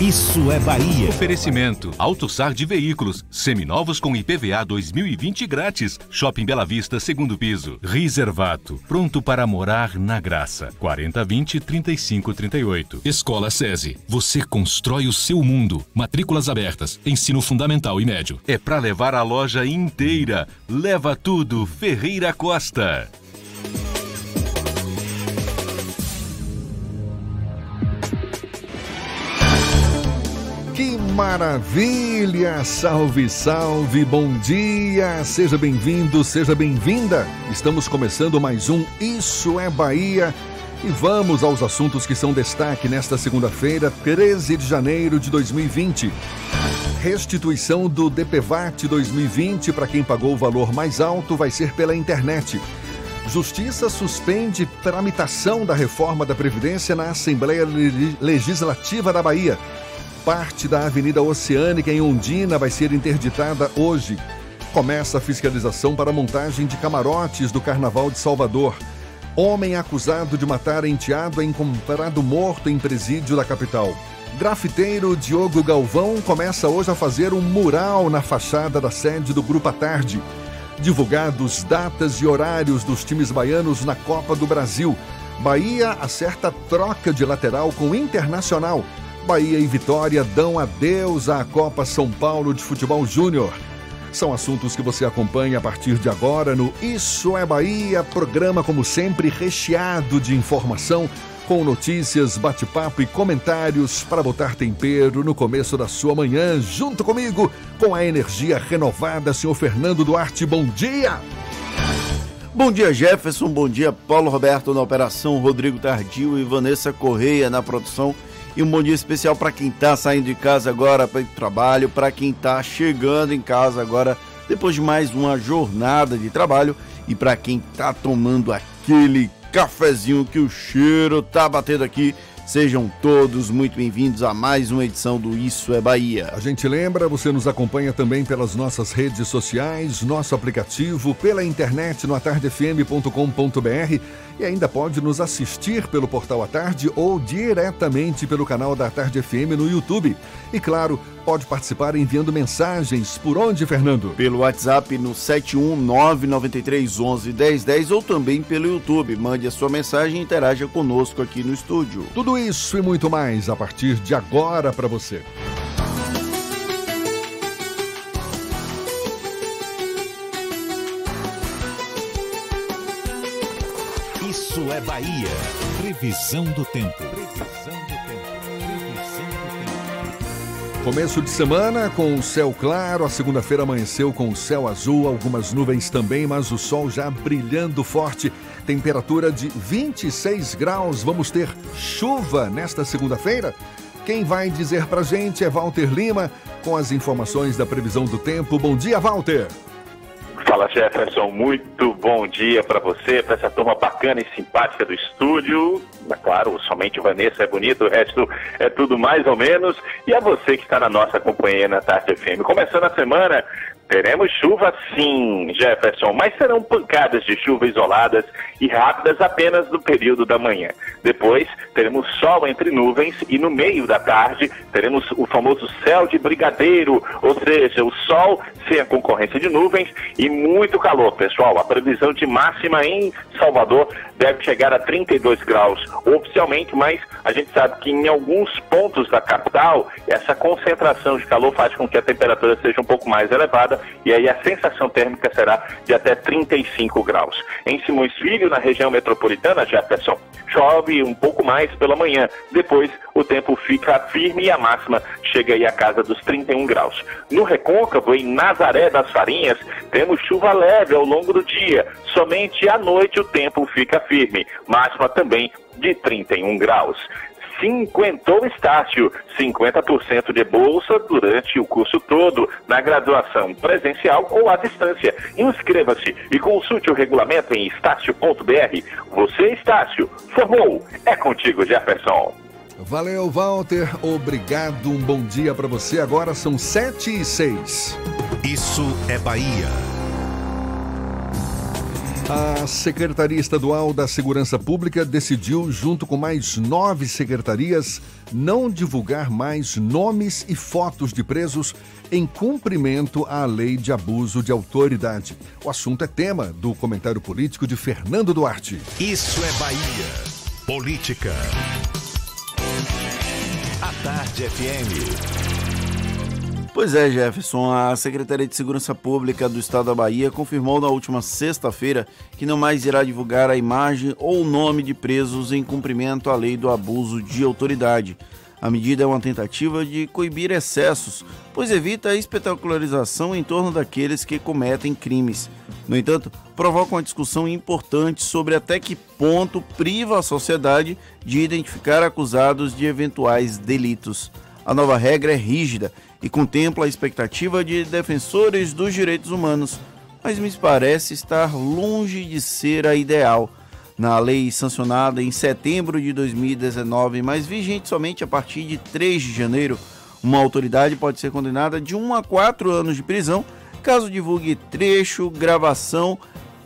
Isso é Bahia. Oferecimento: AutoSar de veículos, seminovos com IPVA 2020 grátis. Shopping Bela Vista, segundo piso. Reservato, pronto para morar na graça. 4020 3538. Escola SESI. Você constrói o seu mundo. Matrículas abertas. Ensino fundamental e médio. É para levar a loja inteira. Leva tudo, Ferreira Costa. Maravilha! Salve, salve, bom dia! Seja bem-vindo, seja bem-vinda! Estamos começando mais um Isso é Bahia e vamos aos assuntos que são destaque nesta segunda-feira, 13 de janeiro de 2020. Restituição do DPVAT 2020 para quem pagou o valor mais alto vai ser pela internet. Justiça suspende tramitação da reforma da Previdência na Assembleia Legislativa da Bahia. Parte da Avenida Oceânica em Ondina vai ser interditada hoje. Começa a fiscalização para a montagem de camarotes do Carnaval de Salvador. Homem acusado de matar enteado é encontrado morto em presídio da capital. Grafiteiro Diogo Galvão começa hoje a fazer um mural na fachada da sede do Grupo à Tarde. Divulgados datas e horários dos times baianos na Copa do Brasil. Bahia acerta troca de lateral com o Internacional. Bahia e Vitória dão adeus à Copa São Paulo de Futebol Júnior. São assuntos que você acompanha a partir de agora no Isso é Bahia, programa como sempre recheado de informação, com notícias, bate-papo e comentários para botar tempero no começo da sua manhã, junto comigo, com a energia renovada, senhor Fernando Duarte. Bom dia! Bom dia, Jefferson. Bom dia, Paulo Roberto na operação, Rodrigo Tardio e Vanessa Correia na produção. E um bom dia especial para quem está saindo de casa agora para o trabalho, para quem está chegando em casa agora depois de mais uma jornada de trabalho e para quem está tomando aquele cafezinho que o cheiro tá batendo aqui. Sejam todos muito bem-vindos a mais uma edição do Isso é Bahia. A gente lembra, você nos acompanha também pelas nossas redes sociais, nosso aplicativo, pela internet no atardefm.com.br e ainda pode nos assistir pelo Portal à Tarde ou diretamente pelo canal da Tarde FM no YouTube. E claro, pode participar enviando mensagens. Por onde, Fernando? Pelo WhatsApp no 71993111010 ou também pelo YouTube. Mande a sua mensagem e interaja conosco aqui no estúdio. Tudo isso e muito mais a partir de agora para você. Isso é Bahia. Previsão do tempo. Começo de semana com o céu claro, a segunda-feira amanheceu com o céu azul, algumas nuvens também, mas o sol já brilhando forte. Temperatura de 26 graus. Vamos ter chuva nesta segunda-feira? Quem vai dizer pra gente é Walter Lima, com as informações da previsão do tempo. Bom dia, Walter! Fala Jefferson, muito bom dia para você, para essa turma bacana e simpática do estúdio. É claro, somente Vanessa é bonito, o resto é tudo mais ou menos. E a você que está na nossa companhia na Tarde FM. Começando a semana, teremos chuva sim, Jefferson, mas serão pancadas de chuva isoladas e rápidas apenas no período da manhã. Depois, teremos sol entre nuvens e no meio da tarde teremos o famoso céu de brigadeiro, ou seja, o sol sem a concorrência de nuvens e muito calor, pessoal. A previsão de máxima em Salvador deve chegar a 32 graus oficialmente, mas a gente sabe que em alguns pontos da capital essa concentração de calor faz com que a temperatura seja um pouco mais elevada e aí a sensação térmica será de até 35 graus. Em Simões Filho, na região metropolitana, Jefferson, chove um pouco mais pela manhã. Depois o tempo fica firme e a máxima chega aí a casa dos 31 graus. No Recôncavo, em Nazaré das Farinhas, temos chuva leve ao longo do dia. Somente à noite o tempo fica firme. Máxima também de 31 graus cinquentou Estácio, 50% de bolsa durante o curso todo, na graduação presencial ou à distância. Inscreva-se e consulte o regulamento em estácio.br. Você, Estácio, formou. É contigo, Jefferson. Valeu, Walter. Obrigado. Um bom dia para você. Agora são sete e seis. Isso é Bahia. A Secretaria Estadual da Segurança Pública decidiu, junto com mais nove secretarias, não divulgar mais nomes e fotos de presos em cumprimento à lei de abuso de autoridade. O assunto é tema do comentário político de Fernando Duarte. Isso é Bahia. Política. A Tarde FM. Pois é, Jefferson. A Secretaria de Segurança Pública do Estado da Bahia confirmou na última sexta-feira que não mais irá divulgar a imagem ou nome de presos em cumprimento à lei do abuso de autoridade. A medida é uma tentativa de coibir excessos, pois evita a espetacularização em torno daqueles que cometem crimes. No entanto, provoca uma discussão importante sobre até que ponto priva a sociedade de identificar acusados de eventuais delitos. A nova regra é rígida e contempla a expectativa de defensores dos direitos humanos, mas me parece estar longe de ser a ideal. Na lei sancionada em setembro de 2019, mas vigente somente a partir de 3 de janeiro, uma autoridade pode ser condenada de 1 a 4 anos de prisão caso divulgue trecho, gravação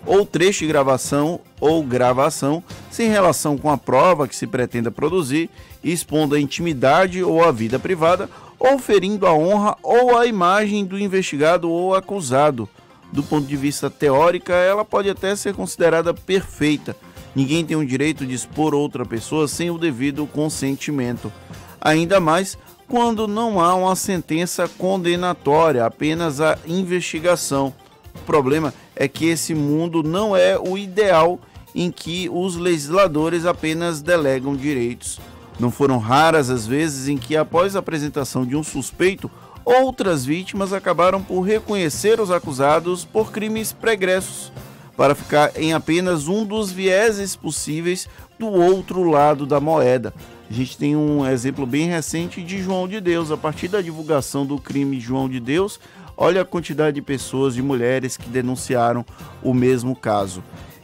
ou trecho de gravação ou gravação sem relação com a prova que se pretenda produzir, expondo a intimidade ou a vida privada ou ferindo a honra ou a imagem do investigado ou acusado. Do ponto de vista teórico, ela pode até ser considerada perfeita. Ninguém tem o direito de expor outra pessoa sem o devido consentimento. Ainda mais quando não há uma sentença condenatória, apenas a investigação. O problema é que esse mundo não é o ideal em que os legisladores apenas delegam direitos. Não foram raras as vezes em que, após a apresentação de um suspeito, outras vítimas acabaram por reconhecer os acusados por crimes pregressos, para ficar em apenas um dos vieses possíveis do outro lado da moeda. A gente tem um exemplo bem recente de João de Deus. A partir da divulgação do crime João de Deus, olha a quantidade de pessoas, de mulheres que denunciaram o mesmo caso.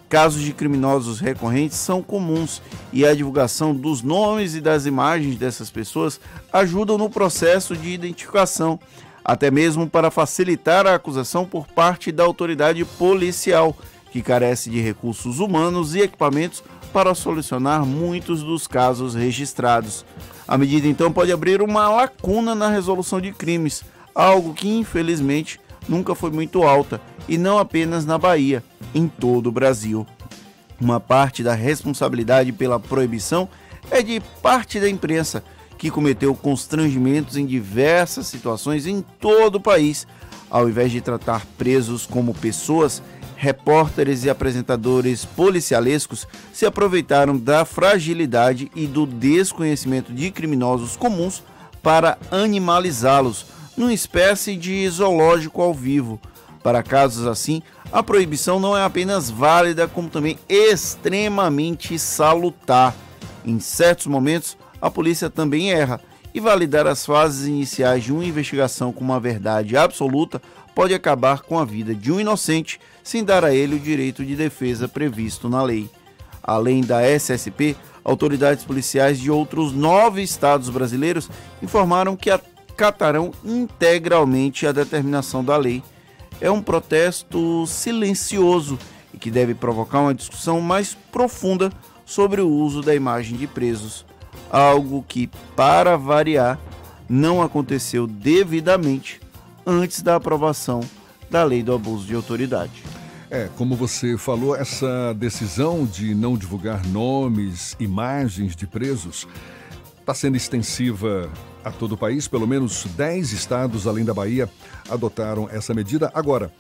Casos de criminosos recorrentes são comuns e a divulgação dos nomes e das imagens dessas pessoas ajudam no processo de identificação, até mesmo para facilitar a acusação por parte da autoridade policial, que carece de recursos humanos e equipamentos para solucionar muitos dos casos registrados. A medida então pode abrir uma lacuna na resolução de crimes, algo que infelizmente nunca foi muito alta, e não apenas na Bahia, em todo o Brasil. Uma parte da responsabilidade pela proibição é de parte da imprensa, que cometeu constrangimentos em diversas situações em todo o país. Ao invés de tratar presos como pessoas, repórteres e apresentadores policialescos se aproveitaram da fragilidade e do desconhecimento de criminosos comuns para animalizá-los numa espécie de zoológico ao vivo. Para casos assim, a proibição não é apenas válida, como também extremamente salutar. Em certos momentos, a polícia também erra, e validar as fases iniciais de uma investigação com uma verdade absoluta pode acabar com a vida de um inocente sem dar a ele o direito de defesa previsto na lei. Além da SSP, autoridades policiais de outros nove estados brasileiros informaram que acatarão integralmente a determinação da lei. É um protesto silencioso e que deve provocar uma discussão mais profunda sobre o uso da imagem de presos, algo que, para variar, não aconteceu devidamente antes da aprovação da lei do abuso de autoridade. É, como você falou, essa decisão de não divulgar nomes, imagens de presos está sendo extensiva a todo o país. Pelo menos 10 estados, além da Bahia, adotaram essa medida. Agora,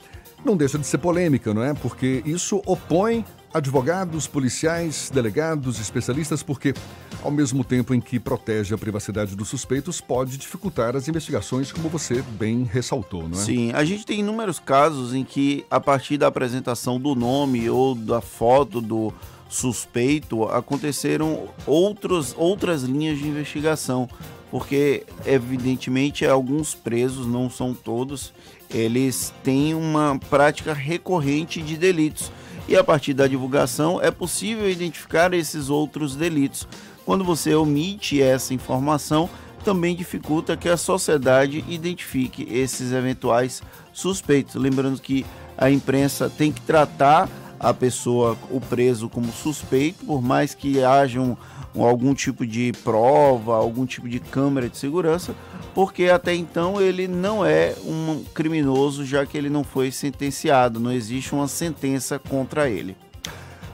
não deixa de ser polêmica, não é? Porque isso opõe advogados, policiais, delegados, especialistas, porque, ao mesmo tempo em que protege a privacidade dos suspeitos, pode dificultar as investigações, como você bem ressaltou, não é? Sim, a gente tem inúmeros casos em que, a partir da apresentação do nome ou da foto do suspeito, aconteceram outros, outras linhas de investigação. Porque, evidentemente, alguns presos, não são todos, eles têm uma prática recorrente de delitos. E a partir da divulgação é possível identificar esses outros delitos. Quando você omite essa informação, também dificulta que a sociedade identifique esses eventuais suspeitos. Lembrando que a imprensa tem que tratar a pessoa, o preso, como suspeito, por mais que haja um, algum tipo de prova, algum tipo de câmera de segurança, porque até então ele não é um criminoso, já que ele não foi sentenciado, não existe uma sentença contra ele.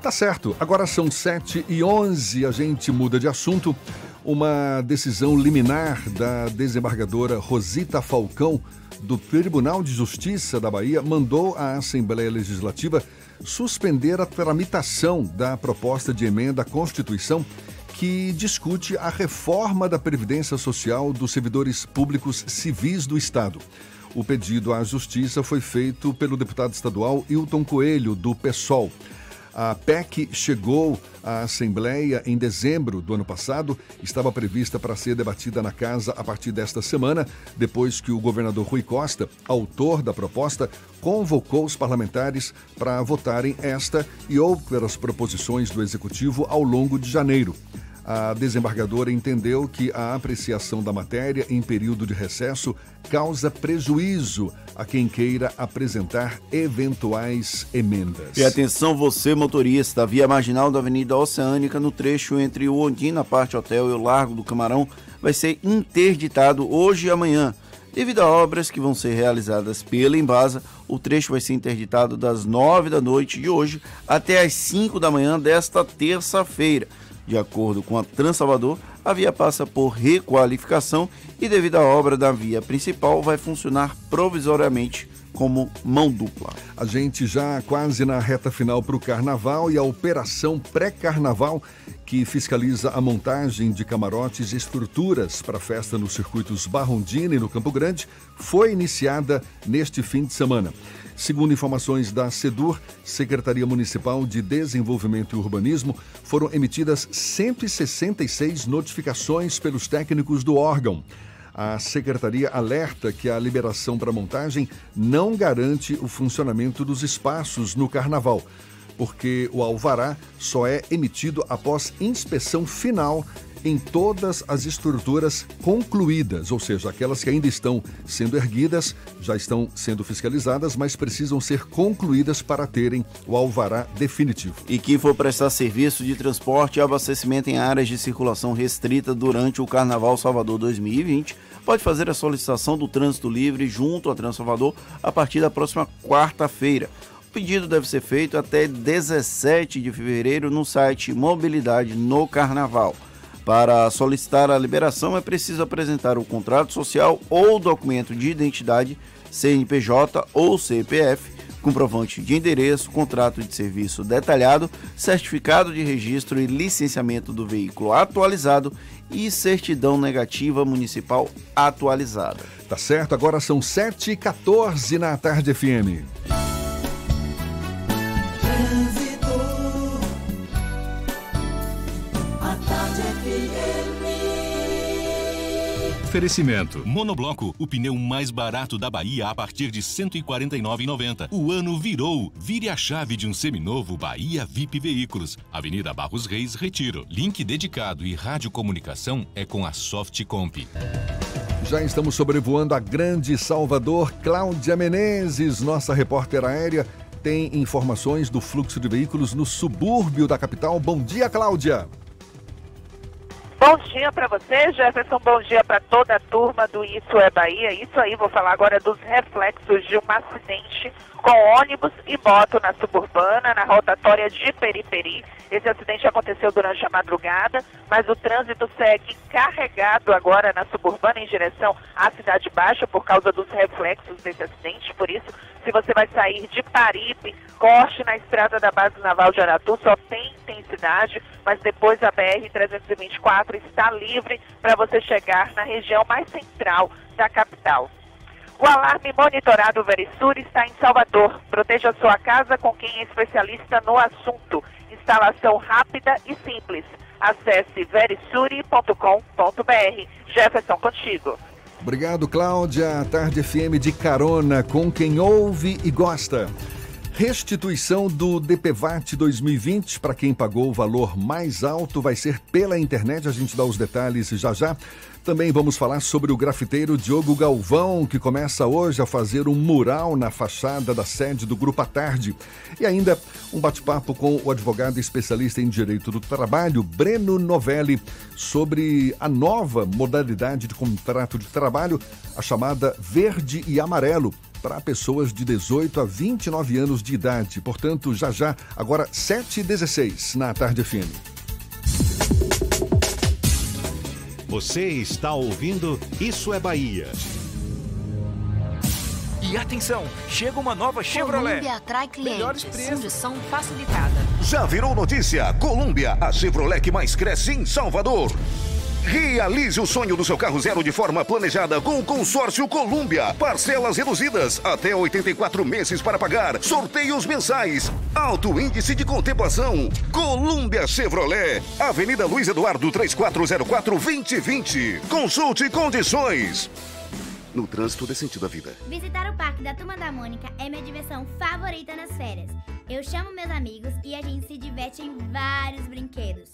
Tá certo, agora são 7 e 11, a gente muda de assunto. Uma decisão liminar da desembargadora Rosita Falcão do Tribunal de Justiça da Bahia mandou à Assembleia Legislativa suspender a tramitação da proposta de emenda à Constituição que discute a reforma da Previdência Social dos servidores públicos civis do Estado. O pedido à Justiça foi feito pelo deputado estadual Hilton Coelho, do PSOL. A PEC chegou à Assembleia em dezembro do ano passado, estava prevista para ser debatida na casa a partir desta semana, depois que o governador Rui Costa, autor da proposta, convocou os parlamentares para votarem esta e outras proposições do executivo ao longo de janeiro a desembargadora entendeu que a apreciação da matéria em período de recesso causa prejuízo a quem queira apresentar eventuais emendas. E atenção você motorista, via marginal da Avenida Oceânica no trecho entre o Ondina Parte Hotel e o Largo do Camarão vai ser interditado hoje e amanhã. Devido a obras que vão ser realizadas pela Embasa, o trecho vai ser interditado das 9 da noite de hoje até as 5 da manhã desta terça-feira. De acordo com a Transalvador, a via passa por requalificação e, devido à obra da via principal, vai funcionar provisoriamente como mão dupla. A gente já quase na reta final para o carnaval e a operação pré-carnaval que fiscaliza a montagem de camarotes e estruturas para a festa nos circuitos Barrondina e no Campo Grande foi iniciada neste fim de semana. Segundo informações da SEDUR, Secretaria Municipal de Desenvolvimento e Urbanismo, foram emitidas 166 notificações pelos técnicos do órgão. A secretaria alerta que a liberação para montagem não garante o funcionamento dos espaços no carnaval, porque o alvará só é emitido após inspeção final em todas as estruturas concluídas, ou seja, aquelas que ainda estão sendo erguidas, já estão sendo fiscalizadas, mas precisam ser concluídas para terem o alvará definitivo. E quem for prestar serviço de transporte e abastecimento em áreas de circulação restrita durante o Carnaval Salvador 2020 pode fazer a solicitação do trânsito livre junto a Transalvador a partir da próxima quarta-feira. O pedido deve ser feito até 17 de fevereiro no site Mobilidade no Carnaval. Para solicitar a liberação é preciso apresentar o contrato social ou documento de identidade, CNPJ ou CPF, comprovante de endereço, contrato de serviço detalhado, certificado de registro e licenciamento do veículo atualizado e certidão negativa municipal atualizada. Tá certo, agora são 7h14 na tarde FM. Oferecimento. Monobloco, o pneu mais barato da Bahia a partir de R$ 149,90. O ano virou. Vire a chave de um seminovo Bahia VIP Veículos. Avenida Barros Reis, Retiro. Link dedicado e radiocomunicação é com a Softcomp. Já estamos sobrevoando a grande Salvador. Cláudia Menezes, nossa repórter aérea, tem informações do fluxo de veículos no subúrbio da capital. Bom dia, Cláudia. Bom dia para você, Jefferson. Bom dia para toda a turma do Isso é Bahia. Isso aí, vou falar agora dos reflexos de um acidente com ônibus e moto na suburbana, na rotatória de Periperi. Esse acidente aconteceu durante a madrugada, mas o trânsito segue carregado agora na suburbana em direção à Cidade Baixa por causa dos reflexos desse acidente. Por isso, se você vai sair de Paripe, corte na estrada da base naval de Aratu, só tem intensidade, mas depois a BR-324 está livre para você chegar na região mais central da capital. O alarme monitorado Verisur está em Salvador. Proteja sua casa com quem é especialista no assunto. Instalação rápida e simples. Acesse verisuri.com.br. Jefferson contigo. Obrigado, Cláudia. Tarde FM de carona com quem ouve e gosta. Restituição do DPVAT 2020 para quem pagou o valor mais alto vai ser pela internet. A gente dá os detalhes já já. Também vamos falar sobre o grafiteiro Diogo Galvão, que começa hoje a fazer um mural na fachada da sede do Grupo à Tarde. E ainda um bate-papo com o advogado especialista em direito do trabalho, Breno Novelli, sobre a nova modalidade de contrato de trabalho, a chamada verde e amarelo para pessoas de 18 a 29 anos de idade. Portanto, já já, agora 7h16 na Tarde FM. Você está ouvindo Isso é Bahia. E atenção, chega uma nova Chevrolet. Colômbia atrai clientes. Melhores preços. Condição facilitada. Já virou notícia? Colômbia, a Chevrolet que mais cresce em Salvador. Realize o sonho do seu carro zero de forma planejada com o consórcio Colômbia. Parcelas reduzidas, até 84 meses para pagar. Sorteios mensais. Alto índice de contemplação. Colômbia Chevrolet. Avenida Luiz Eduardo 3404-2020. Consulte condições. No trânsito dê sentido à vida. Visitar o Parque da Turma da Mônica é minha diversão favorita nas férias. Eu chamo meus amigos e a gente se diverte em vários brinquedos.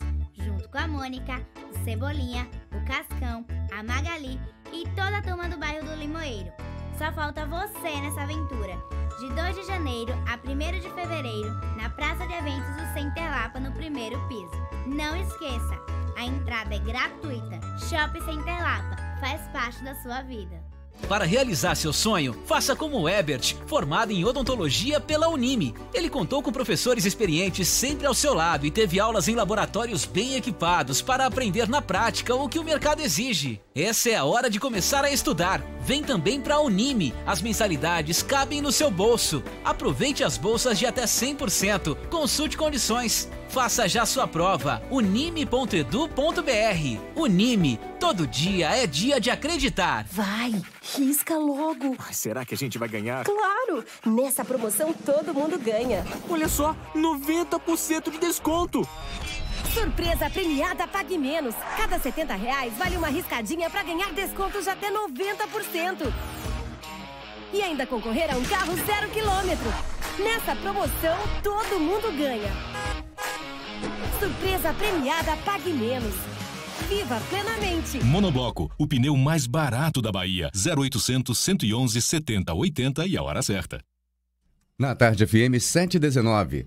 Junto com a Mônica, o Cebolinha, o Cascão, a Magali e toda a turma do bairro do Limoeiro. Só falta você nessa aventura. De 2 de janeiro a 1 de fevereiro, na Praça de Eventos do Center Lapa, no primeiro piso. Não esqueça, a entrada é gratuita. Shopping Center Lapa faz parte da sua vida. Para realizar seu sonho, faça como Ebert, formado em odontologia pela Unime. Ele contou com professores experientes sempre ao seu lado e teve aulas em laboratórios bem equipados para aprender na prática o que o mercado exige. Essa é a hora de começar a estudar. Vem também para a Unime. As mensalidades cabem no seu bolso. Aproveite as bolsas de até 100%. Consulte condições. Faça já sua prova. unime.edu.br. Unime. Todo dia é dia de acreditar. Vai, risca logo. Será que a gente vai ganhar? Claro! Nessa promoção todo mundo ganha. Olha só, 90% de desconto. Surpresa premiada Pague Menos. Cada 70 reais vale uma riscadinha para ganhar descontos de até 90%. E ainda concorrer a um carro zero quilômetro. Nessa promoção, todo mundo ganha. Surpresa premiada Pague Menos. Viva plenamente! Monobloco, o pneu mais barato da Bahia. 0800 111 70 80 e a hora certa. Na tarde FM 719.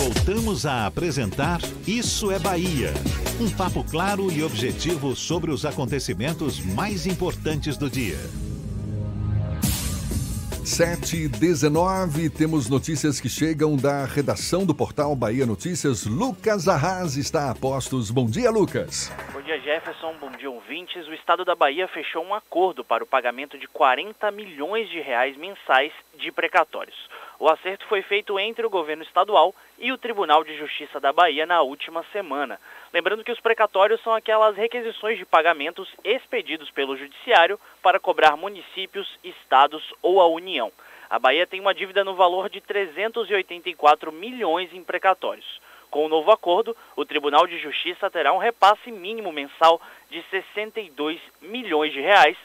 Voltamos a apresentar Isso é Bahia. Um papo claro e objetivo sobre os acontecimentos mais importantes do dia. 719, temos notícias que chegam da redação do portal Bahia Notícias. Lucas Arras está a postos. Bom dia, Lucas. Bom dia, Jefferson. Bom dia, ouvintes. O Estado da Bahia fechou um acordo para o pagamento de 40 milhões de reais mensais de precatórios. O acerto foi feito entre o governo estadual e o Tribunal de Justiça da Bahia na última semana. Lembrando que os precatórios são aquelas requisições de pagamentos expedidos pelo Judiciário para cobrar municípios, estados ou a União. A Bahia tem uma dívida no valor de 384 milhões em precatórios. Com o novo acordo, o Tribunal de Justiça terá um repasse mínimo mensal de 62 milhões de reais,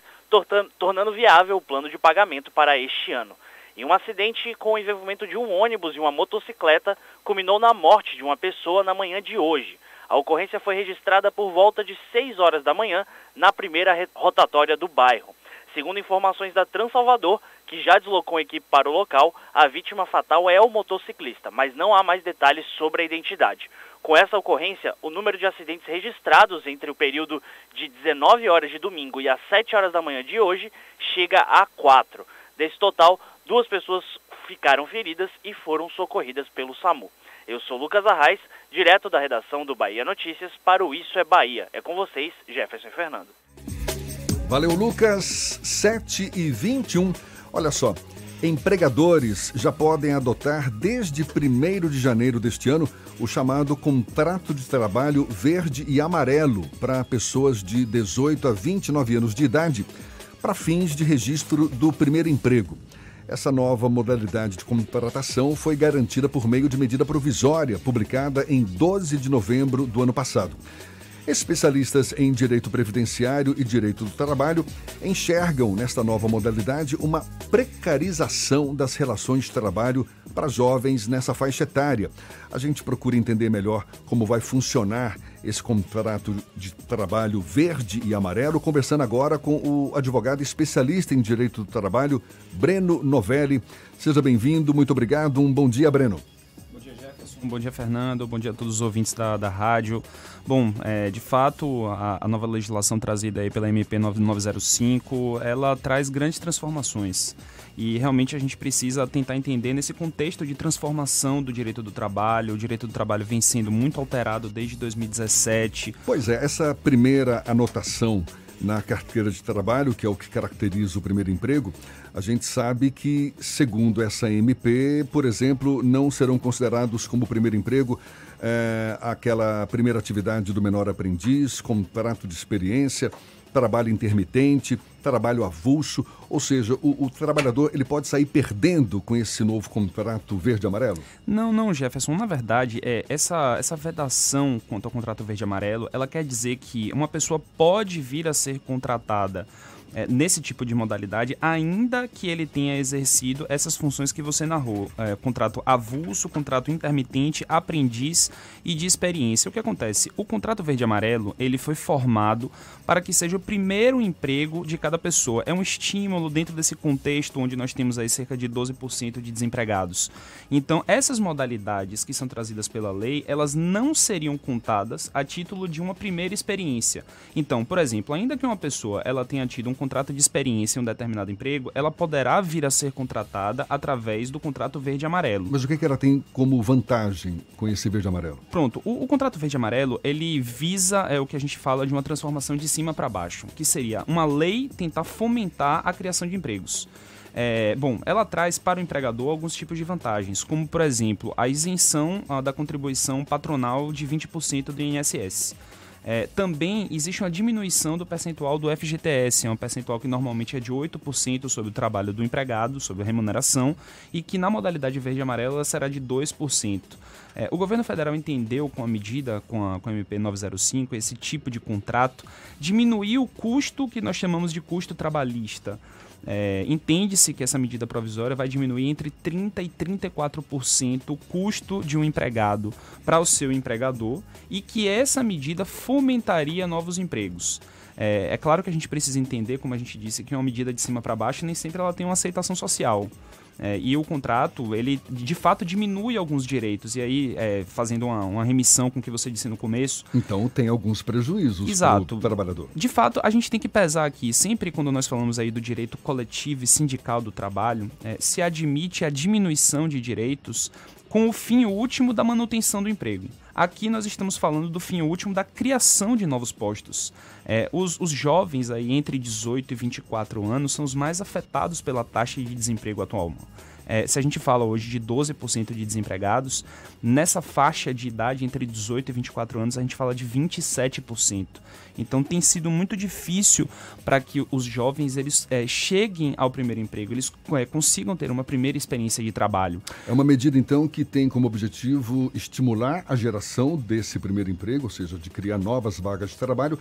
tornando viável o plano de pagamento para este ano. Em um acidente com o envolvimento de um ônibus e uma motocicleta, culminou na morte de uma pessoa na manhã de hoje. A ocorrência foi registrada por volta de 6 horas da manhã na primeira rotatória do bairro. Segundo informações da Transalvador, que já deslocou a equipe para o local, a vítima fatal é o motociclista, mas não há mais detalhes sobre a identidade. Com essa ocorrência, o número de acidentes registrados entre o período de 19 horas de domingo e as 7 horas da manhã de hoje chega a 4. Desse total, duas pessoas ficaram feridas e foram socorridas pelo SAMU. Eu sou Lucas Arraes, direto da redação do Bahia Notícias para o Isso é Bahia. É com vocês, Jefferson Fernando. Valeu, Lucas. 7 e 21. Olha só, empregadores já podem adotar desde 1 de janeiro deste ano o chamado contrato de trabalho verde e amarelo para pessoas de 18 a 29 anos de idade, para fins de registro do primeiro emprego. Essa nova modalidade de contratação foi garantida por meio de medida provisória publicada em 12 de novembro do ano passado. Especialistas em direito previdenciário e direito do trabalho enxergam nesta nova modalidade uma precarização das relações de trabalho para jovens nessa faixa etária. A gente procura entender melhor como vai funcionar esse contrato de trabalho verde e amarelo, conversando agora com o advogado especialista em direito do trabalho, Breno Novelli. Seja bem-vindo, muito obrigado. Um bom dia, Breno. Bom dia, Fernando. Bom dia a todos os ouvintes da, da rádio. Bom, é, de fato, a, a, nova legislação trazida aí pela MP 9905, ela traz grandes transformações. E realmente a gente precisa tentar entender nesse contexto de transformação do direito do trabalho. O direito do trabalho vem sendo muito alterado desde 2017. Pois é, essa primeira anotação na carteira de trabalho, que é o que caracteriza o primeiro emprego, a gente sabe que, segundo essa MP, por exemplo, não serão considerados como primeiro emprego é, aquela primeira atividade do menor aprendiz, contrato de experiência, trabalho intermitente, trabalho avulso, ou seja, o, o, trabalhador ele pode sair perdendo com esse novo contrato verde-amarelo? Não, não, Jefferson. Na verdade, é, essa, essa vedação quanto ao contrato verde-amarelo, ela quer dizer que uma pessoa pode vir a ser contratada é, nesse tipo de modalidade, ainda que ele tenha exercido essas funções que você narrou: é, contrato avulso, contrato intermitente, aprendiz e de experiência. O que acontece? O contrato verde-amarelo ele foi formado para que seja o primeiro emprego de cada pessoa. É um estímulo dentro desse contexto onde nós temos aí cerca de 12% de desempregados. Então, essas modalidades que são trazidas pela lei, elas não seriam contadas a título de uma primeira experiência. Então, por exemplo, ainda que uma pessoa ela tenha tido um contrato de experiência em um determinado emprego, ela poderá vir a ser contratada através do contrato verde-amarelo. Mas o que, que ela tem como vantagem com esse verde-amarelo? Pronto, o, o contrato verde-amarelo, ele visa é o que a gente fala de uma transformação de cima para baixo, que seria uma lei tentar fomentar a criação de empregos. É, bom, ela traz para o empregador alguns tipos de vantagens, como, por exemplo, a isenção ah, da contribuição patronal de 20% do INSS. É, também existe uma diminuição do percentual do FGTS, é um percentual que normalmente é de 8% sobre o trabalho do empregado, sobre a remuneração, e que na modalidade verde e amarela será de 2%. É, o governo federal entendeu com a medida, com a, com a MP 905, esse tipo de contrato, diminuir o custo que nós chamamos de custo trabalhista. É, Entende-se que essa medida provisória vai diminuir entre 30% e 34% o custo de um empregado para o seu empregador e que essa medida fomentaria novos empregos. É, é, claro que a gente precisa entender, como a gente disse, que uma medida de cima para baixo nem sempre ela tem uma aceitação social. É, e o contrato, ele de fato diminui alguns direitos. E aí, é, fazendo uma, uma, remissão com o que você disse no começo. Então, tem alguns prejuízos Exato. para o trabalhador. De fato, a gente tem que pesar aqui, sempre quando nós falamos aí do direito coletivo e sindical do trabalho, é, se admite a diminuição de direitos com o fim último da manutenção do emprego. Aqui nós estamos falando do fim último da criação de novos postos. É, os, os, jovens aí entre 18 e 24 anos são os mais afetados pela taxa de desemprego atual. É, se a gente fala hoje de 12% de desempregados, nessa faixa de idade entre 18 e 24 anos, a gente fala de 27%. Então tem sido muito difícil para que os jovens eles é, cheguem ao primeiro emprego, eles é, consigam ter uma primeira experiência de trabalho. É uma medida, então, que tem como objetivo estimular a geração desse primeiro emprego, ou seja, de criar novas vagas de trabalho,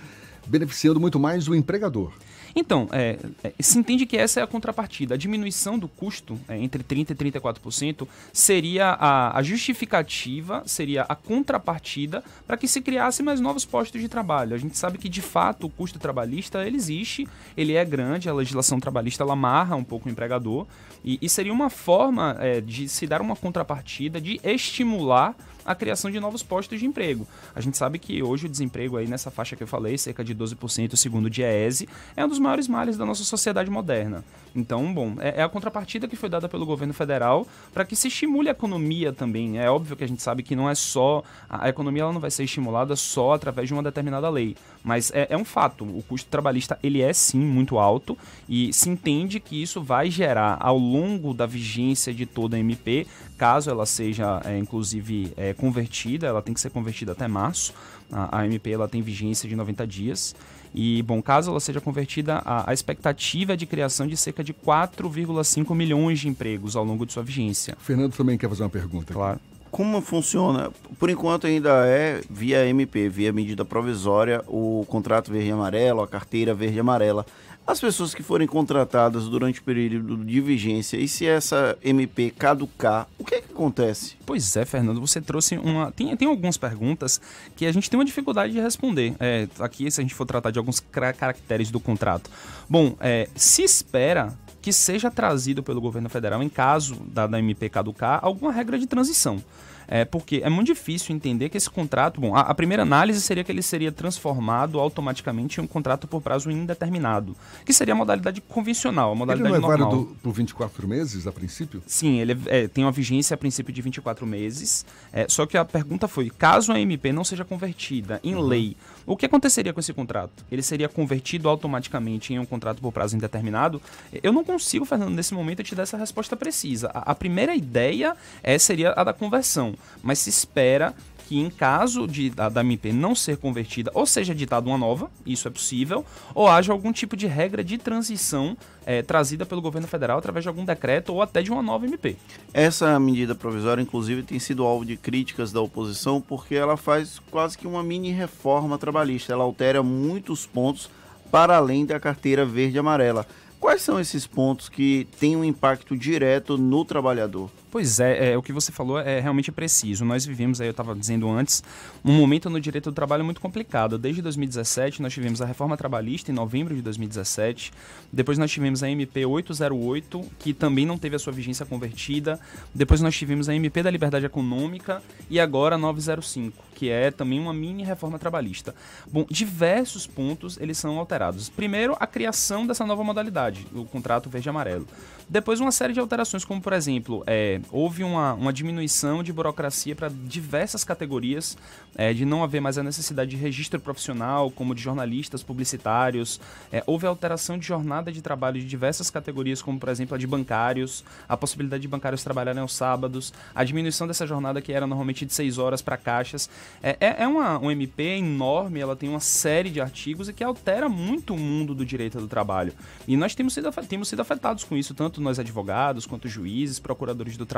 beneficiando muito mais o empregador. Então, é, é, se entende que essa é a contrapartida. A diminuição do custo é, entre 30% e 34% seria a, a justificativa, seria a contrapartida para que se criasse mais novos postos de trabalho. A gente sabe que, de fato, o custo trabalhista ele existe, ele é grande, a legislação trabalhista ela amarra um pouco o empregador, e, e seria uma forma é, de se dar uma contrapartida, de estimular a criação de novos postos de emprego. A gente sabe que hoje o desemprego aí nessa faixa que eu falei, cerca de 12%, segundo o DIEESE, é um dos maiores males da nossa sociedade moderna. Então, bom, é, é a contrapartida que foi dada pelo governo federal para que se estimule a economia também. É óbvio que a gente sabe que não é só a, a economia ela não vai ser estimulada só através de uma determinada lei, mas é, é um fato. O custo trabalhista ele é sim muito alto e se entende que isso vai gerar ao longo da vigência de toda a MP, caso ela seja é, inclusive é, convertida, ela tem que ser convertida até março. A, a MP ela tem vigência de 90 dias. E, bom, caso ela seja convertida, a, a expectativa é de criação de cerca de 4,5 milhões de empregos ao longo de sua vigência. Fernando também quer fazer uma pergunta. Aqui. Claro. Como funciona? Por enquanto ainda é via MP, via medida provisória, o contrato verde e amarelo, a carteira verde e amarela. As pessoas que forem contratadas durante o período de vigência, e se essa MP caducar, o que é que acontece? Pois é, Fernando, você trouxe uma. Tem, tem algumas perguntas que a gente tem uma dificuldade de responder. É, aqui, se a gente for tratar de alguns caracteres do contrato. Bom, é, se espera que seja trazido pelo governo federal, em caso da, da MP caducar, alguma regra de transição. É, porque é muito difícil entender que esse contrato. Bom, a, a, primeira análise seria que ele seria transformado automaticamente em um contrato por prazo indeterminado, que seria a modalidade convencional, a modalidade ele não é normal. válido por 24 meses a princípio? Sim, ele é, tem uma vigência a princípio de 24 meses. É, só que a pergunta foi: caso a MP não seja convertida em uhum. lei, o que aconteceria com esse contrato? Ele seria convertido automaticamente em um contrato por prazo indeterminado? Eu não consigo, Fernando, nesse momento te dar essa resposta precisa. A, a primeira ideia é, seria a da conversão, mas se espera que em caso de da, da MP não ser convertida, ou seja ditada uma nova, isso é possível, ou haja algum tipo de regra de transição é, trazida pelo governo federal através de algum decreto ou até de uma nova MP. Essa medida provisória, inclusive, tem sido alvo de críticas da oposição porque ela faz quase que uma mini reforma trabalhista. Ela altera muitos pontos para além da carteira verde e amarela. Quais são esses pontos que têm um impacto direto no trabalhador? Pois é, é, o que você falou é realmente preciso. Nós vivemos, aí eu estava dizendo antes, um momento no direito do trabalho muito complicado. Desde 2017, nós tivemos a reforma trabalhista em novembro de 2017. Depois nós tivemos a MP 808, que também não teve a sua vigência convertida. Depois nós tivemos a MP da Liberdade Econômica e agora a 905, que é também uma mini reforma trabalhista. Bom, diversos pontos eles são alterados. Primeiro, a criação dessa nova modalidade, o contrato verde amarelo. Depois, uma série de alterações, como por exemplo, é, houve uma, uma diminuição de burocracia para diversas categorias, é, de não haver mais a necessidade de registro profissional, como de jornalistas, publicitários. É, houve alteração de jornada de trabalho de diversas categorias, como por exemplo a de bancários, a possibilidade de bancários trabalharem aos sábados, a diminuição dessa jornada que era normalmente de 6 horas para caixas. É, é, é uma, um MP enorme, ela tem uma série de artigos e que altera muito o mundo do direito do trabalho. E nós temos sido, temos sido afetados com isso, tanto nós advogados, quanto juízes, procuradores do trabalho,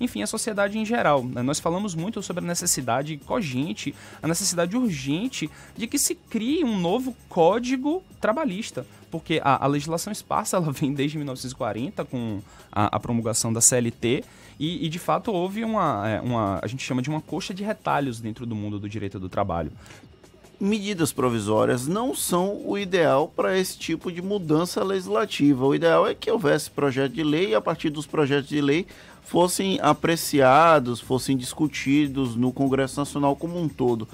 enfim, a sociedade em geral. Nós falamos muito sobre a necessidade cogente, a necessidade urgente de que se crie um novo código trabalhista porque a, a, legislação esparsa ela vem desde 1940 com a, a promulgação da CLT e, e, de fato houve uma, é, uma a gente chama de uma coxa de retalhos dentro do mundo do direito do trabalho medidas provisórias não são o ideal para esse tipo de mudança legislativa. O ideal é que houvesse projeto de lei e a partir dos projetos de lei fossem apreciados, fossem discutidos no Congresso Nacional como um todo.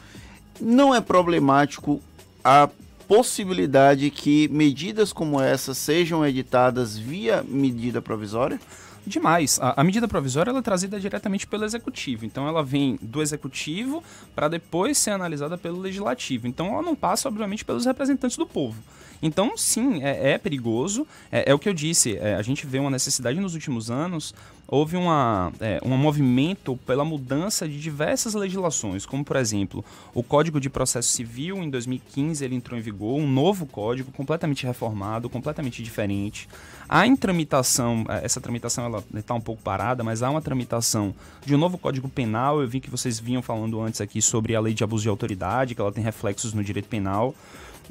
Não é problemático a possibilidade que medidas como essa sejam editadas via medida provisória? Demais. A, a medida provisória ela é trazida diretamente pelo executivo. Então ela vem do executivo para depois ser analisada pelo legislativo. Então ela não passa, obviamente, pelos representantes do povo. Então, sim, é, é perigoso. É, é, o que eu disse. É, a gente vê uma necessidade nos últimos anos. Houve uma, é, um movimento pela mudança de diversas legislações, como, por exemplo, o Código de Processo Civil, em 2015, ele entrou em vigor, um novo código, completamente reformado, completamente diferente. Há em tramitação, é, essa tramitação ela está um pouco parada, mas há uma tramitação de um novo Código Penal. Eu vi que vocês vinham falando antes aqui sobre a lei de abuso de autoridade, que ela tem reflexos no direito penal.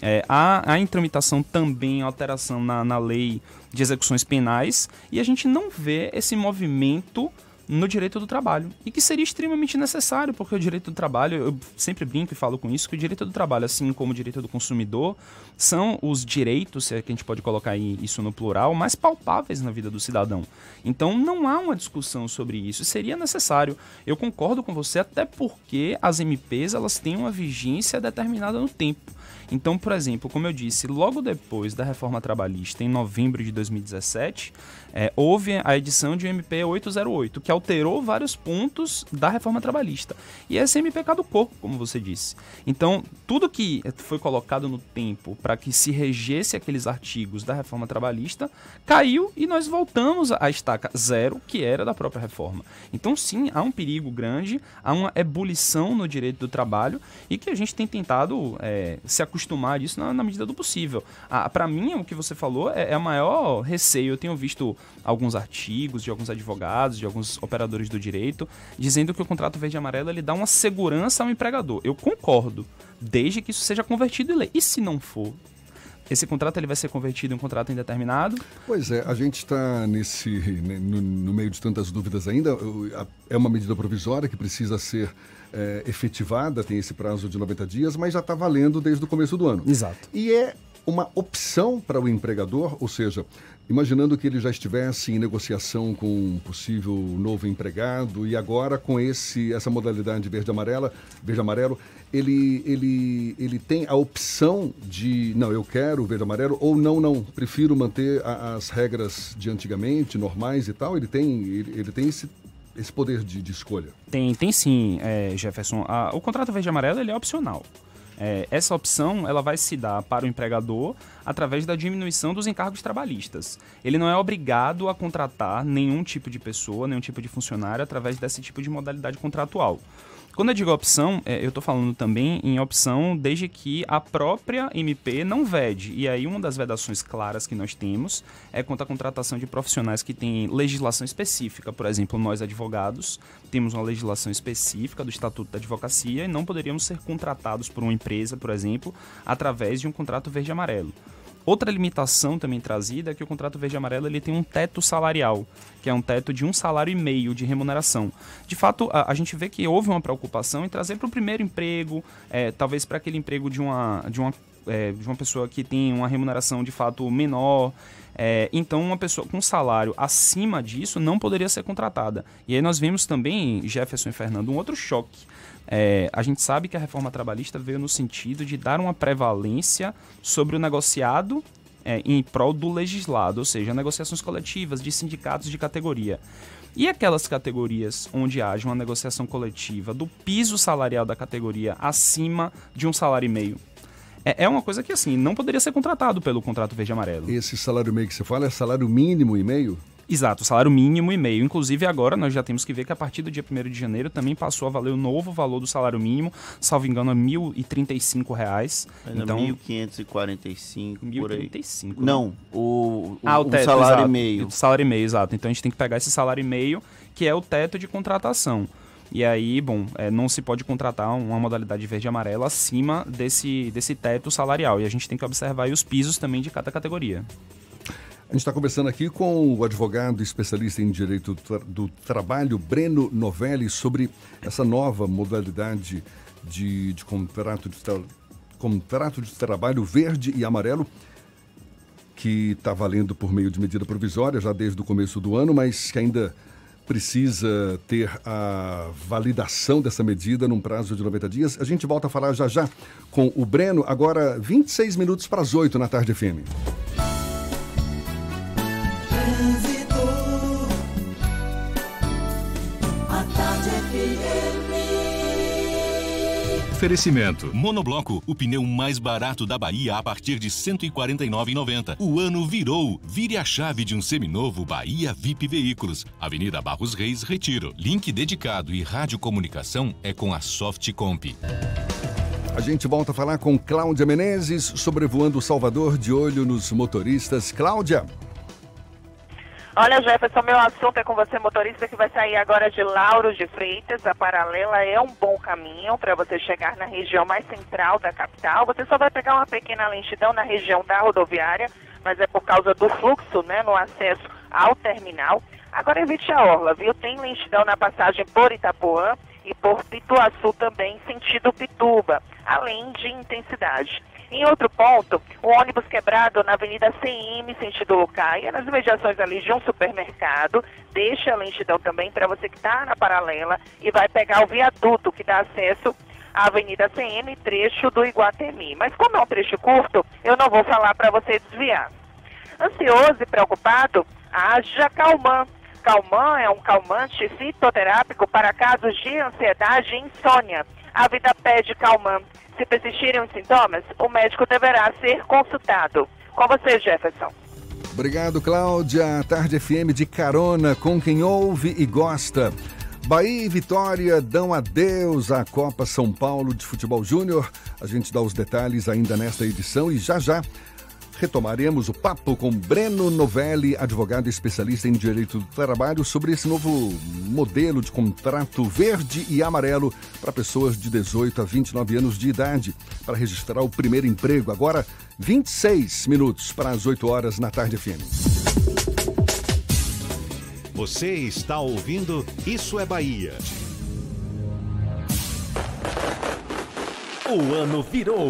É, há, há em tramitação também alteração na, na lei de execuções penais e a gente não vê esse movimento no direito do trabalho. E que seria extremamente necessário, porque o direito do trabalho, eu sempre brinco e falo com isso, que o direito do trabalho, assim como o direito do consumidor, são os direitos, se é que a gente pode colocar isso no plural, mais palpáveis na vida do cidadão. Então não há uma discussão sobre isso. Seria necessário. Eu concordo com você, até porque as MPs elas têm uma vigência determinada no tempo. Então, por exemplo, como eu disse, logo depois da reforma trabalhista, em novembro de 2017, é, houve a edição de MP 808, que alterou vários pontos da reforma trabalhista. E essa MP caducou, como você disse. Então, tudo que foi colocado no tempo para que se regesse aqueles artigos da reforma trabalhista caiu e nós voltamos à estaca zero, que era da própria reforma. Então, sim, há um perigo grande, há uma ebulição no direito do trabalho e que a gente tem tentado é, se acostumar disso na, na medida do possível. Para mim, o que você falou é, é a maior receio. Eu tenho visto alguns artigos de alguns advogados, de alguns operadores do direito, dizendo que o contrato verde e amarelo ele dá uma segurança ao empregador. Eu concordo, desde que isso seja convertido em lei. E se não for? Esse contrato ele vai ser convertido em um contrato indeterminado? Pois é, a gente está nesse no, no, meio de tantas dúvidas ainda. É uma medida provisória que precisa ser é, efetivada, tem esse prazo de 90 dias, mas já está valendo desde o começo do ano. Exato. E é uma opção para o empregador, ou seja, imaginando que ele já estivesse em negociação com um possível novo empregado e agora com esse essa modalidade verde amarela, verde amarelo, ele ele ele tem a opção de não, eu quero verde amarelo ou não, não, prefiro manter a, as regras de antigamente, normais e tal. Ele tem ele, ele tem esse esse poder de, de escolha. Tem, tem sim, é, Jefferson. A, o contrato verde amarelo ele é opcional. É, essa opção ela vai se dar para o empregador através da diminuição dos encargos trabalhistas. Ele não é obrigado a contratar nenhum tipo de pessoa, nenhum tipo de funcionário através desse tipo de modalidade contratual. Quando eu digo opção, é, eu estou falando também em opção desde que a própria MP não vede. E aí uma das vedações claras que nós temos é quanto à contratação de profissionais que têm legislação específica. Por exemplo, nós advogados temos uma legislação específica do Estatuto da Advocacia e não poderíamos ser contratados por uma empresa, por exemplo, através de um contrato verde-amarelo. Outra limitação também trazida é que o contrato verde amarelo ele tem um teto salarial, que é um teto de um salário e meio de remuneração. De fato, a, a gente vê que houve uma preocupação em trazer para o primeiro emprego, é, talvez para aquele emprego de uma, de, uma, é, de uma pessoa que tem uma remuneração de fato menor. É, então, uma pessoa com salário acima disso não poderia ser contratada. E aí nós vimos também, Jefferson e Fernando, um outro choque é, a gente sabe que a reforma trabalhista veio no sentido de dar uma prevalência sobre o negociado é, em prol do legislado, ou seja, negociações coletivas de sindicatos de categoria. E aquelas categorias onde haja uma negociação coletiva do piso salarial da categoria acima de um salário e meio? É, é uma coisa que, assim, não poderia ser contratado pelo contrato verde-amarelo. Esse salário meio que você fala é salário mínimo e meio? Exato, salário mínimo e meio. Inclusive, agora nós já temos que ver que a partir do dia 1 de janeiro também passou a valer o novo valor do salário mínimo, salvo engano, é 1.035 reais. então, 1.545 por aí. 1.035. Né? Não, o, o, ah, o, teto, salário exato, e meio. O salário e meio, exato. Então a gente tem que pegar esse salário e meio, que é o teto de contratação. E aí, bom, é, não se pode contratar uma modalidade verde e amarela acima desse, desse teto salarial. E a gente tem que observar os pisos também de cada categoria. A gente está conversando aqui com o advogado especialista em direito do trabalho, Breno Novelli, sobre essa nova modalidade de, de contrato, de contrato de trabalho verde e amarelo, que está valendo por meio de medida provisória já desde o começo do ano, mas que ainda precisa ter a validação dessa medida num prazo de 90 dias. A gente volta a falar já já com o Breno, agora 26 minutos para as 8 na tarde FM. Oferecimento. Monobloco, o pneu mais barato da Bahia a partir de R$ 149,90. O ano virou. Vire a chave de um seminovo Bahia VIP Veículos. Avenida Barros Reis, Retiro. Link dedicado e radiocomunicação é com a Softcomp. A gente volta a falar com Cláudia Menezes, sobrevoando Salvador, de olho nos motoristas. Cláudia. Olha, Jefferson, meu assunto é com você, motorista, que vai sair agora de Lauro de Freitas. A paralela é um bom caminho para você chegar na região mais central da capital. Você só vai pegar uma pequena lentidão na região da rodoviária, mas é por causa do fluxo, né, no acesso ao terminal. Agora evite a orla, viu? Tem lentidão na passagem por Itapuã e por Pituaçu também, sentido Pituba, além de intensidade. Em outro ponto, o ônibus quebrado na Avenida CM, sentido Lucaia, nas imediações ali de um supermercado, deixa a lentidão também para você que está na paralela e vai pegar o viaduto que dá acesso à Avenida CM, trecho do Iguatemi. Mas como é um trecho curto, eu não vou falar para você desviar. Ansioso e preocupado, haja Calman. Calman é um calmante fitoterápico para casos de ansiedade e insônia. A vida pede Calman. Se persistirem os sintomas, o médico deverá ser consultado. Com você, Jefferson. Obrigado, Cláudia. Tarde FM de carona com quem ouve e gosta. Bahia e Vitória dão adeus à Copa São Paulo de Futebol Júnior. A gente dá os detalhes ainda nesta edição e já já retomaremos o papo com Breno Novelli, advogado especialista em direito do trabalho, sobre esse novo modelo de contrato verde e amarelo para pessoas de 18 a 29 anos de idade para registrar o primeiro emprego. Agora, 26 minutos para as 8 horas na tarde FM. Você está ouvindo Isso é Bahia. O ano virou.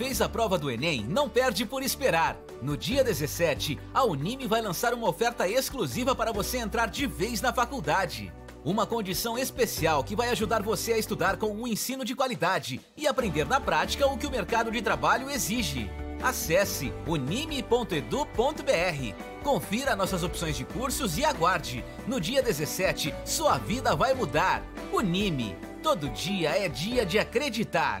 Fez a prova do Enem não perde por esperar. No dia 17, a Unime vai lançar uma oferta exclusiva para você entrar de vez na faculdade. Uma condição especial que vai ajudar você a estudar com um ensino de qualidade e aprender na prática o que o mercado de trabalho exige. Acesse unime.edu.br. Confira nossas opções de cursos e aguarde. No dia 17, sua vida vai mudar. Unime. Todo dia é dia de acreditar.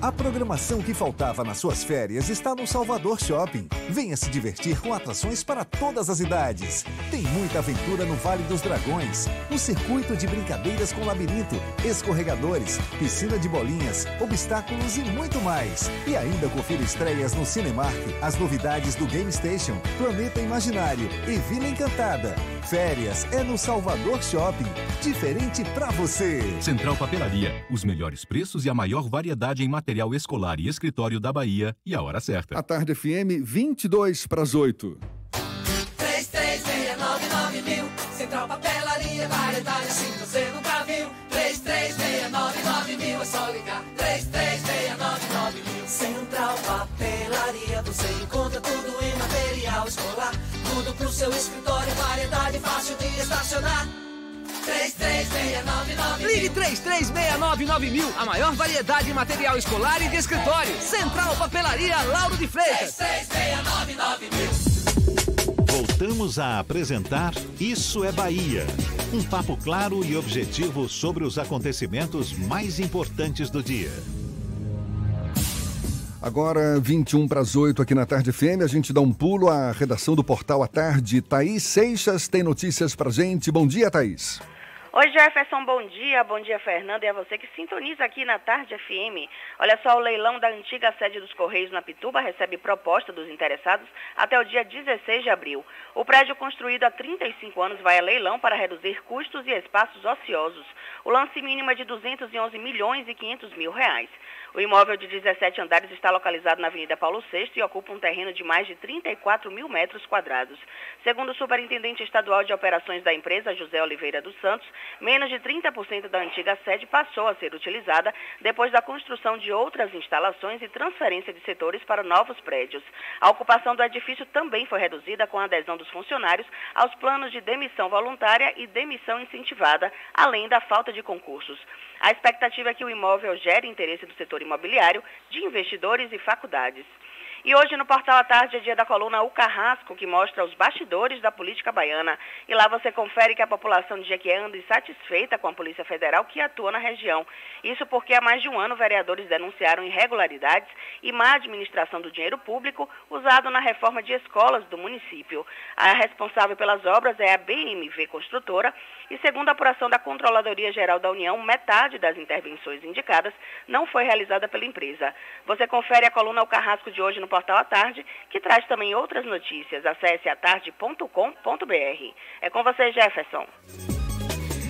A programação que faltava nas suas férias está no Salvador Shopping. Venha se divertir com atrações para todas as idades. Tem muita aventura no Vale dos Dragões, um circuito de brincadeiras com labirinto, escorregadores, piscina de bolinhas, obstáculos e muito mais. E ainda confira estreias no Cinemark, as novidades do Game Station, Planeta Imaginário e Vila Encantada. Férias é no Salvador Shopping. Diferente pra você. Central Papelaria. Os melhores preços e a maior variedade em material escolar e escritório da Bahia. E a hora certa. A tarde FM, 22 para as 8. 3369 mil. Central Papelaria, variedade assim você nunca viu. 3369 mil, é só ligar. 3369 mil. Central Papelaria, você encontra tudo em material escolar. Tudo pro seu escritório, variedade fácil de estacionar. 3369 Ligue 3369 mil, a maior variedade em material escolar e de escritório. Central Papelaria Lauro de Freitas. 3369 mil. Voltamos a apresentar Isso é Bahia. Um papo claro e objetivo sobre os acontecimentos mais importantes do dia. Agora, 21 para as 8 aqui na Tarde FM, a gente dá um pulo à redação do Portal à Tarde. Thaís Seixas tem notícias pra gente. Bom dia, Thaís. Oi, Jefferson, bom dia. Bom dia, Fernanda, e a você que sintoniza aqui na Tarde FM. Olha só, o leilão da antiga sede dos Correios na Pituba recebe proposta dos interessados até o dia 16 de abril. O prédio construído há 35 anos vai a leilão para reduzir custos e espaços ociosos. O lance mínimo é de 211 milhões e 500 mil reais. O imóvel de 17 andares está localizado na Avenida Paulo VI e ocupa um terreno de mais de 34 mil metros quadrados. Segundo o superintendente estadual de operações da empresa, José Oliveira dos Santos, menos de 30% da antiga sede passou a ser utilizada depois da construção de outras instalações e transferência de setores para novos prédios. A ocupação do edifício também foi reduzida com a adesão dos funcionários aos planos de demissão voluntária e demissão incentivada, além da falta de concursos. A expectativa é que o imóvel gere interesse do setor imobiliário, de investidores e faculdades. E hoje no Portal à Tarde é dia da coluna O Carrasco, que mostra os bastidores da política baiana. E lá você confere que a população de Jequié anda insatisfeita com a Polícia Federal que atua na região. Isso porque há mais de um ano vereadores denunciaram irregularidades e má administração do dinheiro público usado na reforma de escolas do município. A responsável pelas obras é a BMV Construtora e, segundo a apuração da Controladoria Geral da União, metade das intervenções indicadas não foi realizada pela empresa. Você confere a coluna O Carrasco de hoje no Portal à Tarde, que traz também outras notícias. Acesse atarde.com.br. É com você, Jefferson.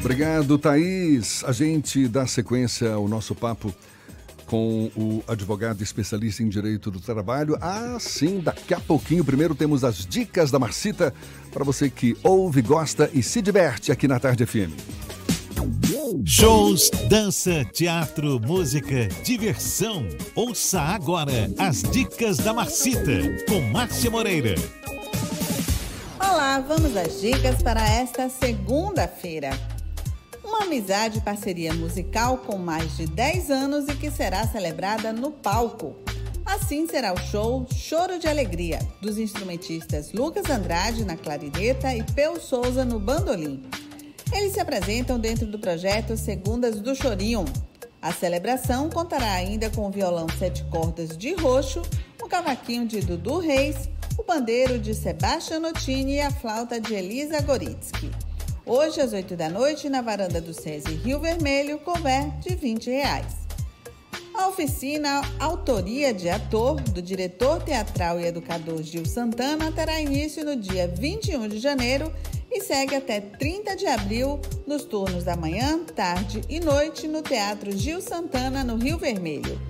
Obrigado, Thaís. A gente dá sequência ao nosso papo com o advogado especialista em direito do trabalho. Ah, sim, daqui a pouquinho. Primeiro temos as dicas da Marcita para você que ouve, gosta e se diverte aqui na Tarde FM. Shows, dança, teatro, música, diversão. Ouça agora as dicas da Marcita com Márcia Moreira. Olá, vamos às dicas para esta segunda-feira. Uma amizade e parceria musical com mais de 10 anos e que será celebrada no palco. Assim será o show Choro de Alegria, dos instrumentistas Lucas Andrade na clarineta e Peu Souza no bandolim. Eles se apresentam dentro do projeto Segundas do Chorinho. A celebração contará ainda com o violão sete cordas de roxo, o cavaquinho de Dudu Reis, o bandeiro de Sebastião Notini e a flauta de Elisa Goritsky. Hoje, às 8 da noite, na varanda do SESI Rio Vermelho, couver de 20 reais. A oficina Autoria de Ator, do diretor teatral e educador Gil Santana, terá início no dia 21 de janeiro e segue até 30 de abril nos turnos da manhã, tarde e noite no Teatro Gil Santana, no Rio Vermelho.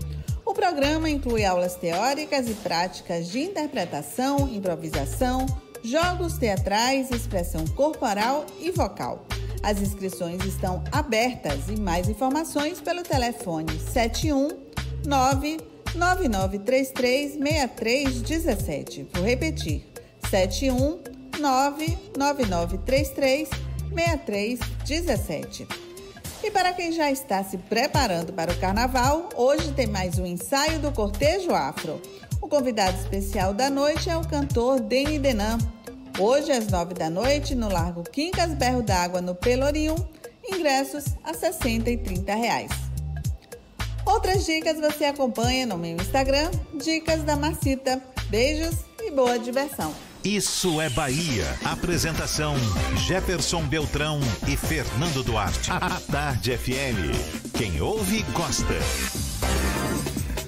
O programa inclui aulas teóricas e práticas de interpretação, improvisação, jogos teatrais, expressão corporal e vocal. As inscrições estão abertas e mais informações pelo telefone 719 9933 6317. Vou repetir: 719 9933 6317. E para quem já está se preparando para o carnaval, hoje tem mais um ensaio do Cortejo Afro. O convidado especial da noite é o cantor Deni Denan. Hoje, às nove da noite, no Largo Quincas Berro d'Água, no Pelourinho, ingressos a 60 e 30 reais. Outras dicas você acompanha no meu Instagram, Dicas da Marcita. Beijos e boa diversão. Isso é Bahia. Apresentação: Jefferson Beltrão e Fernando Duarte. A Tarde FM. Quem ouve, gosta.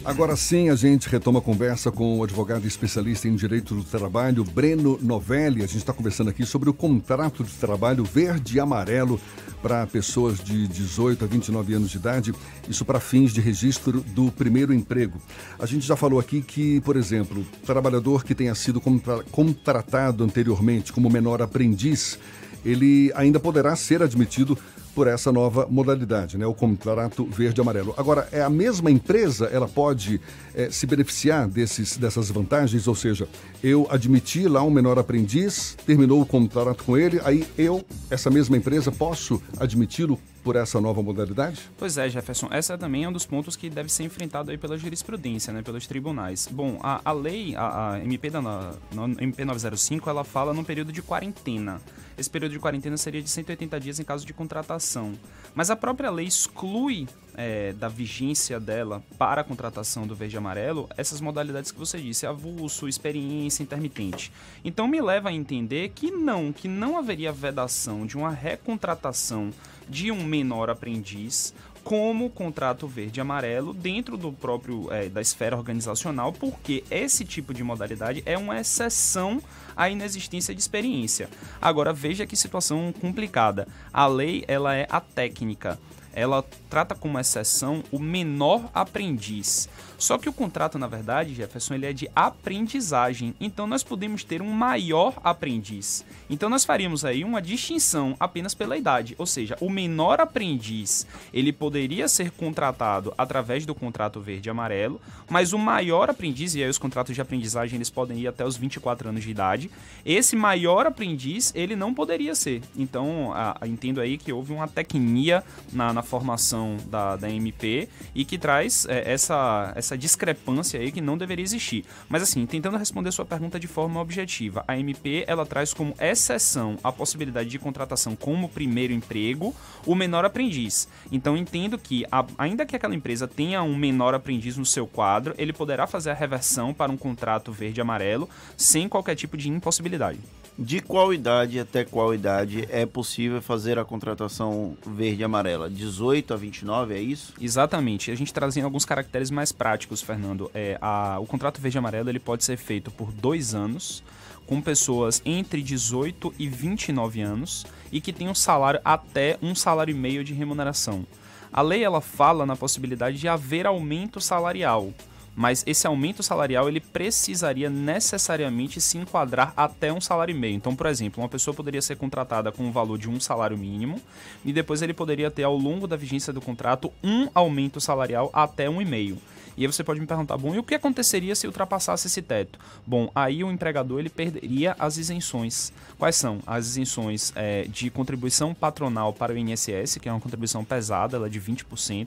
Agora sim, a gente retoma a conversa com o advogado especialista em direito do trabalho, Breno Novelli. A gente está conversando aqui sobre o contrato de trabalho verde e amarelo para pessoas de 18 a 29 anos de idade, isso para fins de registro do primeiro emprego. A gente já falou aqui que, por exemplo, trabalhador que tenha sido contra contratado anteriormente como menor aprendiz, ele ainda poderá ser admitido por essa nova modalidade, né? o contrato verde-amarelo. Agora, é a mesma empresa, ela pode é, se beneficiar desses, dessas vantagens, ou seja, eu admiti lá um menor aprendiz, terminou o contrato com ele, aí eu, essa mesma empresa, posso admiti-lo por essa nova modalidade? Pois é, Jefferson. Essa também é um dos pontos que deve ser enfrentado aí pela jurisprudência, né, pelos tribunais. Bom, a, a lei, a, a MP, da, na, MP 905, ela fala num período de quarentena. Esse período de quarentena seria de 180 dias em caso de contratação. Mas a própria lei exclui é, da vigência dela para a contratação do verde e amarelo essas modalidades que você disse, avulso, experiência, intermitente. Então me leva a entender que não, que não haveria vedação de uma recontratação de um menor aprendiz como contrato verde e amarelo dentro do próprio é, da esfera organizacional, porque esse tipo de modalidade é uma exceção à inexistência de experiência. Agora veja que situação complicada. A lei ela é a técnica. Ela trata como exceção o menor aprendiz. Só que o contrato, na verdade, Jefferson, ele é de aprendizagem. Então nós podemos ter um maior aprendiz. Então nós faríamos aí uma distinção apenas pela idade, ou seja, o menor aprendiz, ele poderia ser contratado através do contrato verde e amarelo, mas o maior aprendiz, e aí os contratos de aprendizagem eles podem ir até os 24 anos de idade, esse maior aprendiz, ele não poderia ser. Então, a, a, entendo aí que houve uma tecnia na, na formação da, da MP e que traz é, essa, essa discrepância aí que não deveria existir. Mas assim, tentando responder sua pergunta de forma objetiva, a MP ela traz como exceção a possibilidade de contratação como primeiro emprego o menor aprendiz. Então entendo que, a, ainda que aquela empresa tenha um menor aprendiz no seu quadro, ele poderá fazer a reversão para um contrato verde e amarelo sem qualquer tipo de impossibilidade. De qual idade até qual idade é possível fazer a contratação verde e amarela? 18 a 29, é isso? Exatamente. A gente trazendo alguns caracteres mais práticos, Fernando. É, a, o contrato verde e amarelo ele pode ser feito por dois anos com pessoas entre 18 e 29 anos e que tenham salário até um salário e meio de remuneração. A lei ela fala na possibilidade de haver aumento salarial, mas esse aumento salarial ele precisaria necessariamente se enquadrar até um salário e meio. Então, por exemplo, uma pessoa poderia ser contratada com o valor de um salário mínimo e depois ele poderia ter ao longo da vigência do contrato um aumento salarial até um e meio. E aí você pode me perguntar, bom, e o que aconteceria se ultrapassasse esse teto? Bom, aí o empregador ele perderia as isenções. Quais são? As isenções é, de contribuição patronal para o INSS, que é uma contribuição pesada, ela é de 20%.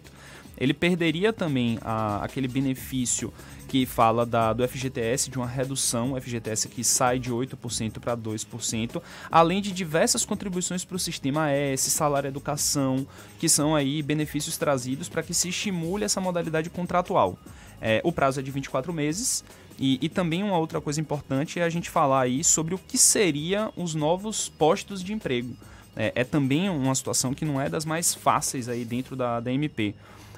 Ele perderia também a, aquele benefício que fala da, do FGTS, de uma redução, o FGTS que sai de 8% para 2%, além de diversas contribuições para o sistema S, salário educação, que são aí benefícios trazidos para que se estimule essa modalidade contratual. É, o prazo é de 24 meses. E, e, também uma outra coisa importante é a gente falar aí sobre o que seriam os novos postos de emprego. É, é também uma situação que não é das mais fáceis aí dentro da, da MP.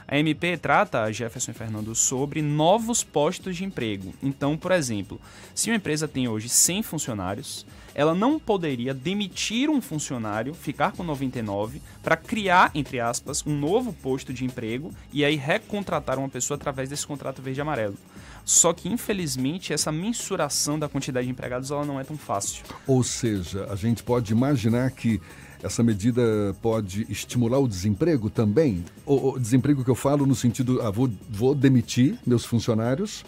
A MP trata, Jefferson e Fernando, sobre novos postos de emprego. Então, por exemplo, se uma empresa tem hoje 100 funcionários, ela não poderia demitir um funcionário, ficar com 99, para criar, entre aspas, um novo posto de emprego e aí recontratar uma pessoa através desse contrato verde e amarelo. Só que, infelizmente, essa mensuração da quantidade de empregados ela não é tão fácil. Ou seja, a gente pode imaginar que essa medida pode estimular o desemprego também? O, o desemprego que eu falo no sentido, ah, vou, vou demitir meus funcionários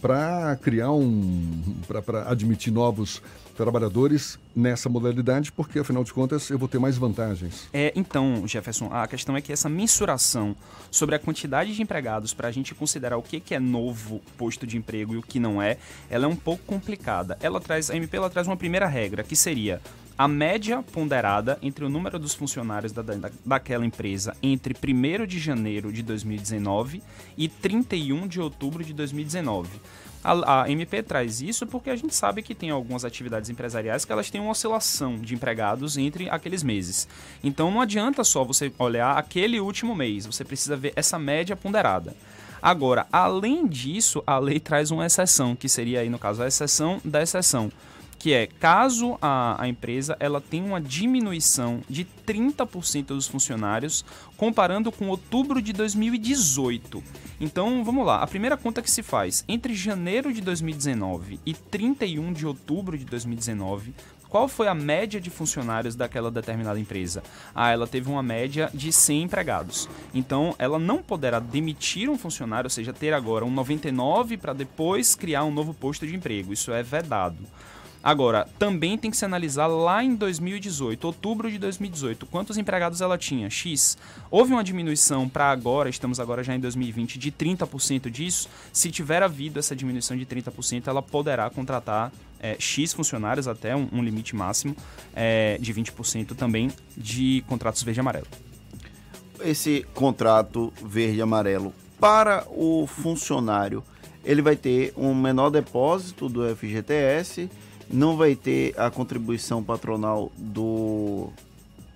para criar um. para admitir novos trabalhadores nessa modalidade, porque afinal de contas eu vou ter mais vantagens. É, então, Jefferson, a questão é que essa mensuração sobre a quantidade de empregados para a gente considerar o que, que é novo posto de emprego e o que não é, ela é um pouco complicada. Ela traz, a MP ela traz uma primeira regra, que seria a média ponderada entre o número dos funcionários da, da, daquela empresa entre 1 de janeiro de 2019 e 31 de outubro de 2019. A, a, MP traz isso porque a gente sabe que tem algumas atividades empresariais que elas têm uma oscilação de empregados entre aqueles meses. Então não adianta só você olhar aquele último mês, você precisa ver essa média ponderada. Agora, além disso, a lei traz uma exceção, que seria aí no caso a exceção da exceção que é caso a, a empresa ela tenha uma diminuição de 30% dos funcionários comparando com outubro de 2018. Então, vamos lá. A primeira conta que se faz entre janeiro de 2019 e 31 de outubro de 2019, qual foi a média de funcionários daquela determinada empresa? Ah, ela teve uma média de 100 empregados. Então, ela não poderá demitir um funcionário, ou seja, ter agora um 99 para depois criar um novo posto de emprego. Isso é vedado. Agora, também tem que se analisar lá em 2018, outubro de 2018, quantos empregados ela tinha? X. Houve uma diminuição para agora, estamos agora já em 2020, de 30% disso. Se tiver havido essa diminuição de 30%, ela poderá contratar é, X funcionários até um, um limite máximo é, de 20% também de contratos verde e amarelo. esse contrato verde e amarelo para o funcionário, ele vai ter um menor depósito do FGTS, não vai ter a contribuição patronal do,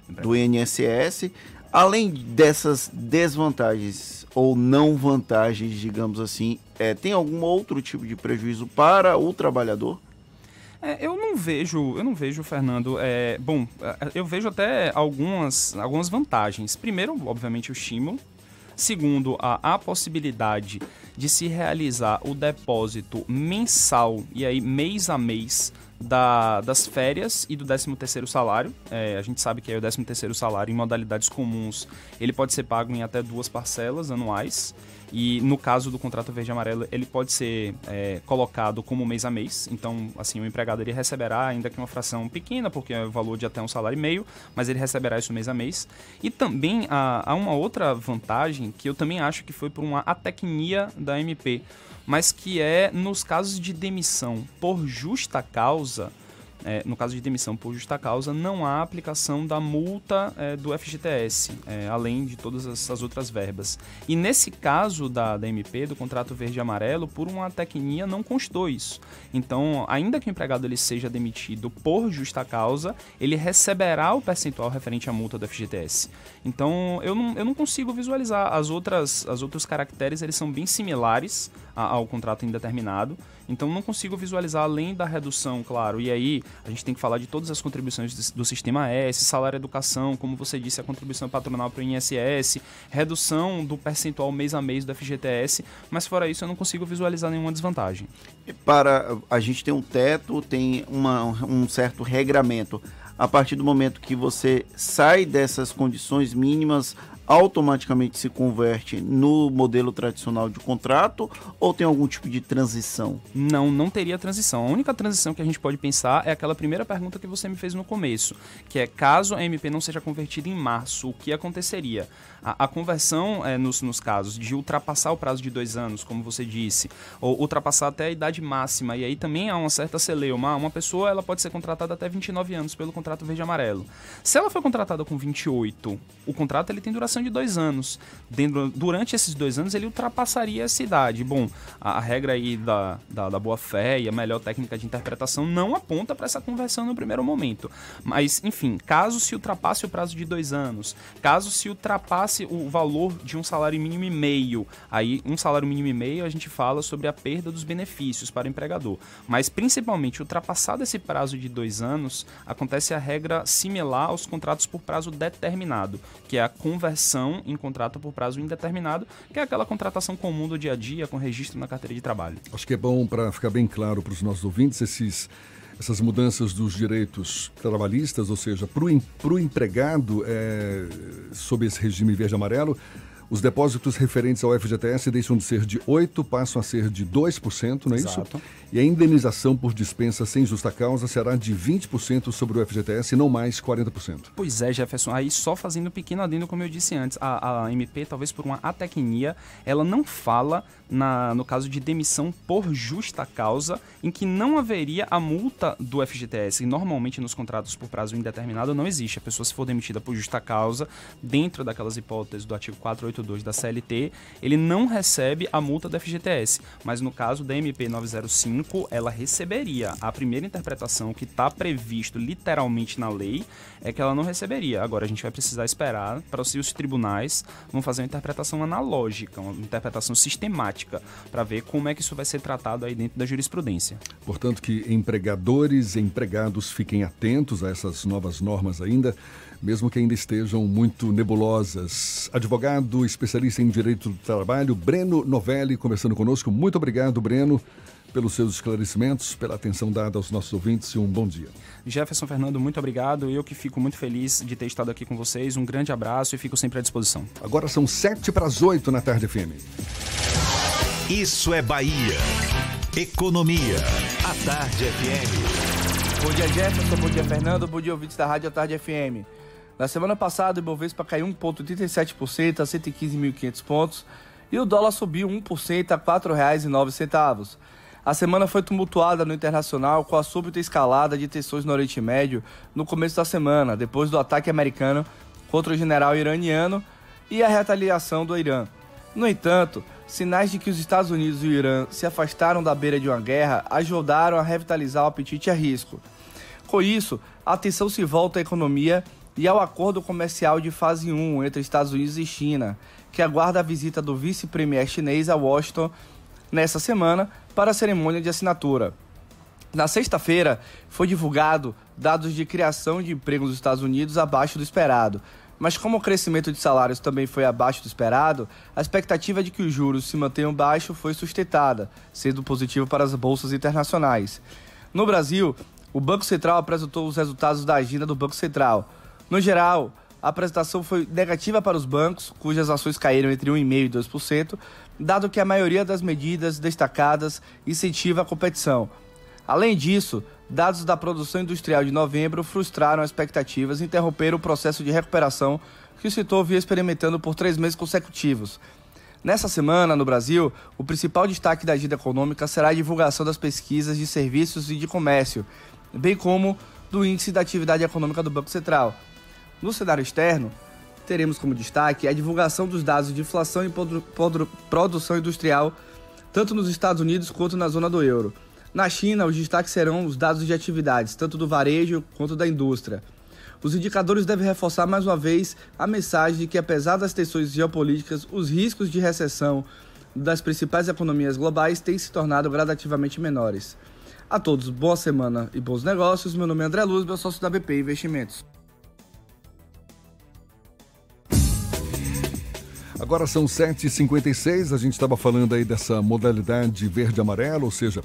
do INSS. Além dessas desvantagens ou não vantagens, digamos assim, é, tem algum outro tipo de prejuízo para o trabalhador? É, eu não vejo, eu não vejo, Fernando. É, bom, é, eu vejo até algumas, algumas vantagens. Primeiro, obviamente, o estímulo. Segundo, a, a possibilidade de se realizar o depósito mensal e aí mês a mês da, das férias e do 13º salário. É, a gente sabe que é o 13º salário em modalidades comuns, ele pode ser pago em até duas parcelas anuais. E no caso do contrato verde e amarelo, ele pode ser é, colocado como mês a mês. Então, assim, o empregado ele receberá, ainda que uma fração pequena, porque é o valor de até um salário e meio, mas ele receberá isso mês a mês. E também há, há uma outra vantagem que eu também acho que foi por uma atecnia da MP, mas que é nos casos de demissão por justa causa é, no caso de demissão por justa causa, não há aplicação da multa é, do FGTS, é, além de todas essas outras verbas. E nesse caso da, da MP, do contrato verde e amarelo, por uma tecnia não constou isso. Então, ainda que o empregado ele seja demitido por justa causa, ele receberá o percentual referente à multa do FGTS. Então, eu não, eu não consigo visualizar. As outras, as outros caracteres, eles são bem similares ao contrato indeterminado. Então não consigo visualizar além da redução, claro. E aí a gente tem que falar de todas as contribuições do sistema S, salário educação, como você disse, a contribuição patronal para o INSS, redução do percentual mês a mês do FGTS, mas fora isso eu não consigo visualizar nenhuma desvantagem. Para a gente tem um teto, tem uma, um certo regramento. A partir do momento que você sai dessas condições mínimas, automaticamente se converte no modelo tradicional de contrato ou tem algum tipo de transição? Não, não teria transição. A única transição que a gente pode pensar é aquela primeira pergunta que você me fez no começo, que é caso a MP não seja convertida em março, o que aconteceria? A, a conversão é, nos, nos casos de ultrapassar o prazo de dois anos, como você disse, ou ultrapassar até a idade máxima, e aí também há uma certa celeuma. Uma pessoa ela pode ser contratada até 29 anos pelo contrato verde amarelo. Se ela foi contratada com 28, o contrato ele tem duração de dois anos. Dentro, durante esses dois anos ele ultrapassaria essa idade. Bom, a, a regra aí da, da, da boa-fé e a melhor técnica de interpretação não aponta para essa conversão no primeiro momento. Mas, enfim, caso se ultrapasse o prazo de dois anos, caso se ultrapasse o valor de um salário mínimo e meio, aí um salário mínimo e meio a gente fala sobre a perda dos benefícios para o empregador. Mas principalmente ultrapassado esse prazo de dois anos, acontece a regra similar aos contratos por prazo determinado, que é a conversão em contrato por prazo indeterminado, que é aquela contratação comum do dia a dia com registro na carteira de trabalho. Acho que é bom para ficar bem claro para os nossos ouvintes esses essas mudanças dos direitos trabalhistas, ou seja, para o empregado é, sob esse regime verde-amarelo, os depósitos referentes ao FGTS deixam de ser de 8%, passam a ser de 2%, não é Exato. isso? E a indenização por dispensa sem justa causa será de 20% sobre o FGTS e não mais 40%. Pois é, Jefferson. Aí só fazendo um pequeno adendo, como eu disse antes, a, a MP, talvez por uma atecnia, ela não fala na, no caso de demissão por justa causa, em que não haveria a multa do FGTS. E normalmente nos contratos por prazo indeterminado não existe. A pessoa, se for demitida por justa causa, dentro daquelas hipóteses do artigo 482 da CLT, ele não recebe a multa do FGTS. Mas no caso da MP 905, ela receberia. A primeira interpretação que está previsto literalmente na lei é que ela não receberia. Agora a gente vai precisar esperar para se os tribunais vão fazer uma interpretação analógica, uma interpretação sistemática para ver como é que isso vai ser tratado aí dentro da jurisprudência. Portanto, que empregadores e empregados fiquem atentos a essas novas normas ainda, mesmo que ainda estejam muito nebulosas. Advogado, especialista em direito do trabalho, Breno Novelli, conversando conosco. Muito obrigado, Breno pelos seus esclarecimentos, pela atenção dada aos nossos ouvintes e um bom dia. Jefferson Fernando, muito obrigado. Eu que fico muito feliz de ter estado aqui com vocês. Um grande abraço e fico sempre à disposição. Agora são sete para as oito na tarde FM. Isso é Bahia. Economia. A Tarde FM. Bom dia, Jefferson. Bom dia, Fernando. Bom dia, ouvintes da Rádio A Tarde FM. Na semana passada, o Ibovespa caiu 1,37% a 115.500 pontos e o dólar subiu 1% a R$ 4,09. A semana foi tumultuada no internacional com a súbita escalada de tensões no Oriente Médio no começo da semana, depois do ataque americano contra o general iraniano e a retaliação do Irã. No entanto, sinais de que os Estados Unidos e o Irã se afastaram da beira de uma guerra ajudaram a revitalizar o apetite a risco. Com isso, a atenção se volta à economia e ao acordo comercial de fase 1 entre Estados Unidos e China, que aguarda a visita do vice-premier chinês a Washington nesta semana para a cerimônia de assinatura. Na sexta-feira, foi divulgado dados de criação de emprego nos Estados Unidos abaixo do esperado. Mas como o crescimento de salários também foi abaixo do esperado, a expectativa de que os juros se mantenham baixos foi sustentada, sendo positivo para as bolsas internacionais. No Brasil, o Banco Central apresentou os resultados da agenda do Banco Central. No geral, a apresentação foi negativa para os bancos, cujas ações caíram entre 1,5% e 2%, dado que a maioria das medidas destacadas incentiva a competição. Além disso, dados da produção industrial de novembro frustraram as expectativas e interromperam o processo de recuperação que o setor vinha experimentando por três meses consecutivos. Nessa semana, no Brasil, o principal destaque da agenda econômica será a divulgação das pesquisas de serviços e de comércio, bem como do índice da atividade econômica do Banco Central. No cenário externo, teremos como destaque a divulgação dos dados de inflação e produção industrial, tanto nos Estados Unidos quanto na zona do euro. Na China, os destaques serão os dados de atividades, tanto do varejo quanto da indústria. Os indicadores devem reforçar mais uma vez a mensagem de que, apesar das tensões geopolíticas, os riscos de recessão das principais economias globais têm se tornado gradativamente menores. A todos, boa semana e bons negócios. Meu nome é André Luz, meu sócio da BP Investimentos. Agora são 7h56, a gente estava falando aí dessa modalidade verde-amarelo, ou seja,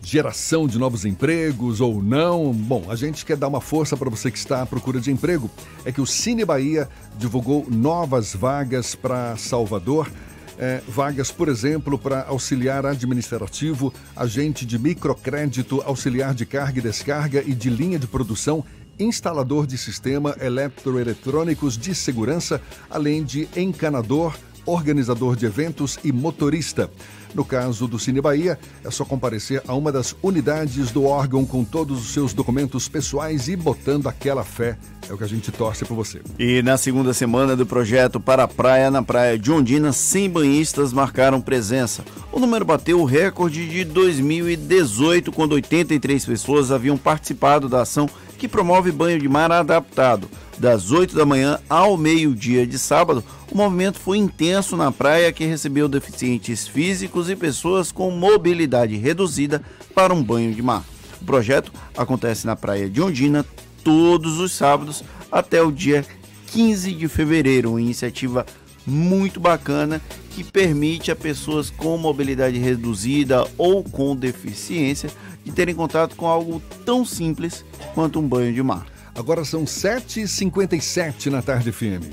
geração de novos empregos ou não. Bom, a gente quer dar uma força para você que está à procura de emprego. É que o Cine Bahia divulgou novas vagas para Salvador. É, vagas, por exemplo, para auxiliar administrativo, agente de microcrédito, auxiliar de carga e descarga e de linha de produção instalador de sistema eletroeletrônicos de segurança, além de encanador, organizador de eventos e motorista. No caso do Cine Bahia, é só comparecer a uma das unidades do órgão com todos os seus documentos pessoais e botando aquela fé. É o que a gente torce por você. E na segunda semana do projeto Para a Praia, na praia de Ondina, 100 banhistas marcaram presença. O número bateu o recorde de 2018, quando 83 pessoas haviam participado da ação que promove banho de mar adaptado. Das 8 da manhã ao meio-dia de sábado, o movimento foi intenso na praia que recebeu deficientes físicos e pessoas com mobilidade reduzida para um banho de mar. O projeto acontece na praia de Ondina todos os sábados até o dia 15 de fevereiro, uma iniciativa muito bacana que permite a pessoas com mobilidade reduzida ou com deficiência de terem contato com algo tão simples quanto um banho de mar. Agora são 7h57 na tarde firme.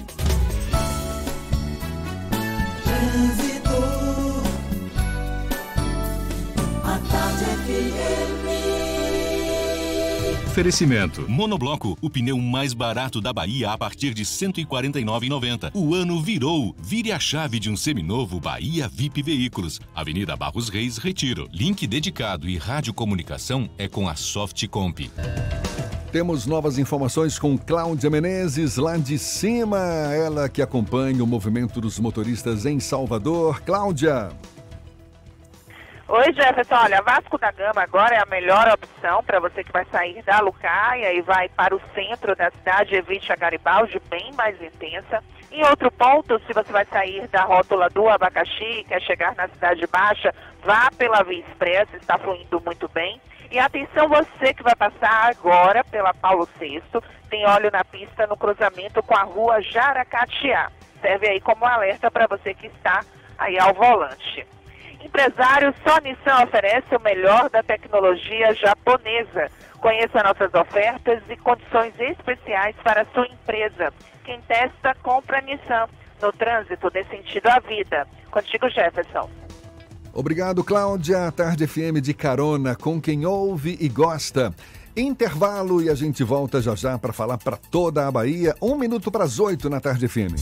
Oferecimento. Monobloco, o pneu mais barato da Bahia a partir de R$ 149,90. O ano virou. Vire a chave de um seminovo Bahia VIP Veículos. Avenida Barros Reis, Retiro. Link dedicado e radiocomunicação é com a Softcomp. Temos novas informações com Cláudia Menezes, lá de cima. Ela que acompanha o movimento dos motoristas em Salvador. Cláudia. Oi, Jefferson. Olha, Vasco da Gama agora é a melhor opção para você que vai sair da Lucaia e vai para o centro da cidade. Evite a Garibaldi, bem mais intensa. Em outro ponto, se você vai sair da rótula do Abacaxi e quer chegar na Cidade Baixa, vá pela Via Expressa, está fluindo muito bem. E atenção você que vai passar agora pela Paulo VI, tem óleo na pista no cruzamento com a rua Jaracatiá. Serve aí como alerta para você que está aí ao volante. Empresário, só Nissan oferece o melhor da tecnologia japonesa. Conheça nossas ofertas e condições especiais para a sua empresa. Quem testa, compra Nissan. No trânsito, dê sentido à vida. Contigo, Jefferson. Obrigado, Cláudia. Tarde FM de carona com quem ouve e gosta. Intervalo e a gente volta já já para falar para toda a Bahia. Um minuto para as oito na Tarde FM.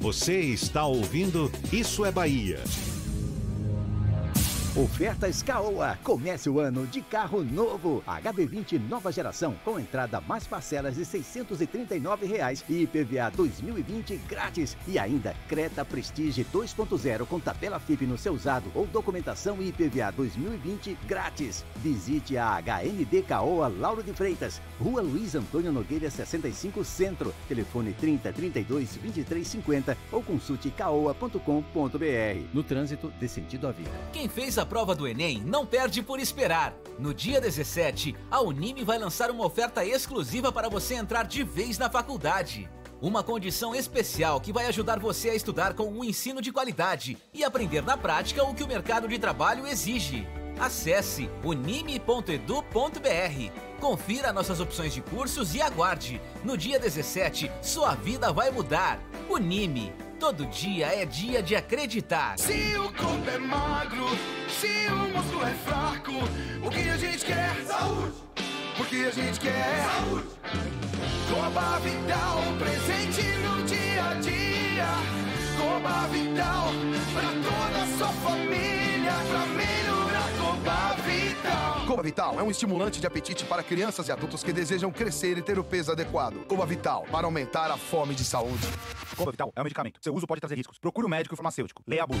Você está ouvindo Isso é Bahia. Ofertas Caoa. Comece o ano de carro novo. HB20 nova geração com entrada mais parcelas de 639 reais e IPVA 2020 grátis. E ainda Creta Prestige 2.0 com tabela FIP no seu usado ou documentação e IPVA 2020 grátis. Visite a HND Caoa Lauro de Freitas, Rua Luiz Antônio Nogueira 65 Centro. Telefone 30 32 23 50 ou consulte caoa.com.br. No trânsito, dê sentido à vida. Quem fez a prova do Enem não perde por esperar. No dia 17, a Unime vai lançar uma oferta exclusiva para você entrar de vez na faculdade. Uma condição especial que vai ajudar você a estudar com um ensino de qualidade e aprender na prática o que o mercado de trabalho exige. Acesse unime.edu.br. Confira nossas opções de cursos e aguarde. No dia 17, sua vida vai mudar. Unime. Todo dia é dia de acreditar. Se o corpo é magro, se o músculo é fraco, o que a gente quer? Saúde! Porque a gente quer saúde! Coba Vital, presente no dia a dia. Coba Vital, pra toda a sua família, pra melhorar Coba Vital. Coba Vital é um estimulante de apetite para crianças e adultos que desejam crescer e ter o peso adequado. Coba Vital, para aumentar a fome de saúde. Coba Vital é um medicamento. Seu uso pode trazer riscos. Procure o um médico e farmacêutico. Leia a bula.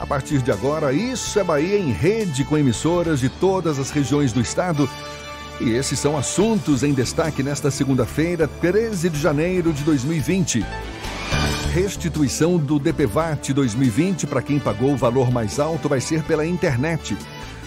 A partir de agora, Isso é Bahia em rede com emissoras de todas as regiões do estado. E esses são assuntos em destaque nesta segunda-feira, 13 de janeiro de 2020. Restituição do DPVAT 2020 para quem pagou o valor mais alto vai ser pela internet.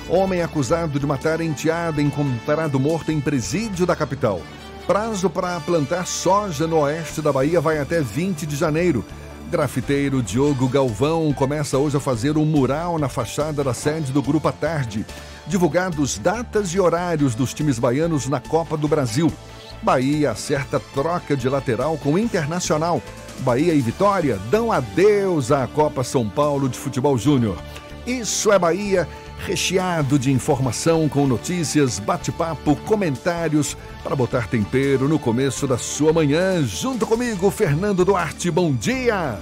Homem acusado de matar enteado encontrado morto em presídio da capital. Prazo para plantar soja no oeste da Bahia vai até 20 de janeiro. Grafiteiro Diogo Galvão começa hoje a fazer um mural na fachada da sede do Grupo à Tarde. Divulgados datas e horários dos times baianos na Copa do Brasil. Bahia acerta troca de lateral com o Internacional. Bahia e Vitória dão adeus à Copa São Paulo de Futebol Júnior. Isso é Bahia, recheado de informação com notícias, bate-papo, comentários para botar tempero no começo da sua manhã. Junto comigo, Fernando Duarte. Bom dia!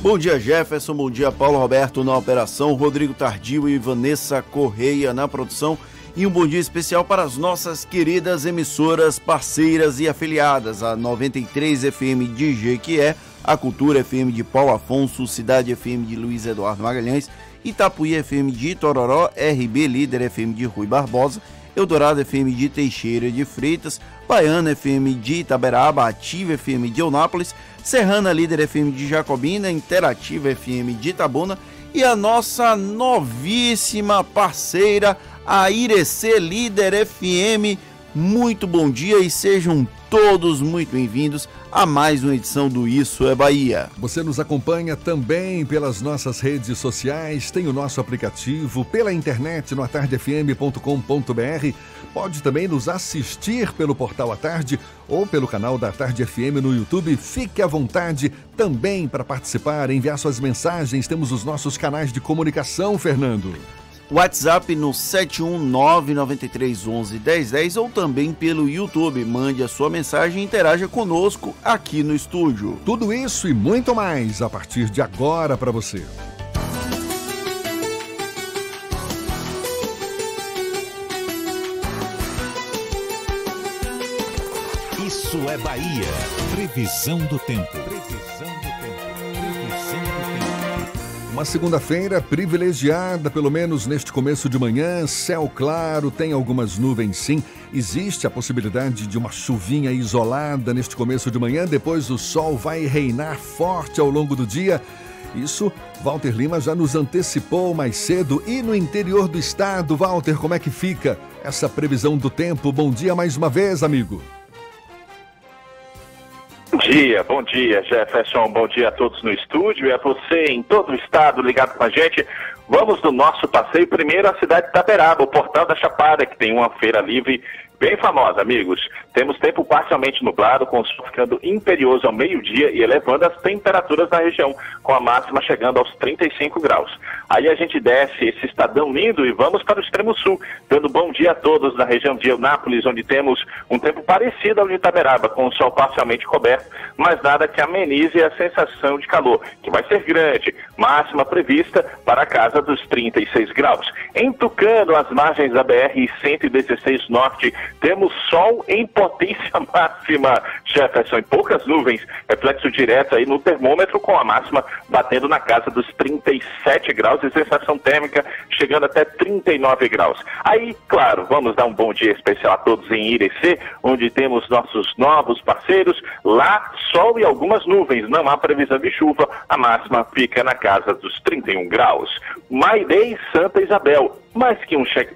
Bom dia, Jefferson. Bom dia, Paulo Roberto na operação, Rodrigo Tardio e Vanessa Correia na produção. E um bom dia especial para as nossas queridas emissoras parceiras e afiliadas, a 93 FM de Jequié, a Cultura FM de Paulo Afonso, Cidade FM de Luiz Eduardo Magalhães, Itapuí FM de Itororó, RB Líder FM de Rui Barbosa, Eldorado FM de Teixeira de Freitas, Baiana FM de Itaberaba, Ativa FM de Eunápolis, Serrana Líder FM de Jacobina, Interativa FM de Itabuna e a nossa novíssima parceira, a Irecê Líder FM. Muito bom dia e sejam todos muito bem-vindos a mais uma edição do Isso é Bahia. Você nos acompanha também pelas nossas redes sociais, tem o nosso aplicativo, pela internet no atardefm.com.br. Pode também nos assistir pelo portal à tarde ou pelo canal da Tarde FM no YouTube. Fique à vontade também para participar, enviar suas mensagens. Temos os nossos canais de comunicação, Fernando. WhatsApp no 71993111010 ou também pelo YouTube. Mande a sua mensagem e interaja conosco aqui no estúdio. Tudo isso e muito mais a partir de agora para você. Isso é Bahia. Previsão do tempo. Uma segunda-feira privilegiada, pelo menos neste começo de manhã, céu claro, tem algumas nuvens sim. Existe a possibilidade de uma chuvinha isolada neste começo de manhã, depois o sol vai reinar forte ao longo do dia. Isso, Walter Lima já nos antecipou mais cedo. E no interior do estado, Walter, como é que fica essa previsão do tempo? Bom dia mais uma vez, amigo. Bom dia, bom dia, Jefferson. Bom dia a todos no estúdio e a você em todo o estado ligado com a gente. Vamos no nosso passeio primeiro à cidade de Itaperaba, o Portal da Chapada, que tem uma feira livre bem famosa, amigos. Temos tempo parcialmente nublado, com o sol ficando imperioso ao meio-dia e elevando as temperaturas na região, com a máxima chegando aos 35 graus. Aí a gente desce esse estadão lindo e vamos para o extremo sul, dando bom dia a todos na região de Eunápolis, onde temos um tempo parecido ao de Itaberaba, com o sol parcialmente coberto, mas nada que amenize a sensação de calor, que vai ser grande, máxima prevista para a casa dos 36 graus. Em Tucano, as margens da BR-116 Norte, temos sol em potência máxima, Jefferson, e poucas nuvens, reflexo direto aí no termômetro, com a máxima batendo na casa dos 37 graus e sensação térmica chegando até 39 graus. Aí, claro, vamos dar um bom dia especial a todos em Irecê, onde temos nossos novos parceiros. Lá, sol e algumas nuvens, não há previsão de chuva, a máxima fica na casa dos 31 graus. Maidei Santa Isabel, mais que um cheque.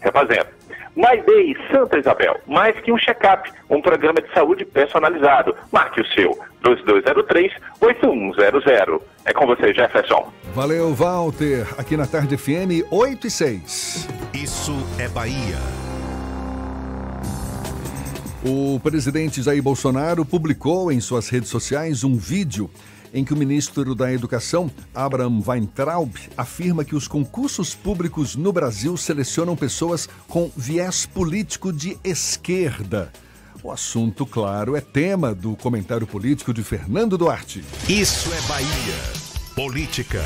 Refazendo. MyDay Santa Isabel, mais que um check-up, um programa de saúde personalizado. Marque o seu, 2203-8100. É com você, Jefferson. Valeu, Walter. Aqui na Tarde FM, 8 e 6. Isso é Bahia. O presidente Jair Bolsonaro publicou em suas redes sociais um vídeo em que o ministro da Educação, Abraham Weintraub, afirma que os concursos públicos no Brasil selecionam pessoas com viés político de esquerda. O assunto, claro, é tema do comentário político de Fernando Duarte. Isso é Bahia. Política.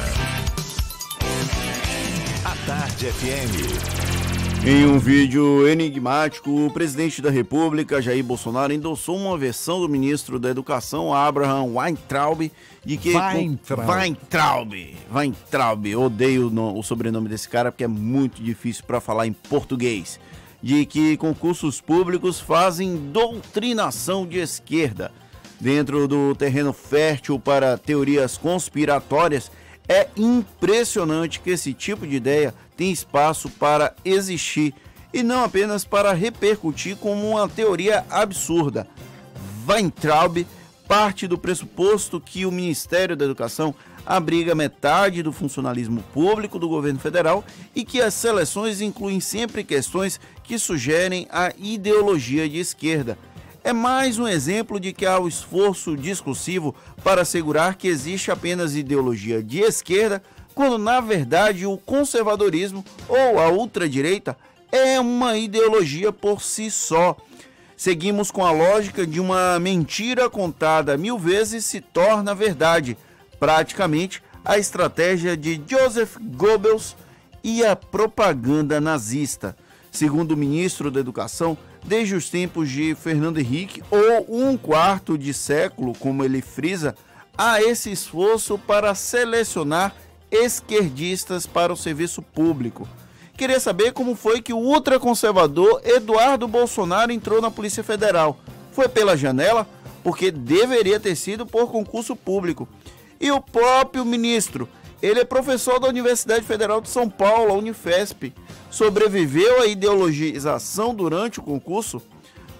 A Tarde FM. Em um vídeo enigmático, o presidente da República, Jair Bolsonaro, endossou uma versão do ministro da Educação, Abraham Weintraub, de que. Weintraub. Weintraub. Weintraub. Odeio o, o sobrenome desse cara porque é muito difícil para falar em português. De que concursos públicos fazem doutrinação de esquerda. Dentro do terreno fértil para teorias conspiratórias, é impressionante que esse tipo de ideia tem espaço para existir e não apenas para repercutir como uma teoria absurda. Weintraub parte do pressuposto que o Ministério da Educação abriga metade do funcionalismo público do governo federal e que as seleções incluem sempre questões que sugerem a ideologia de esquerda. É mais um exemplo de que há o esforço discursivo para assegurar que existe apenas ideologia de esquerda, quando na verdade o conservadorismo ou a ultradireita é uma ideologia por si só. Seguimos com a lógica de uma mentira contada mil vezes se torna verdade. Praticamente a estratégia de Joseph Goebbels e a propaganda nazista. Segundo o ministro da Educação, desde os tempos de Fernando Henrique, ou um quarto de século, como ele frisa, há esse esforço para selecionar esquerdistas para o serviço público. Queria saber como foi que o ultraconservador Eduardo Bolsonaro entrou na Polícia Federal. Foi pela janela? Porque deveria ter sido por concurso público. E o próprio ministro, ele é professor da Universidade Federal de São Paulo, a Unifesp. Sobreviveu à ideologização durante o concurso?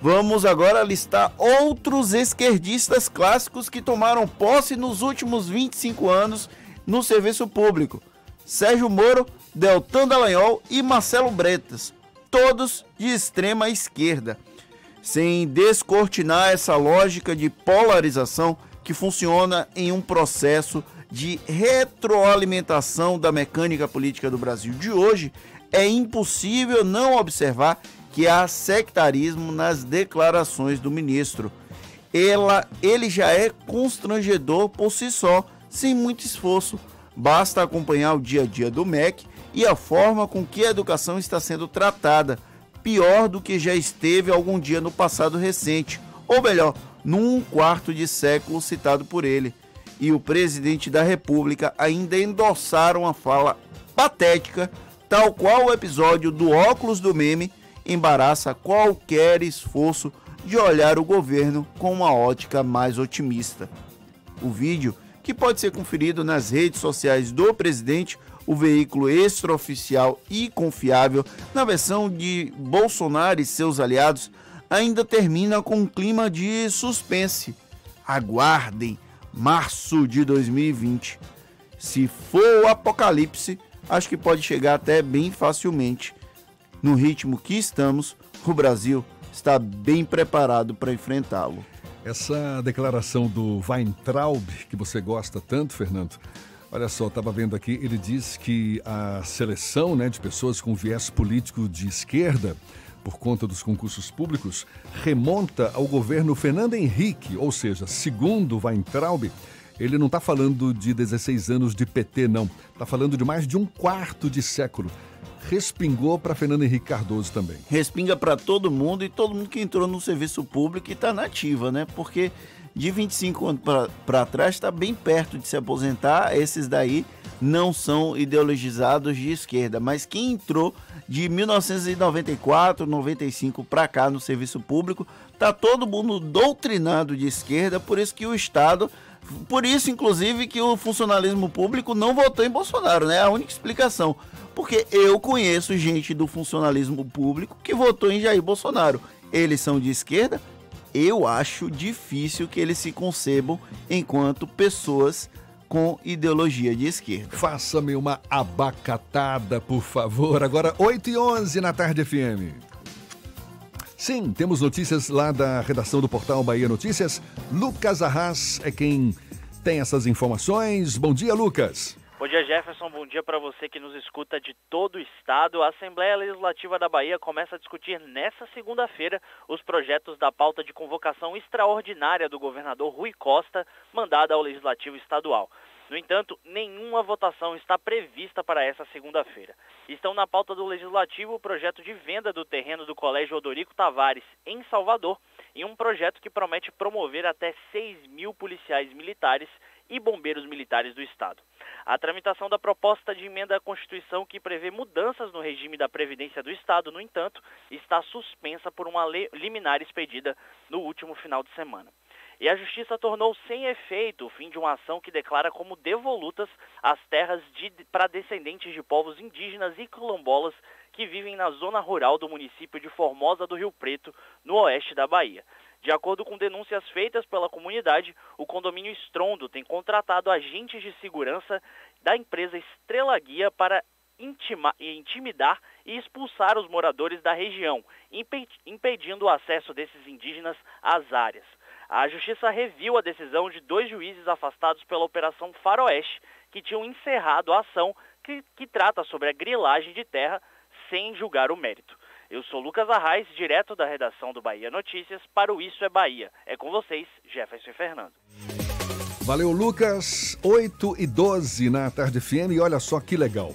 Vamos agora listar outros esquerdistas clássicos que tomaram posse nos últimos 25 anos no serviço público. Sérgio Moro, Deltan Dallagnol e Marcelo Bretas, todos de extrema esquerda. Sem descortinar essa lógica de polarização que funciona em um processo de retroalimentação da mecânica política do Brasil de hoje, é impossível não observar que há sectarismo nas declarações do ministro. Ela, ele já é constrangedor por si só, sem muito esforço. Basta acompanhar o dia a dia do MEC e a forma com que a educação está sendo tratada, pior do que já esteve algum dia no passado recente, ou melhor, num quarto de século citado por ele. e o presidente da República ainda endossaram a fala patética, tal qual o episódio do óculos do meme embaraça qualquer esforço de olhar o governo com uma ótica mais otimista. O vídeo, que pode ser conferido nas redes sociais do presidente, o veículo extraoficial e confiável, na versão de Bolsonaro e seus aliados, ainda termina com um clima de suspense. Aguardem março de 2020. Se for o apocalipse, acho que pode chegar até bem facilmente. No ritmo que estamos, o Brasil está bem preparado para enfrentá-lo. Essa declaração do Weintraub, que você gosta tanto, Fernando, olha só, estava vendo aqui, ele diz que a seleção né, de pessoas com viés político de esquerda, por conta dos concursos públicos, remonta ao governo Fernando Henrique, ou seja, segundo Weintraub, ele não está falando de 16 anos de PT, não. Está falando de mais de um quarto de século respingou para Fernando Henrique Cardoso também. Respinga para todo mundo e todo mundo que entrou no serviço público e está nativa, né? Porque de 25 anos para trás está bem perto de se aposentar. Esses daí não são ideologizados de esquerda, mas quem entrou de 1994, 95 para cá no serviço público, tá todo mundo doutrinado de esquerda, por isso que o Estado por isso, inclusive, que o funcionalismo público não votou em Bolsonaro, né? É a única explicação. Porque eu conheço gente do funcionalismo público que votou em Jair Bolsonaro. Eles são de esquerda? Eu acho difícil que eles se concebam enquanto pessoas com ideologia de esquerda. Faça-me uma abacatada, por favor. Agora, 8 e 11 na tarde FM. Sim, temos notícias lá da redação do portal Bahia Notícias. Lucas Arras é quem tem essas informações. Bom dia, Lucas. Bom dia, Jefferson. Bom dia para você que nos escuta de todo o estado. A Assembleia Legislativa da Bahia começa a discutir nesta segunda-feira os projetos da pauta de convocação extraordinária do governador Rui Costa, mandada ao Legislativo Estadual. No entanto, nenhuma votação está prevista para essa segunda-feira. Estão na pauta do Legislativo o projeto de venda do terreno do Colégio Odorico Tavares, em Salvador, e um projeto que promete promover até 6 mil policiais militares e bombeiros militares do Estado. A tramitação da proposta de emenda à Constituição que prevê mudanças no regime da Previdência do Estado, no entanto, está suspensa por uma liminar expedida no último final de semana. E a Justiça tornou sem efeito o fim de uma ação que declara como devolutas as terras de, para descendentes de povos indígenas e quilombolas que vivem na zona rural do município de Formosa do Rio Preto, no oeste da Bahia. De acordo com denúncias feitas pela comunidade, o condomínio Estrondo tem contratado agentes de segurança da empresa Estrela Guia para intima, intimidar e expulsar os moradores da região, impedindo o acesso desses indígenas às áreas. A Justiça reviu a decisão de dois juízes afastados pela Operação Faroeste, que tinham encerrado a ação que, que trata sobre a grilagem de terra sem julgar o mérito. Eu sou Lucas Arraes, direto da redação do Bahia Notícias, para o Isso é Bahia. É com vocês, Jefferson Fernando. Valeu, Lucas. 8 e 12 na Tarde FM. E olha só que legal.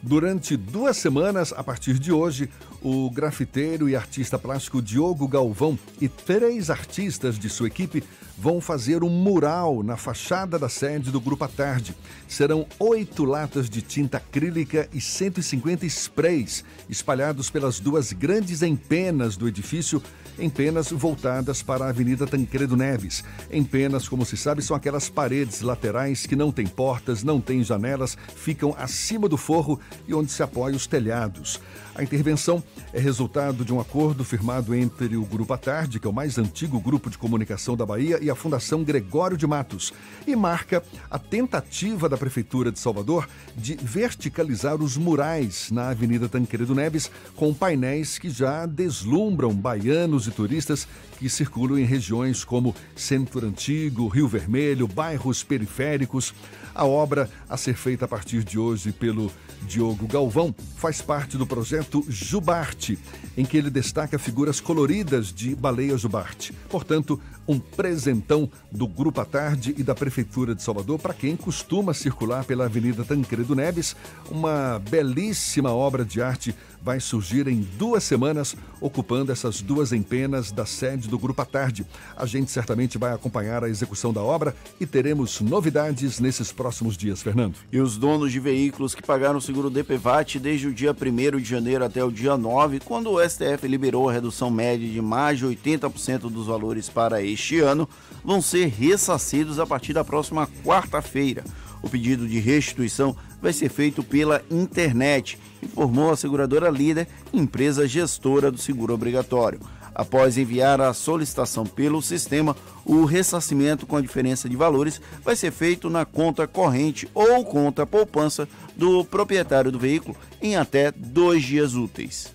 Durante duas semanas, a partir de hoje, o grafiteiro e artista plástico Diogo Galvão e três artistas de sua equipe vão fazer um mural na fachada da sede do Grupo à Tarde. Serão oito latas de tinta acrílica e 150 sprays espalhados pelas duas grandes empenas do edifício em penas voltadas para a Avenida Tancredo Neves. Em penas, como se sabe, são aquelas paredes laterais que não têm portas, não têm janelas, ficam acima do forro e onde se apoiam os telhados. A intervenção é resultado de um acordo firmado entre o Grupo à Tarde, que é o mais antigo grupo de comunicação da Bahia, e a Fundação Gregório de Matos, e marca a tentativa da Prefeitura de Salvador de verticalizar os murais na Avenida Tancredo Neves com painéis que já deslumbram baianos e turistas que circulam em regiões como Centro Antigo, Rio Vermelho, bairros periféricos. A obra a ser feita a partir de hoje pelo Diogo Galvão faz parte do projeto Jubarte, em que ele destaca figuras coloridas de baleia jubarte. Portanto, um presentão do Grupo à Tarde e da Prefeitura de Salvador para quem costuma circular pela Avenida Tancredo Neves. Uma belíssima obra de arte vai surgir em duas semanas, ocupando essas duas empresas apenas da sede do Grupo à Tarde. A gente certamente vai acompanhar a execução da obra e teremos novidades nesses próximos dias, Fernando. E os donos de veículos que pagaram o seguro DPVAT desde o dia 1 de janeiro até o dia 9, quando o STF liberou a redução média de mais de 80% dos valores para este ano, vão ser ressarcidos a partir da próxima quarta-feira. O pedido de restituição vai ser feito pela internet, informou a seguradora líder, empresa gestora do seguro obrigatório. Após enviar a solicitação pelo sistema, o ressarcimento com a diferença de valores vai ser feito na conta corrente ou conta poupança do proprietário do veículo em até dois dias úteis.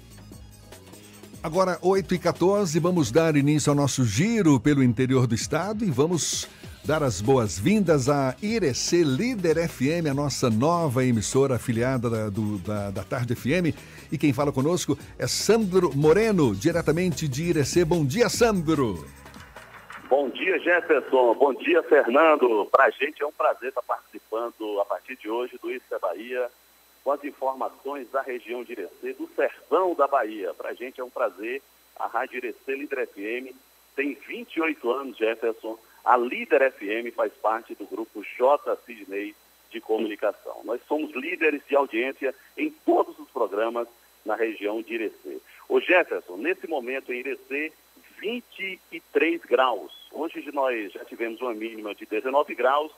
Agora, 8 e 14 vamos dar início ao nosso giro pelo interior do estado e vamos dar as boas-vindas à Irecê Líder FM, a nossa nova emissora afiliada da, do, da, da Tarde FM. E quem fala conosco é Sandro Moreno, diretamente de Irecê. Bom dia, Sandro. Bom dia, Jefferson. Bom dia, Fernando. Para a gente é um prazer estar participando a partir de hoje do Isso é Bahia, com as informações da região de Irecê, do sertão da Bahia. Para a gente é um prazer. A Rádio Irecê Líder FM tem 28 anos, Jefferson a Líder FM faz parte do grupo J. Sidney de comunicação. Nós somos líderes de audiência em todos os programas na região de Irecê. O Jefferson, nesse momento em Irecê, 23 graus. Hoje nós já tivemos uma mínima de 19 graus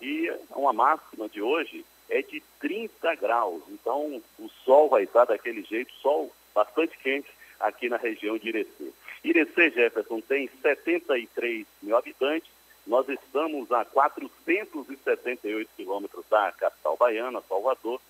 e uma máxima de hoje é de 30 graus. Então o sol vai estar daquele jeito, sol bastante quente aqui na região de Irecê. Irecê, Jefferson, tem 73 mil habitantes nós estamos a 478 quilômetros da capital baiana, Salvador.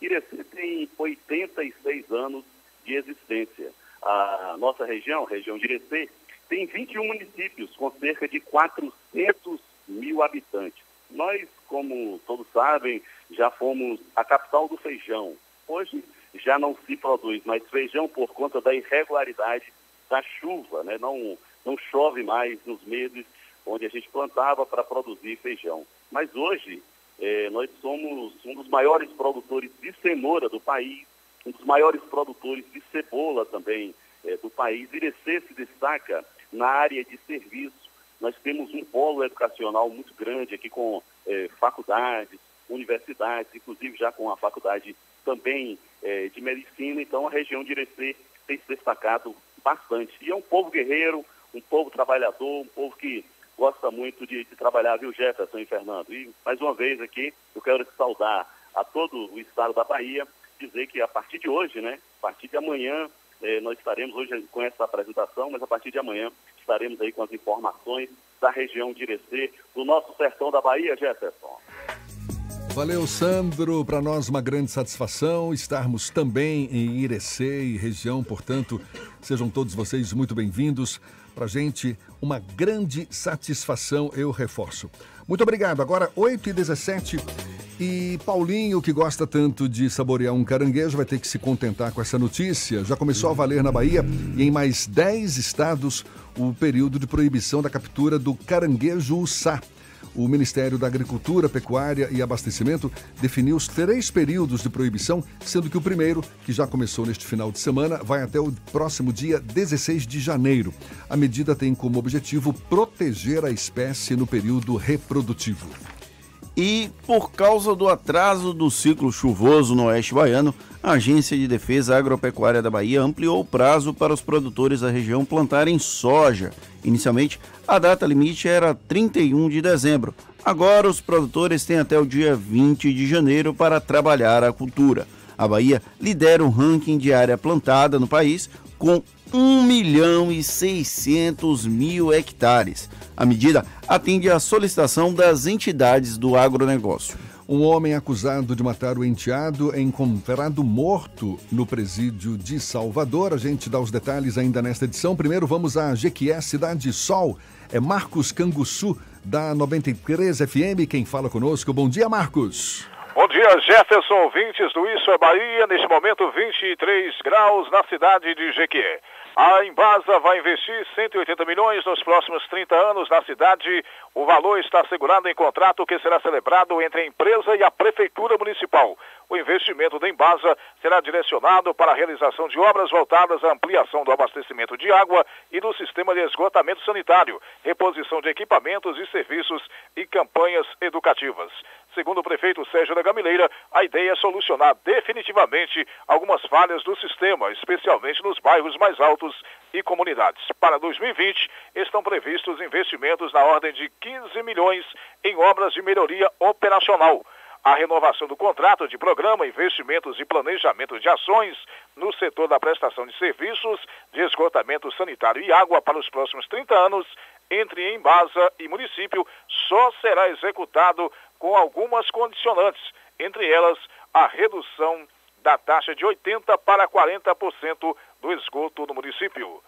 Irecê tem 86 anos de existência. A nossa região, região de Irecê, tem 21 municípios com cerca de 400 mil habitantes. Nós, como todos sabem, já fomos a capital do feijão. Hoje já não se produz mais feijão por conta da irregularidade da chuva, né? não, não chove mais nos meses onde a gente plantava para produzir feijão. Mas hoje é, nós somos um dos maiores produtores de cenoura do país, um dos maiores produtores de cebola também é, do país. Irecê se destaca na área de serviço. Nós temos um polo educacional muito grande aqui com é, faculdades, universidades, inclusive já com a faculdade também é, de medicina. Então a região de Irecê tem se destacado bastante. E é um povo guerreiro, um povo trabalhador, um povo que gosta muito de, de, trabalhar, viu, Jefferson e Fernando? E, mais uma vez aqui, eu quero saudar a todo o estado da Bahia, dizer que a partir de hoje, né, a partir de amanhã, eh, nós estaremos hoje com essa apresentação, mas a partir de amanhã estaremos aí com as informações da região de Irecê, do nosso sertão da Bahia, Jefferson. Valeu, Sandro. Para nós, uma grande satisfação estarmos também em Irecê e região. Portanto, sejam todos vocês muito bem-vindos. Para gente, uma grande satisfação, eu reforço. Muito obrigado. Agora, 8 e 17 e Paulinho, que gosta tanto de saborear um caranguejo, vai ter que se contentar com essa notícia. Já começou a valer na Bahia e em mais 10 estados o período de proibição da captura do caranguejo uçá o Ministério da Agricultura, Pecuária e Abastecimento definiu os três períodos de proibição, sendo que o primeiro, que já começou neste final de semana, vai até o próximo dia 16 de janeiro. A medida tem como objetivo proteger a espécie no período reprodutivo. E por causa do atraso do ciclo chuvoso no oeste baiano, a Agência de Defesa Agropecuária da Bahia ampliou o prazo para os produtores da região plantarem soja. Inicialmente, a data limite era 31 de dezembro. Agora, os produtores têm até o dia 20 de janeiro para trabalhar a cultura. A Bahia lidera o ranking de área plantada no país com 1 milhão e 600 mil hectares. A medida atende à solicitação das entidades do agronegócio. Um homem acusado de matar o enteado é encontrado morto no presídio de Salvador. A gente dá os detalhes ainda nesta edição. Primeiro vamos a Jequié, Cidade Sol. É Marcos Canguçu, da 93 FM, quem fala conosco. Bom dia, Marcos. Bom dia, Jefferson, ouvintes do Isso é Bahia. Neste momento, 23 graus na cidade de Jequié. A Embasa vai investir 180 milhões nos próximos 30 anos na cidade. O valor está assegurado em contrato que será celebrado entre a empresa e a Prefeitura Municipal. O investimento da Embasa será direcionado para a realização de obras voltadas à ampliação do abastecimento de água e do sistema de esgotamento sanitário, reposição de equipamentos e serviços e campanhas educativas. Segundo o prefeito Sérgio da Gamileira, a ideia é solucionar definitivamente algumas falhas do sistema, especialmente nos bairros mais altos e comunidades. Para 2020, estão previstos investimentos na ordem de 15 milhões em obras de melhoria operacional a renovação do contrato de programa, investimentos e planejamento de ações no setor da prestação de serviços de esgotamento sanitário e água para os próximos 30 anos entre Embasa e município só será executado com algumas condicionantes, entre elas a redução da taxa de 80% para 40% do esgoto no município.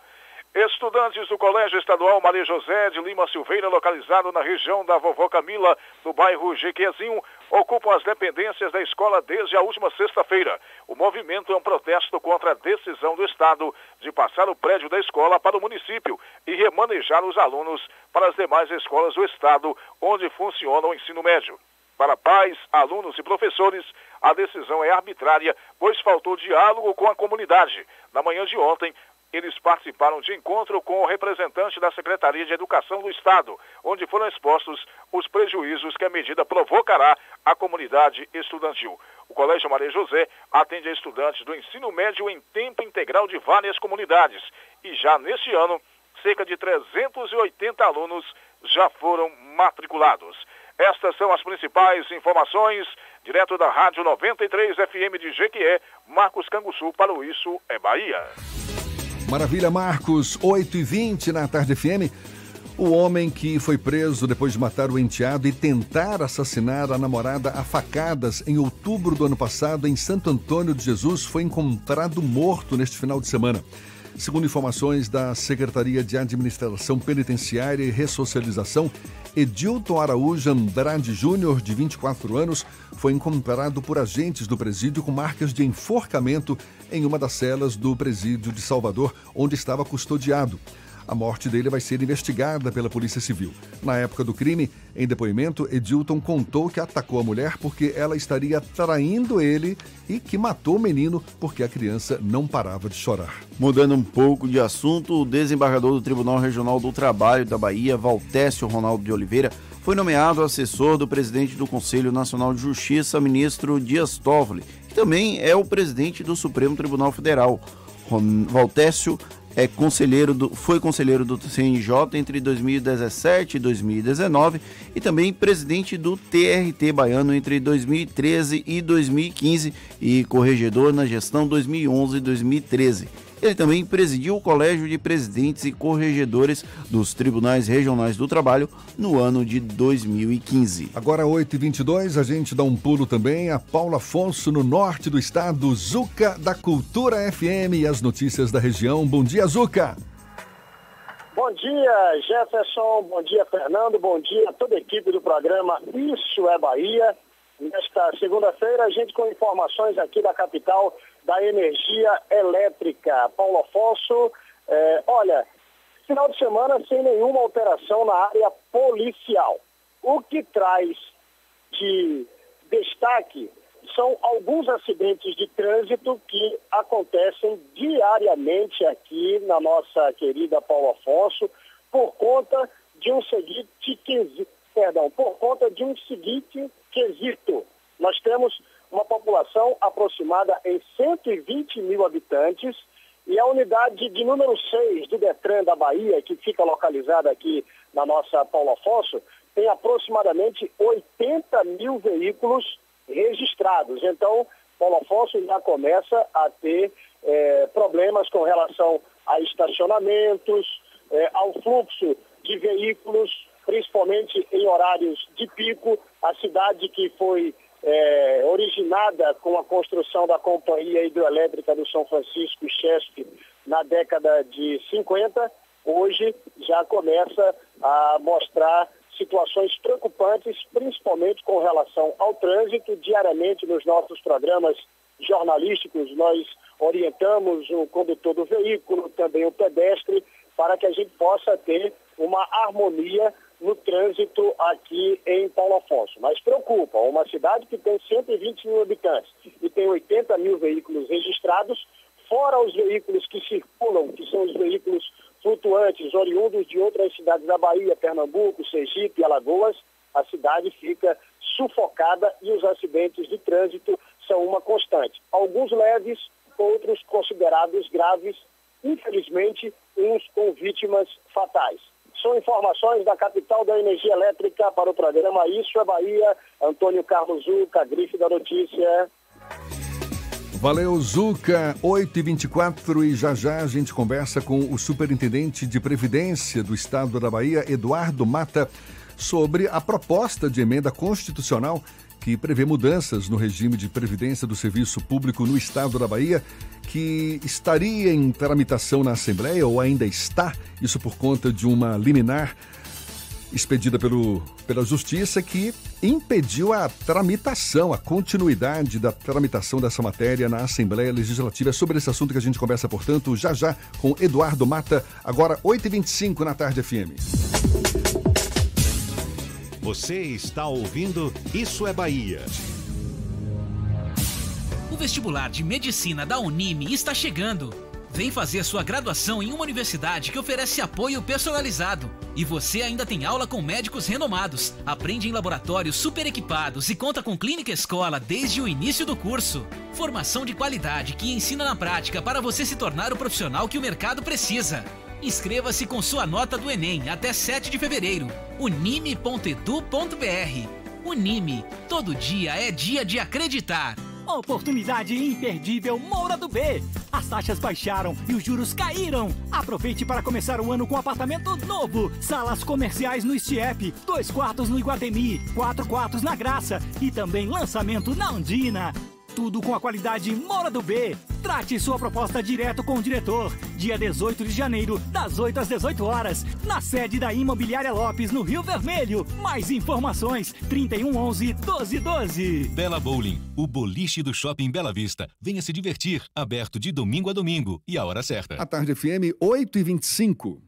Estudantes do Colégio Estadual Maria José de Lima Silveira, localizado na região da Vovó Camila, no bairro Jequezinho, ocupam as dependências da escola desde a última sexta-feira. O movimento é um protesto contra a decisão do Estado de passar o prédio da escola para o município e remanejar os alunos para as demais escolas do Estado, onde funciona o ensino médio. Para pais, alunos e professores, a decisão é arbitrária, pois faltou diálogo com a comunidade. Na manhã de ontem, eles participaram de encontro com o representante da Secretaria de Educação do Estado, onde foram expostos os prejuízos que a medida provocará à comunidade estudantil. O Colégio Maria José atende a estudantes do ensino médio em tempo integral de várias comunidades e já neste ano, cerca de 380 alunos já foram matriculados. Estas são as principais informações, direto da Rádio 93 FM de Jequié, Marcos Canguçu para o Isso é Bahia. Maravilha, Marcos. 8 e 20 na Tarde FM. O homem que foi preso depois de matar o enteado e tentar assassinar a namorada a facadas em outubro do ano passado em Santo Antônio de Jesus foi encontrado morto neste final de semana. Segundo informações da Secretaria de Administração Penitenciária e Ressocialização, Edilton Araújo Andrade Júnior, de 24 anos, foi encontrado por agentes do presídio com marcas de enforcamento em uma das celas do presídio de Salvador, onde estava custodiado. A morte dele vai ser investigada pela Polícia Civil. Na época do crime, em depoimento, Edilton contou que atacou a mulher porque ela estaria traindo ele e que matou o menino porque a criança não parava de chorar. Mudando um pouco de assunto, o desembargador do Tribunal Regional do Trabalho da Bahia, Valtécio Ronaldo de Oliveira, foi nomeado assessor do presidente do Conselho Nacional de Justiça, ministro Dias Toffoli, que também é o presidente do Supremo Tribunal Federal. Valtécio é conselheiro do, foi conselheiro do CNJ entre 2017 e 2019 e também presidente do TRT Baiano entre 2013 e 2015 e corregedor na gestão 2011 e 2013. Ele também presidiu o Colégio de Presidentes e Corregedores dos Tribunais Regionais do Trabalho no ano de 2015. Agora, 8h22, a gente dá um pulo também a Paulo Afonso, no norte do estado, Zuca da Cultura FM e as notícias da região. Bom dia, Zuca! Bom dia, Jefferson. Bom dia, Fernando. Bom dia a toda a equipe do programa Isso é Bahia. Nesta segunda-feira, a gente com informações aqui da capital da energia elétrica. Paulo Afonso, é, olha, final de semana sem nenhuma alteração na área policial. O que traz de destaque são alguns acidentes de trânsito que acontecem diariamente aqui na nossa querida Paulo Afonso por conta de um seguinte quesito, perdão, por conta de um seguinte quesito. Nós temos uma população aproximada em 120 mil habitantes e a unidade de número 6 do Detran da Bahia, que fica localizada aqui na nossa Paulo Afonso, tem aproximadamente 80 mil veículos registrados. Então, Paulo Afonso já começa a ter é, problemas com relação a estacionamentos, é, ao fluxo de veículos, principalmente em horários de pico. A cidade que foi é, originada com a construção da Companhia Hidroelétrica do São Francisco, Chesp, na década de 50, hoje já começa a mostrar situações preocupantes, principalmente com relação ao trânsito. Diariamente nos nossos programas jornalísticos, nós orientamos o condutor do veículo, também o pedestre, para que a gente possa ter uma harmonia no trânsito aqui em Paulo Afonso. Mas preocupa, uma cidade que tem 120 mil habitantes e tem 80 mil veículos registrados, fora os veículos que circulam, que são os veículos flutuantes, oriundos de outras cidades da Bahia, Pernambuco, Sergipe, Alagoas, a cidade fica sufocada e os acidentes de trânsito são uma constante. Alguns leves, outros considerados graves, infelizmente, uns com vítimas fatais. São informações da capital da energia elétrica para o programa Isso é Bahia. Antônio Carlos Zuca, grife da notícia. Valeu, Zuca. 8h24 e já já a gente conversa com o superintendente de Previdência do Estado da Bahia, Eduardo Mata, sobre a proposta de emenda constitucional que prevê mudanças no regime de previdência do serviço público no estado da Bahia, que estaria em tramitação na Assembleia ou ainda está, isso por conta de uma liminar expedida pelo, pela Justiça que impediu a tramitação, a continuidade da tramitação dessa matéria na Assembleia Legislativa. É sobre esse assunto que a gente conversa, portanto, já já com Eduardo Mata, agora 8h25 na Tarde FM. Você está ouvindo Isso é Bahia. O vestibular de medicina da Unime está chegando. Vem fazer sua graduação em uma universidade que oferece apoio personalizado. E você ainda tem aula com médicos renomados, aprende em laboratórios super equipados e conta com clínica escola desde o início do curso. Formação de qualidade que ensina na prática para você se tornar o profissional que o mercado precisa. Inscreva-se com sua nota do Enem até 7 de fevereiro. unime.edu.br. Unime, todo dia é dia de acreditar. Oportunidade imperdível Moura do B. As taxas baixaram e os juros caíram. Aproveite para começar o ano com apartamento novo. Salas comerciais no Stiep, dois quartos no Iguatemi, quatro quartos na Graça e também lançamento na Andina. Tudo com a qualidade Mora do B. Trate sua proposta direto com o diretor. Dia 18 de janeiro, das 8 às 18 horas, na sede da Imobiliária Lopes, no Rio Vermelho. Mais informações: 3111 1212. Bela Bowling, o boliche do Shopping Bela Vista. Venha se divertir, aberto de domingo a domingo e a hora certa. A tarde FM 8 e 25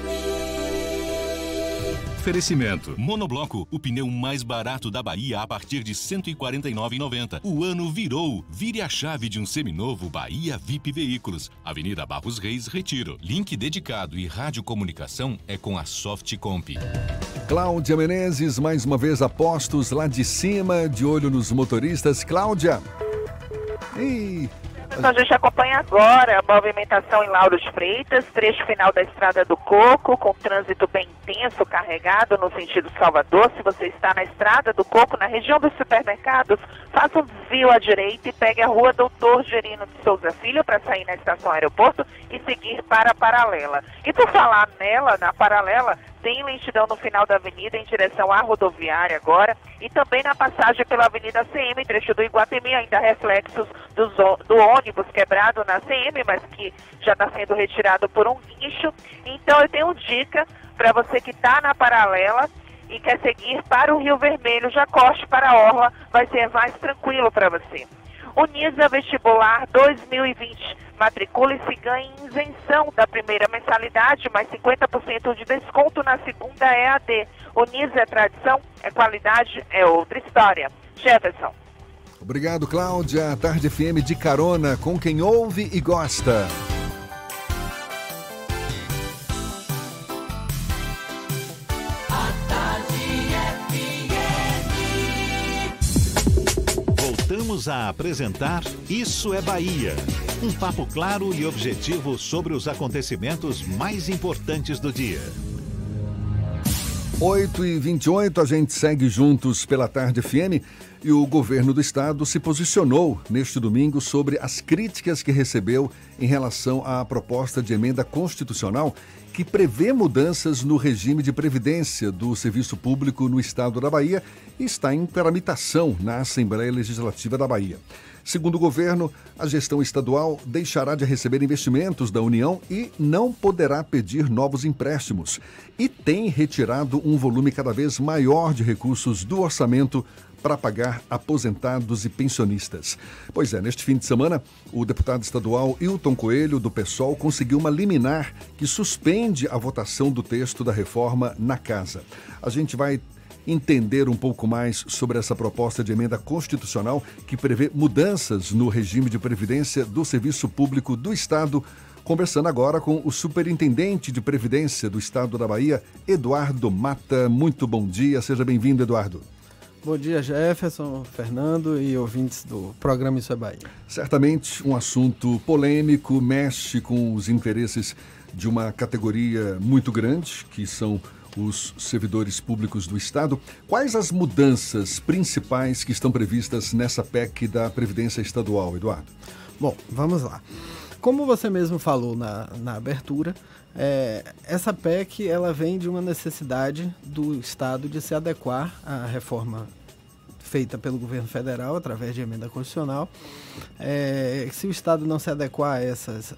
Oferecimento. Monobloco, o pneu mais barato da Bahia a partir de R$ 149,90. O ano virou. Vire a chave de um seminovo Bahia VIP Veículos. Avenida Barros Reis, Retiro. Link dedicado e radiocomunicação é com a Softcomp. Cláudia Menezes, mais uma vez apostos lá de cima, de olho nos motoristas. Cláudia. Ih, Então a gente acompanha agora a movimentação em Lauro de Freitas, trecho final da Estrada do Coco, com trânsito bem intenso, carregado no sentido Salvador. Se você está na Estrada do Coco, na região dos supermercados, faça um desvio à direita e pegue a rua Doutor Gerino de Souza Filho para sair na estação aeroporto e seguir para a paralela. E por falar nela, na paralela, tem lentidão no final da avenida em direção à rodoviária agora e também na passagem pela Avenida CM, trecho do Iguatemi, ainda reflexos do, do ônibus quebrado na CM, mas que já está sendo retirado por um guincho. Então eu tenho dica para você que está na paralela e quer seguir para o Rio Vermelho, já corte para a Orla, vai ser mais tranquilo para você. Unisa Vestibular 2020. Matricule-se e ganhe isenção da primeira mensalidade, mais 50% de desconto na segunda EAD. Unisa é tradição, é qualidade, é outra história. Jefferson. Obrigado, Cláudia. Tarde FM de carona com quem ouve e gosta. Voltamos a apresentar Isso é Bahia. Um papo claro e objetivo sobre os acontecimentos mais importantes do dia. 8 e 28 a gente segue juntos pela Tarde FM e o governo do estado se posicionou neste domingo sobre as críticas que recebeu em relação à proposta de emenda constitucional que prevê mudanças no regime de previdência do serviço público no estado da Bahia está em tramitação na Assembleia Legislativa da Bahia. Segundo o governo, a gestão estadual deixará de receber investimentos da União e não poderá pedir novos empréstimos. E tem retirado um volume cada vez maior de recursos do orçamento para pagar aposentados e pensionistas. Pois é, neste fim de semana, o deputado estadual Hilton Coelho, do PSOL, conseguiu uma liminar que suspende a votação do texto da reforma na casa. A gente vai entender um pouco mais sobre essa proposta de emenda constitucional que prevê mudanças no regime de previdência do Serviço Público do Estado. Conversando agora com o Superintendente de Previdência do Estado da Bahia, Eduardo Mata. Muito bom dia, seja bem-vindo, Eduardo. Bom dia, Jefferson, Fernando e ouvintes do programa Isso é Bahia. Certamente um assunto polêmico, mexe com os interesses de uma categoria muito grande, que são os servidores públicos do Estado. Quais as mudanças principais que estão previstas nessa PEC da Previdência Estadual, Eduardo? Bom, vamos lá. Como você mesmo falou na, na abertura, é, essa PEC ela vem de uma necessidade do Estado de se adequar à reforma feita pelo governo federal através de emenda constitucional. É, se o Estado não se adequar a essas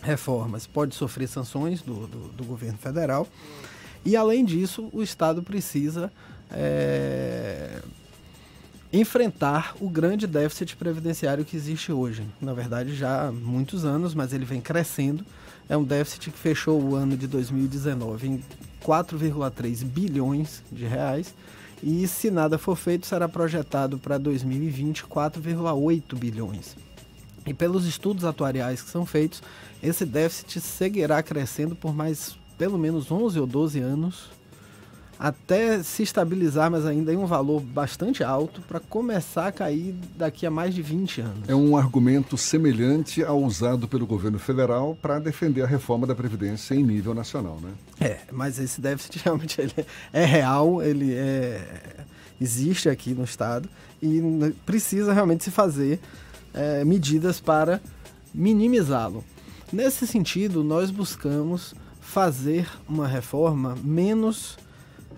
reformas, pode sofrer sanções do, do, do governo federal. E além disso, o Estado precisa é, enfrentar o grande déficit previdenciário que existe hoje. Na verdade, já há muitos anos, mas ele vem crescendo. É um déficit que fechou o ano de 2019 em 4,3 bilhões de reais. E se nada for feito, será projetado para 2020 4,8 bilhões. E pelos estudos atuariais que são feitos, esse déficit seguirá crescendo por mais pelo menos 11 ou 12 anos até se estabilizar, mas ainda em um valor bastante alto, para começar a cair daqui a mais de 20 anos. É um argumento semelhante ao usado pelo governo federal para defender a reforma da Previdência em nível nacional, né? É, mas esse déficit realmente é real, ele é, existe aqui no Estado e precisa realmente se fazer é, medidas para minimizá-lo. Nesse sentido, nós buscamos fazer uma reforma menos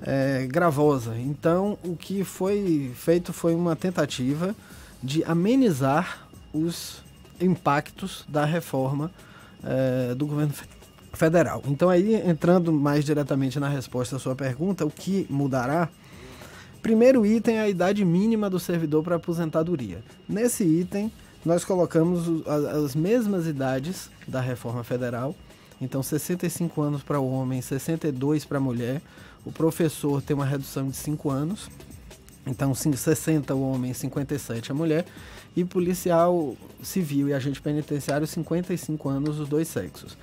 é, gravosa. Então, o que foi feito foi uma tentativa de amenizar os impactos da reforma é, do governo federal. Então, aí, entrando mais diretamente na resposta à sua pergunta, o que mudará? Primeiro item é a idade mínima do servidor para aposentadoria. Nesse item, nós colocamos as mesmas idades da reforma federal então, 65 anos para o homem, 62 para a mulher. O professor tem uma redução de 5 anos. Então, 60 o homem, 57 a mulher. E policial civil e agente penitenciário, 55 anos, os dois sexos.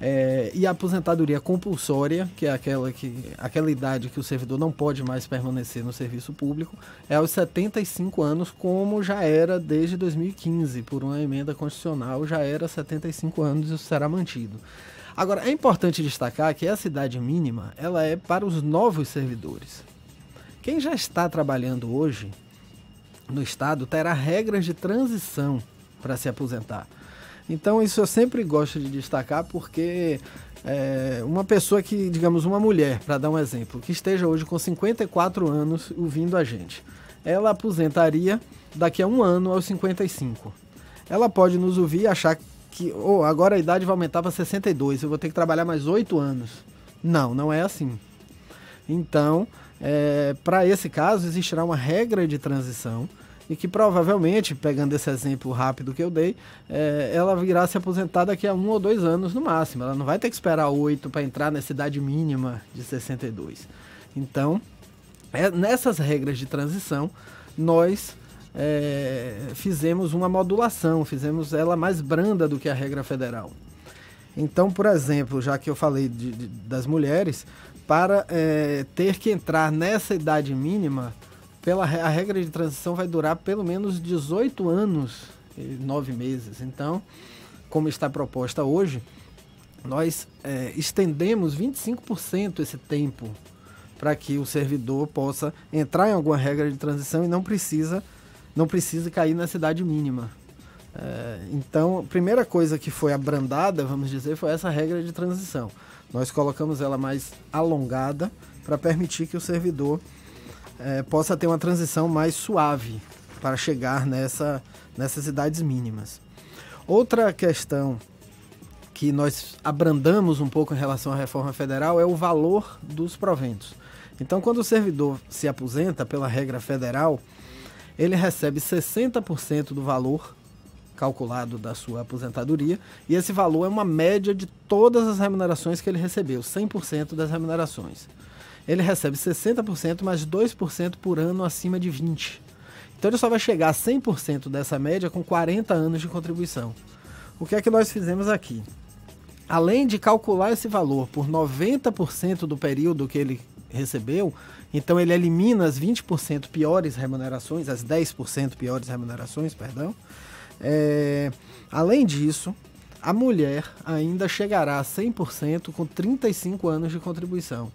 É, e a aposentadoria compulsória, que é aquela, que, aquela idade que o servidor não pode mais permanecer no serviço público, é aos 75 anos, como já era desde 2015, por uma emenda constitucional, já era 75 anos e isso será mantido. Agora, é importante destacar que essa idade mínima ela é para os novos servidores. Quem já está trabalhando hoje no Estado terá regras de transição para se aposentar. Então, isso eu sempre gosto de destacar porque é, uma pessoa que, digamos, uma mulher, para dar um exemplo, que esteja hoje com 54 anos ouvindo a gente, ela aposentaria daqui a um ano aos 55. Ela pode nos ouvir e achar que oh, agora a idade vai aumentar para 62, eu vou ter que trabalhar mais 8 anos. Não, não é assim. Então, é, para esse caso, existirá uma regra de transição e que provavelmente, pegando esse exemplo rápido que eu dei, é, ela virá se aposentar daqui a um ou dois anos no máximo. Ela não vai ter que esperar oito para entrar nessa idade mínima de 62. Então, é, nessas regras de transição, nós é, fizemos uma modulação, fizemos ela mais branda do que a regra federal. Então, por exemplo, já que eu falei de, de, das mulheres, para é, ter que entrar nessa idade mínima, pela a regra de transição vai durar pelo menos 18 anos e 9 meses. Então, como está proposta hoje, nós é, estendemos 25% esse tempo para que o servidor possa entrar em alguma regra de transição e não precisa não precisa cair na cidade mínima. É, então, a primeira coisa que foi abrandada, vamos dizer, foi essa regra de transição. Nós colocamos ela mais alongada para permitir que o servidor é, possa ter uma transição mais suave para chegar nessa, nessas idades mínimas. Outra questão que nós abrandamos um pouco em relação à reforma federal é o valor dos proventos. Então, quando o servidor se aposenta pela regra federal, ele recebe 60% do valor calculado da sua aposentadoria, e esse valor é uma média de todas as remunerações que ele recebeu, 100% das remunerações. Ele recebe 60% mais 2% por ano acima de 20. Então ele só vai chegar a 100% dessa média com 40 anos de contribuição. O que é que nós fizemos aqui? Além de calcular esse valor por 90% do período que ele recebeu, então ele elimina as 20% piores remunerações, as 10% piores remunerações, perdão, é, além disso, a mulher ainda chegará a 100% com 35 anos de contribuição.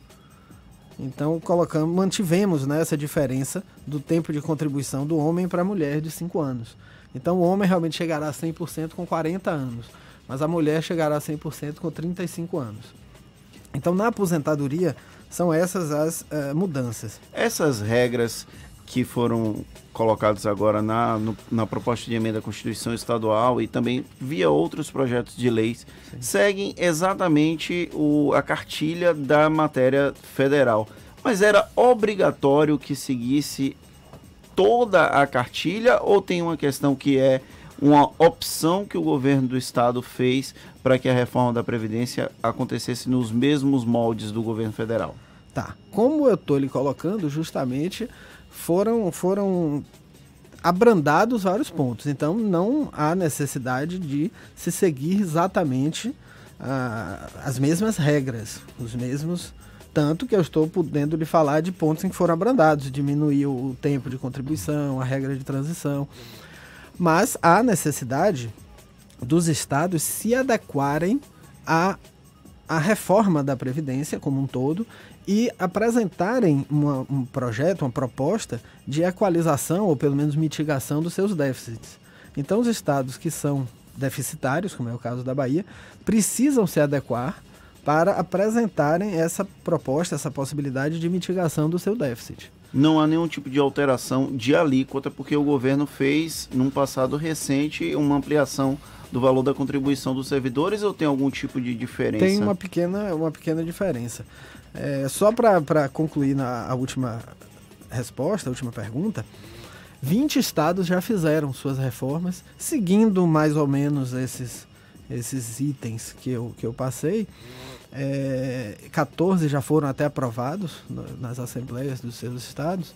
Então, colocamos, mantivemos né, essa diferença do tempo de contribuição do homem para a mulher de 5 anos. Então, o homem realmente chegará a 100% com 40 anos, mas a mulher chegará a 100% com 35 anos. Então, na aposentadoria, são essas as uh, mudanças. Essas regras que foram colocados agora na, no, na proposta de emenda à Constituição Estadual e também via outros projetos de leis, Sim. seguem exatamente o, a cartilha da matéria federal. Mas era obrigatório que seguisse toda a cartilha ou tem uma questão que é uma opção que o governo do estado fez para que a reforma da Previdência acontecesse nos mesmos moldes do governo federal? Tá. Como eu estou lhe colocando, justamente foram, foram abrandados vários pontos. Então, não há necessidade de se seguir exatamente ah, as mesmas regras, os mesmos. Tanto que eu estou podendo lhe falar de pontos em que foram abrandados, diminuir o tempo de contribuição, a regra de transição. Mas há necessidade dos estados se adequarem à, à reforma da Previdência como um todo e apresentarem uma, um projeto, uma proposta de equalização ou pelo menos mitigação dos seus déficits. Então, os estados que são deficitários, como é o caso da Bahia, precisam se adequar para apresentarem essa proposta, essa possibilidade de mitigação do seu déficit. Não há nenhum tipo de alteração de alíquota, porque o governo fez, num passado recente, uma ampliação do valor da contribuição dos servidores ou tem algum tipo de diferença? Tem uma pequena, uma pequena diferença. É, só para concluir na a última resposta, a última pergunta, 20 estados já fizeram suas reformas, seguindo mais ou menos esses, esses itens que eu, que eu passei. É, 14 já foram até aprovados nas assembleias dos seus estados.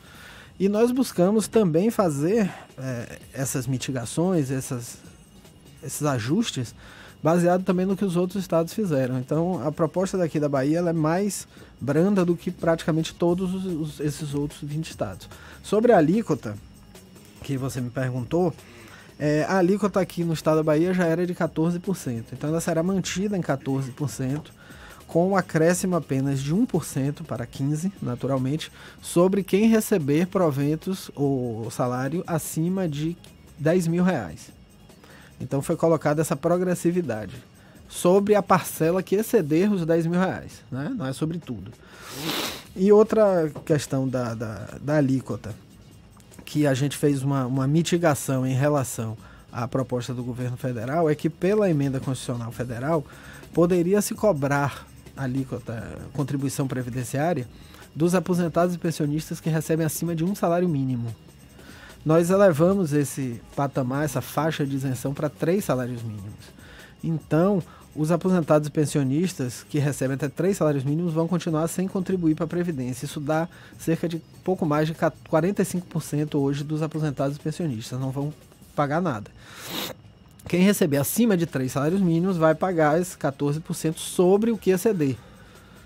E nós buscamos também fazer é, essas mitigações, essas, esses ajustes baseado também no que os outros estados fizeram. Então, a proposta daqui da Bahia é mais branda do que praticamente todos os, os, esses outros 20 estados. Sobre a alíquota, que você me perguntou, é, a alíquota aqui no estado da Bahia já era de 14%. Então, ela será mantida em 14%, com um acréscimo apenas de 1% para 15%, naturalmente, sobre quem receber proventos ou salário acima de 10 mil reais. Então foi colocada essa progressividade sobre a parcela que exceder os 10 mil reais, né? não é sobre tudo. E outra questão da, da, da alíquota, que a gente fez uma, uma mitigação em relação à proposta do governo federal, é que pela emenda constitucional federal poderia se cobrar alíquota, contribuição previdenciária, dos aposentados e pensionistas que recebem acima de um salário mínimo. Nós elevamos esse patamar, essa faixa de isenção para três salários mínimos. Então, os aposentados e pensionistas que recebem até três salários mínimos vão continuar sem contribuir para a Previdência. Isso dá cerca de pouco mais de 45% hoje dos aposentados e pensionistas. Não vão pagar nada. Quem receber acima de três salários mínimos vai pagar esses 14% sobre o que exceder.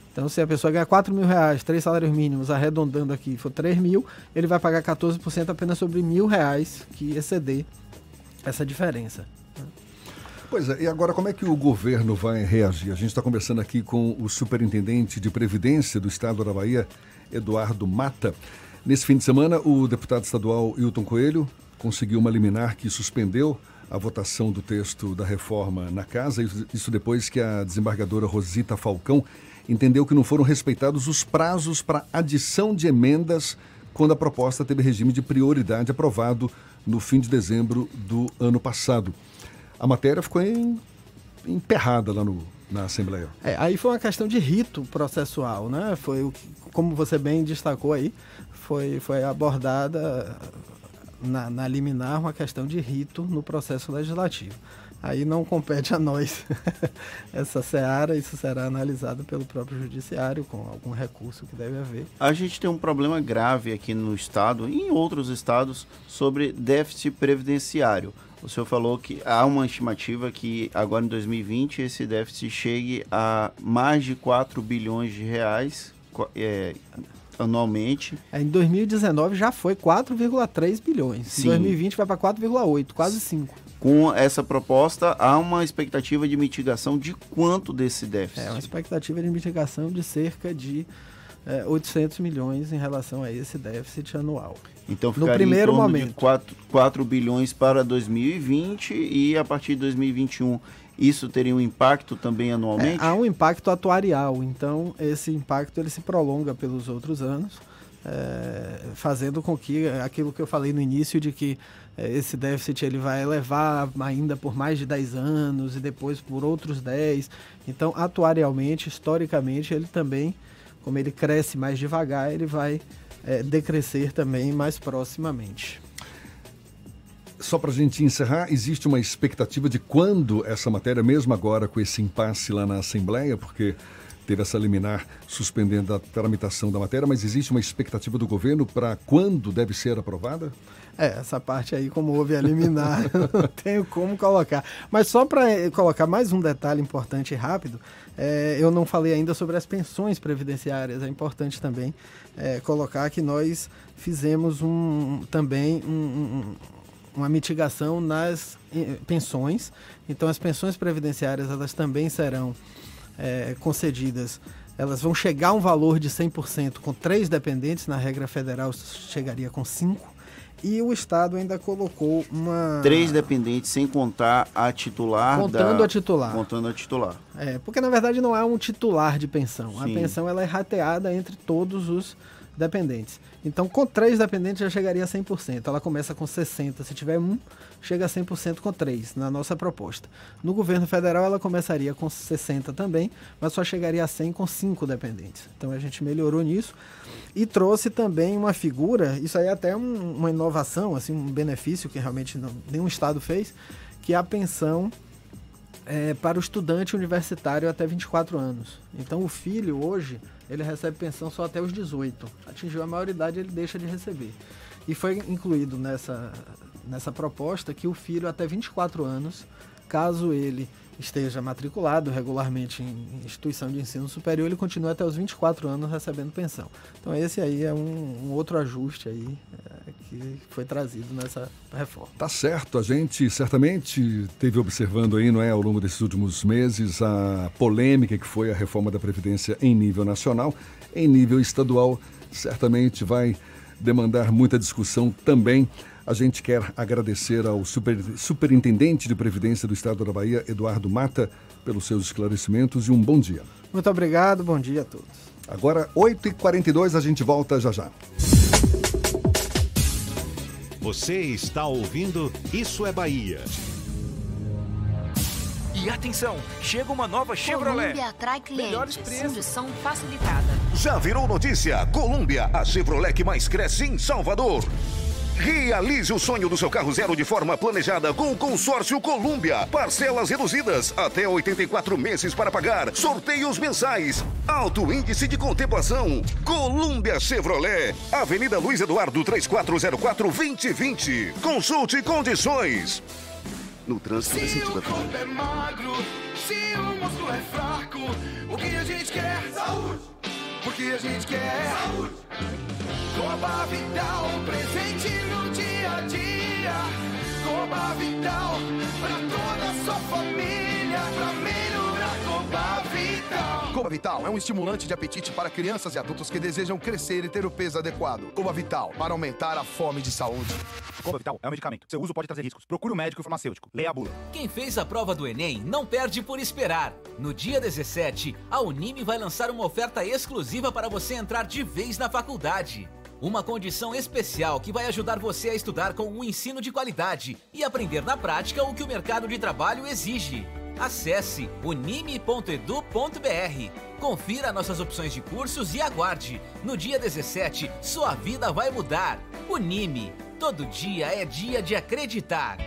Então, se a pessoa ganhar 4 mil reais, três salários mínimos, arredondando aqui, for 3 mil, ele vai pagar 14% apenas sobre mil reais que exceder essa diferença. Pois é, e agora como é que o governo vai reagir? A gente está conversando aqui com o superintendente de Previdência do Estado da Bahia, Eduardo Mata. Nesse fim de semana, o deputado estadual Hilton Coelho conseguiu uma liminar que suspendeu a votação do texto da reforma na casa, isso depois que a desembargadora Rosita Falcão entendeu que não foram respeitados os prazos para adição de emendas quando a proposta teve regime de prioridade aprovado no fim de dezembro do ano passado. A matéria ficou em, emperrada lá no, na Assembleia. É, aí foi uma questão de rito processual, né? Foi o como você bem destacou aí, foi, foi abordada na, na liminar uma questão de rito no processo legislativo. Aí não compete a nós essa seara, isso será analisado pelo próprio judiciário com algum recurso que deve haver. A gente tem um problema grave aqui no estado e em outros estados sobre déficit previdenciário. O senhor falou que há uma estimativa que agora em 2020 esse déficit chegue a mais de 4 bilhões de reais é, anualmente. É, em 2019 já foi 4,3 bilhões. Sim. Em 2020 vai para 4,8, quase 5. Com essa proposta, há uma expectativa de mitigação de quanto desse déficit? É, uma expectativa de mitigação de cerca de é, 800 milhões em relação a esse déficit anual. Então ficaria no primeiro em torno momento. de 4, 4 bilhões para 2020 e a partir de 2021 isso teria um impacto também anualmente? É, há um impacto atuarial, então esse impacto ele se prolonga pelos outros anos, é, fazendo com que aquilo que eu falei no início de que é, esse déficit ele vai elevar ainda por mais de 10 anos e depois por outros 10. Então, atuarialmente, historicamente, ele também, como ele cresce mais devagar, ele vai é, decrescer também mais proximamente. Só para a gente encerrar, existe uma expectativa de quando essa matéria, mesmo agora com esse impasse lá na Assembleia, porque teve essa liminar suspendendo a tramitação da matéria, mas existe uma expectativa do governo para quando deve ser aprovada? É, essa parte aí, como houve a liminar, não tenho como colocar. Mas só para eh, colocar mais um detalhe importante e rápido, é, eu não falei ainda sobre as pensões previdenciárias. É importante também é, colocar que nós fizemos um, também um, um, uma mitigação nas pensões. Então, as pensões previdenciárias elas também serão é, concedidas elas vão chegar a um valor de 100% com três dependentes, na regra federal chegaria com cinco. E o Estado ainda colocou uma. Três dependentes, sem contar a titular. Contando da... a titular. Contando a titular. É, porque na verdade não é um titular de pensão. Sim. A pensão ela é rateada entre todos os dependentes. Então, com três dependentes já chegaria a 100%. Ela começa com 60%. Se tiver um, chega a 100% com três, na nossa proposta. No governo federal, ela começaria com 60% também, mas só chegaria a 100% com cinco dependentes. Então, a gente melhorou nisso e trouxe também uma figura, isso aí é até um, uma inovação, assim, um benefício que realmente não, nenhum estado fez, que é a pensão é, para o estudante universitário até 24 anos. Então o filho hoje ele recebe pensão só até os 18. Atingiu a maioridade ele deixa de receber. E foi incluído nessa, nessa proposta que o filho até 24 anos, caso ele esteja matriculado regularmente em instituição de ensino superior, ele continua até os 24 anos recebendo pensão. Então esse aí é um, um outro ajuste aí que foi trazido nessa reforma. Tá certo, a gente certamente teve observando aí, não é, ao longo desses últimos meses, a polêmica que foi a reforma da Previdência em nível nacional, em nível estadual, certamente vai demandar muita discussão também. A gente quer agradecer ao super, Superintendente de Previdência do Estado da Bahia, Eduardo Mata, pelos seus esclarecimentos e um bom dia. Muito obrigado, bom dia a todos. Agora, 8h42, a gente volta já já. Você está ouvindo Isso é Bahia. E atenção, chega uma nova Chevrolet. Colômbia atrai clientes. Melhores preços. Condição facilitada. Já virou notícia? Colômbia, a Chevrolet que mais cresce em Salvador. Realize o sonho do seu carro zero de forma planejada com o consórcio Colômbia. Parcelas reduzidas, até 84 meses para pagar. Sorteios mensais. Alto índice de contemplação. Colômbia Chevrolet. Avenida Luiz Eduardo 3404 2020. Consulte condições. No trânsito desse sentido da é magro, se o músculo é fraco, o que a gente quer? Saúde. Porque a gente quer saúde. Coba Vital, presente no dia a dia. Coba Vital, pra toda a sua família, pra melhorar Coba Vital. É um estimulante de apetite para crianças e adultos que desejam crescer e ter o peso adequado. Cova Vital, para aumentar a fome de saúde. Cova Vital é um medicamento. Seu uso pode trazer riscos. Procure um médico farmacêutico. Leia a bula. Quem fez a prova do Enem não perde por esperar. No dia 17, a Unime vai lançar uma oferta exclusiva para você entrar de vez na faculdade. Uma condição especial que vai ajudar você a estudar com um ensino de qualidade e aprender na prática o que o mercado de trabalho exige. Acesse unime.edu.br. Confira nossas opções de cursos e aguarde. No dia 17, sua vida vai mudar. Unime. Todo dia é dia de acreditar.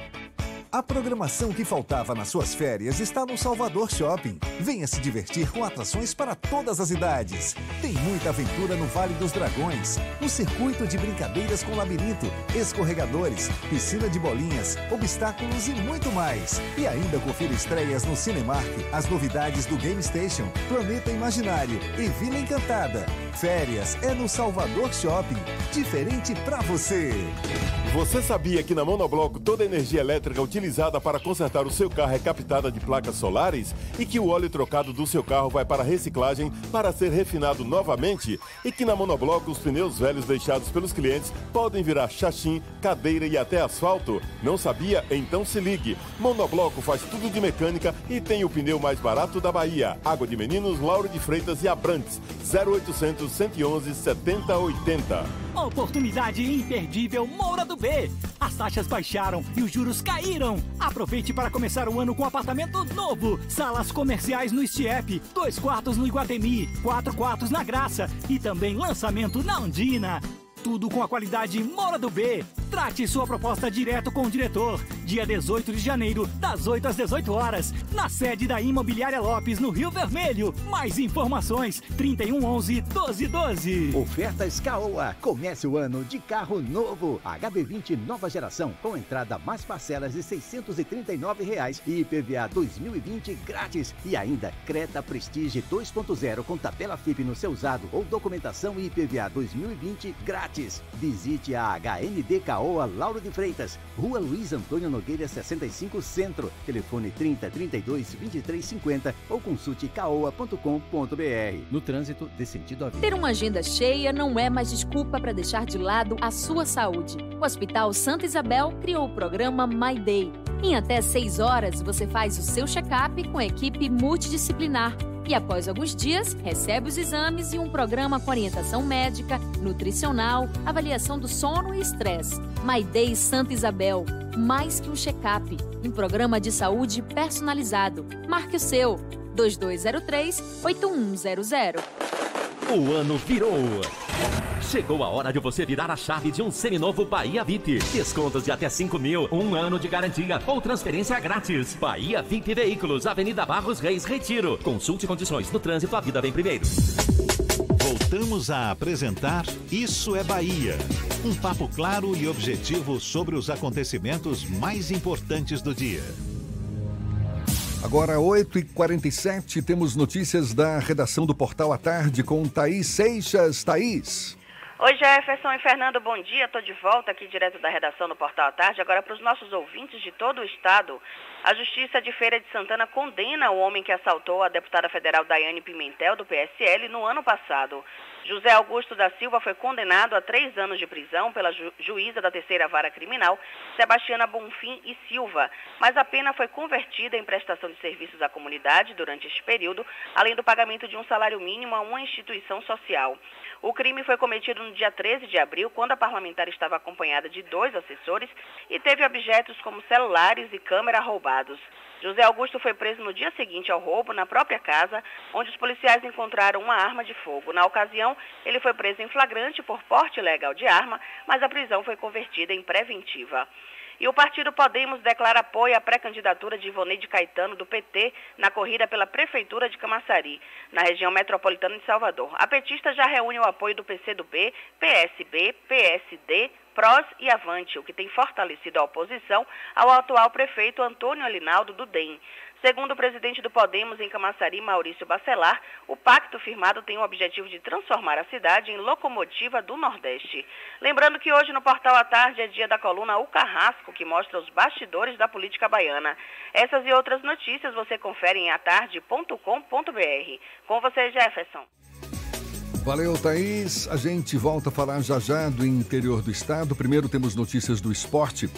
A programação que faltava nas suas férias está no Salvador Shopping. Venha se divertir com atrações para todas as idades. Tem muita aventura no Vale dos Dragões, um circuito de brincadeiras com labirinto, escorregadores, piscina de bolinhas, obstáculos e muito mais. E ainda confira estreias no Cinemark, as novidades do Game Station, Planeta Imaginário e Vila Encantada. Férias é no Salvador Shopping. Diferente pra você. Você sabia que na Monobloco toda energia elétrica utilizada para consertar o seu carro é captada de placas solares e que o óleo trocado do seu carro vai para reciclagem para ser refinado novamente e que na Monobloco os pneus velhos deixados pelos clientes podem virar chachim, cadeira e até asfalto? Não sabia? Então se ligue. Monobloco faz tudo de mecânica e tem o pneu mais barato da Bahia. Água de Meninos, Lauro de Freitas e Abrantes. 0800 111 7080. Oportunidade imperdível Moura do B. As taxas baixaram e os juros caíram. Aproveite para começar o ano com apartamento novo. Salas comerciais no Stiep, dois quartos no Iguatemi, quatro quartos na Graça e também lançamento na Andina. Tudo com a qualidade Moura do B. Trate sua proposta direto com o diretor. Dia 18 de janeiro, das 8 às 18 horas, na sede da Imobiliária Lopes, no Rio Vermelho. Mais informações: 3111 1212. Ofertas Caoa. Comece o ano de carro novo. HB20 nova geração, com entrada mais parcelas de 639 reais e IPVA 2020 grátis. E ainda Creta Prestige 2.0 com tabela FIP no seu usado ou documentação IPVA 2020 grátis. Visite a HND Caoa Lauro de Freitas, Rua Luiz Antônio Nogueira 65 Centro, telefone 30 32 23 50 ou consulte caoa.com.br. No trânsito, dê sentido à vida. Ter uma agenda cheia não é mais desculpa para deixar de lado a sua saúde. O Hospital Santa Isabel criou o programa My Day. Em até 6 horas, você faz o seu check-up com equipe multidisciplinar e após alguns dias recebe os exames e um programa com orientação médica, nutricional, avaliação do sono e estresse. Day Santa Isabel, mais que um check-up, um programa de saúde personalizado. Marque o seu 2203 8100. O ano virou. Chegou a hora de você virar a chave de um seminovo Bahia VIP. Descontos de até 5 mil, um ano de garantia ou transferência grátis. Bahia VIP Veículos, Avenida Barros Reis, Retiro. Consulte condições no trânsito, a vida vem primeiro. Voltamos a apresentar Isso é Bahia. Um papo claro e objetivo sobre os acontecimentos mais importantes do dia. Agora, 8h47, temos notícias da redação do Portal à Tarde com Thaís Seixas. Thaís. Oi, Jefferson e Fernando, bom dia. Estou de volta aqui direto da redação do Portal à Tarde. Agora, para os nossos ouvintes de todo o estado, a Justiça de Feira de Santana condena o homem que assaltou a deputada federal Daiane Pimentel, do PSL, no ano passado. José Augusto da Silva foi condenado a três anos de prisão pela ju juíza da terceira vara criminal, Sebastiana Bonfim e Silva, mas a pena foi convertida em prestação de serviços à comunidade durante este período, além do pagamento de um salário mínimo a uma instituição social. O crime foi cometido no dia 13 de abril, quando a parlamentar estava acompanhada de dois assessores e teve objetos como celulares e câmera roubados. José Augusto foi preso no dia seguinte ao roubo, na própria casa, onde os policiais encontraram uma arma de fogo. Na ocasião, ele foi preso em flagrante por porte ilegal de arma, mas a prisão foi convertida em preventiva. E o partido Podemos declara apoio à pré-candidatura de Ivoneide Caetano, do PT, na corrida pela Prefeitura de Camaçari, na região metropolitana de Salvador. A petista já reúne o apoio do PCdoB, PSB, PSD, PROS e Avante, o que tem fortalecido a oposição ao atual prefeito Antônio Alinaldo do DEM. Segundo o presidente do Podemos em Camaçari, Maurício Bacelar, o pacto firmado tem o objetivo de transformar a cidade em locomotiva do Nordeste. Lembrando que hoje no Portal à Tarde é dia da coluna O Carrasco, que mostra os bastidores da política baiana. Essas e outras notícias você confere em atarde.com.br. Com você, Jefferson. Valeu, Thaís. A gente volta a falar já já do interior do estado. Primeiro temos notícias do esporte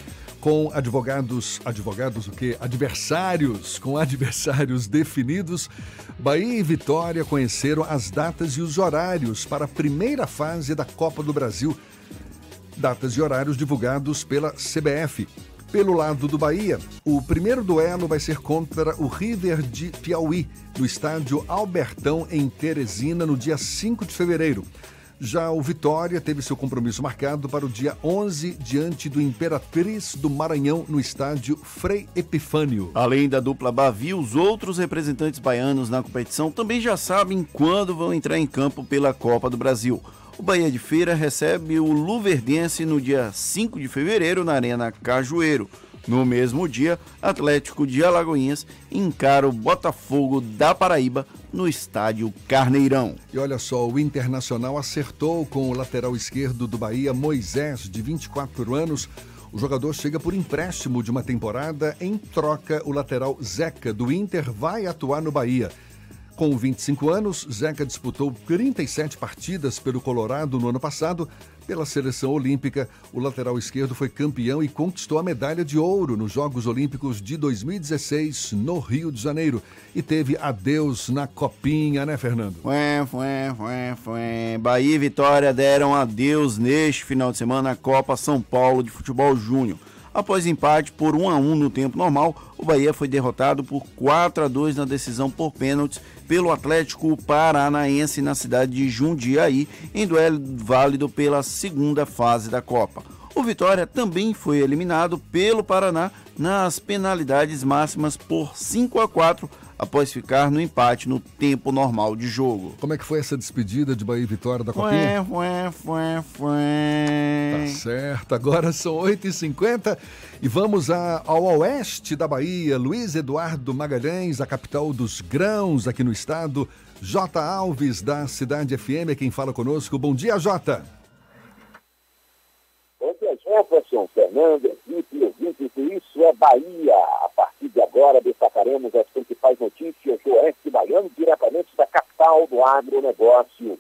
com advogados, advogados o quê? Adversários, com adversários definidos. Bahia e Vitória conheceram as datas e os horários para a primeira fase da Copa do Brasil. Datas e horários divulgados pela CBF. Pelo lado do Bahia, o primeiro duelo vai ser contra o River de Piauí, no estádio Albertão, em Teresina, no dia 5 de fevereiro. Já o Vitória teve seu compromisso marcado para o dia 11 diante do Imperatriz do Maranhão no estádio Frei Epifânio. Além da dupla Bavi, os outros representantes baianos na competição também já sabem quando vão entrar em campo pela Copa do Brasil. O Bahia de Feira recebe o Luverdense no dia 5 de fevereiro na Arena Cajueiro. No mesmo dia, Atlético de Alagoinhas encara o Botafogo da Paraíba no estádio Carneirão. E olha só, o Internacional acertou com o lateral esquerdo do Bahia, Moisés, de 24 anos. O jogador chega por empréstimo de uma temporada. Em troca, o lateral Zeca do Inter vai atuar no Bahia. Com 25 anos, Zeca disputou 37 partidas pelo Colorado no ano passado. Pela seleção olímpica, o lateral esquerdo foi campeão e conquistou a medalha de ouro nos Jogos Olímpicos de 2016 no Rio de Janeiro. E teve adeus na copinha, né, Fernando? Fué, fué, fué, fué. Bahia e Vitória deram adeus neste final de semana na Copa São Paulo de Futebol Júnior. Após empate por 1 a 1 no tempo normal, o Bahia foi derrotado por 4 a 2 na decisão por pênaltis pelo Atlético Paranaense na cidade de Jundiaí, em duelo válido pela segunda fase da Copa. O Vitória também foi eliminado pelo Paraná nas penalidades máximas por 5 a 4 após ficar no empate no tempo normal de jogo. Como é que foi essa despedida de Bahia e Vitória da Copinha? Fué, fué, fué, Tá certo, agora são 8h50 e vamos a, ao oeste da Bahia. Luiz Eduardo Magalhães, a capital dos grãos aqui no estado. J. Alves, da Cidade FM, é quem fala conosco. Bom dia, Jota. Bom dia, Jefferson, Fernando, equipe, Isso é Bahia. A partir de agora destacaremos as principais notícias do Oeste Baiano, diretamente da capital do agronegócio.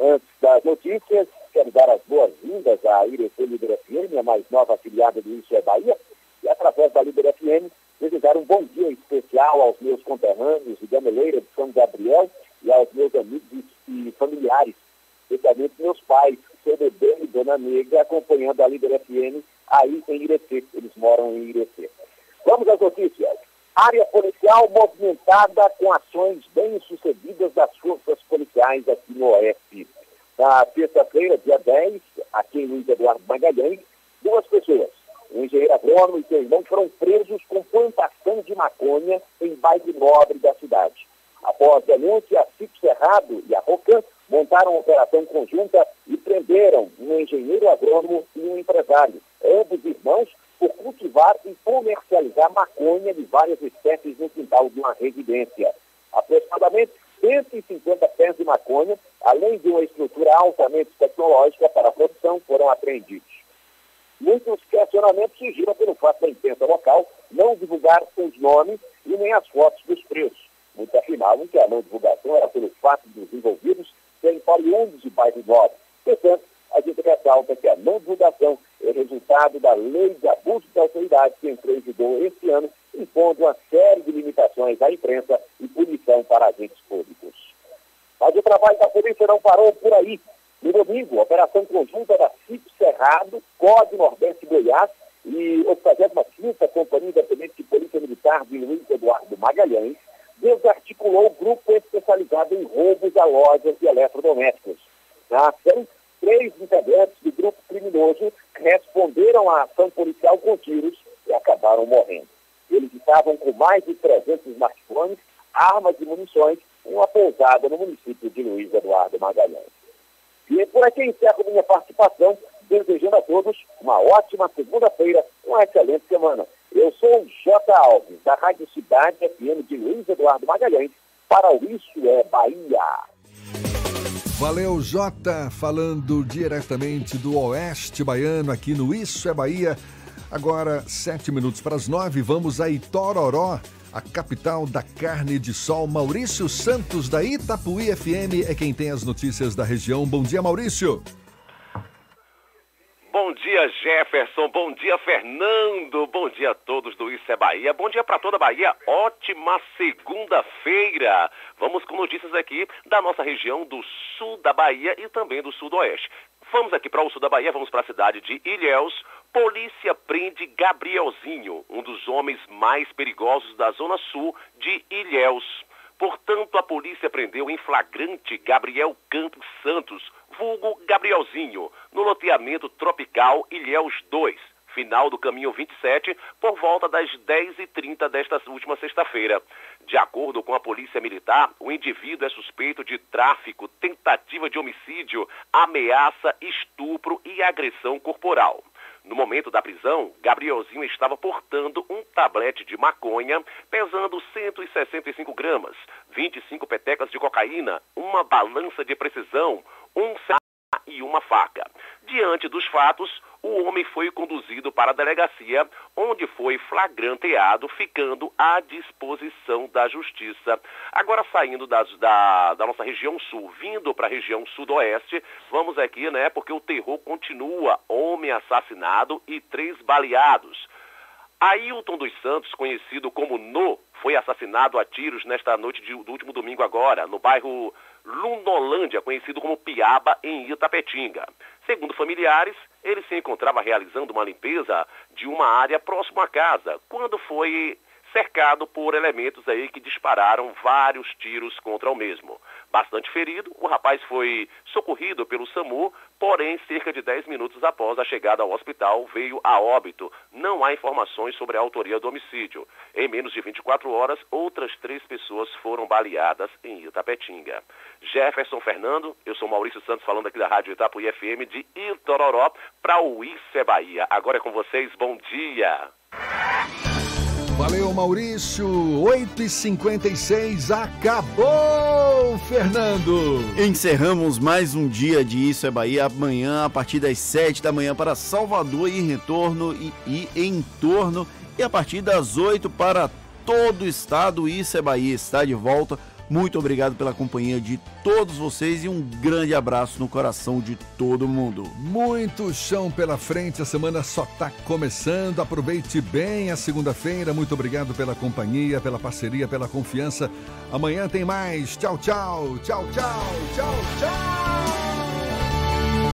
Antes das notícias, quero dar as boas-vindas à IRC Líder FM, a mais nova afiliada do Isso é Bahia, e através da Líder FM, desejar um bom dia especial aos meus conterrâneos de Gameleira de São Gabriel e aos meus amigos e familiares, especialmente meus pais, seu bebê e dona Negra, acompanhando a Líder FM aí em Irecê. Eles moram em Irecê. Vamos às notícias. Área policial movimentada com ações bem-sucedidas das forças policiais aqui no Oeste. Na terça-feira, dia 10, aqui em Luiz Eduardo Magalhães, duas pessoas, um engenheiro agrônomo e seu irmão, foram presos com plantação de maconha em bairro nobre da cidade. Após denúncia, a Cipo Cerrado e a Rocan montaram uma operação conjunta e prenderam um engenheiro agrônomo e um empresário, ambos irmãos, por cultivar e comercializar maconha de várias espécies no quintal de uma residência. Aproximadamente 150 pés de maconha, além de uma estrutura altamente tecnológica para a produção, foram apreendidos. Muitos questionamentos surgiram pelo fato da imprensa local não divulgar os nomes e nem as fotos dos presos. Muitos afirmavam que a não divulgação era pelo fato dos envolvidos serem oriundos de bairro nobre. Portanto, a gente ressalta que a não divulgação é resultado da lei de abuso de autoridade que entrou em vigor este ano, impondo uma série de limitações à imprensa e punição para agentes públicos. Mas o trabalho da polícia não parou por aí. No domingo, operação conjunta da CIP Cerrado, COD Nordeste Goiás e 85ª Companhia Independente de Polícia Militar de Luiz Eduardo Magalhães desarticulou o grupo especializado em roubos a lojas de eletrodomésticos. Na ação, três integrantes do grupo criminoso responderam à ação policial com tiros e acabaram morrendo. Eles estavam com mais de 300 smartphones, armas e munições em uma pousada no município de Luiz Eduardo Magalhães. E por aqui encerro minha participação, desejando a todos uma ótima segunda-feira, uma excelente semana. Eu sou o J. Alves, da Rádio Cidade FM de Luiz Eduardo Magalhães, para o Isso é Bahia. Valeu, Jota, falando diretamente do Oeste Baiano, aqui no Isso é Bahia. Agora, sete minutos para as nove, vamos a Itororó, a capital da carne de sol. Maurício Santos, da Itapuí FM, é quem tem as notícias da região. Bom dia, Maurício. Bom dia, Jefferson. Bom dia, Fernando. Bom dia a todos do Isso é Bahia. Bom dia para toda a Bahia. Ótima segunda-feira. Vamos com notícias aqui da nossa região do sul da Bahia e também do sudoeste. Vamos aqui para o sul da Bahia, vamos para a cidade de Ilhéus. Polícia prende Gabrielzinho, um dos homens mais perigosos da zona sul de Ilhéus. Portanto, a polícia prendeu em flagrante Gabriel Campos Santos, vulgo Gabrielzinho, no loteamento Tropical Ilhéus 2, final do caminho 27, por volta das 10h30 desta última sexta-feira. De acordo com a Polícia Militar, o indivíduo é suspeito de tráfico, tentativa de homicídio, ameaça, estupro e agressão corporal. No momento da prisão, Gabrielzinho estava portando um tablete de maconha pesando 165 gramas, 25 petecas de cocaína, uma balança de precisão, um e uma faca. Diante dos fatos, o homem foi conduzido para a delegacia, onde foi flagranteado, ficando à disposição da justiça. Agora, saindo das, da, da nossa região sul, vindo para a região sudoeste, vamos aqui, né, porque o terror continua. Homem assassinado e três baleados. Ailton dos Santos, conhecido como No, foi assassinado a tiros nesta noite de, do último domingo agora, no bairro Lundolândia, conhecido como Piaba, em Itapetinga. Segundo familiares, ele se encontrava realizando uma limpeza de uma área próxima à casa, quando foi cercado por elementos aí que dispararam vários tiros contra o mesmo. Bastante ferido, o rapaz foi socorrido pelo SAMU, porém, cerca de 10 minutos após a chegada ao hospital, veio a óbito. Não há informações sobre a autoria do homicídio. Em menos de 24 horas, outras três pessoas foram baleadas em Itapetinga. Jefferson Fernando, eu sou Maurício Santos falando aqui da Rádio Itapuí FM de Itororó para o é Bahia. Agora é com vocês, bom dia! Valeu, Maurício. 8h56, acabou, Fernando. Encerramos mais um dia de Isso é Bahia. Amanhã, a partir das 7 da manhã, para Salvador e retorno e, e em torno. E a partir das 8 para todo o estado. Isso é Bahia. Está de volta muito obrigado pela companhia de todos vocês e um grande abraço no coração de todo mundo. Muito chão pela frente, a semana só está começando. Aproveite bem a segunda-feira. Muito obrigado pela companhia, pela parceria, pela confiança. Amanhã tem mais. Tchau, tchau, tchau, tchau, tchau.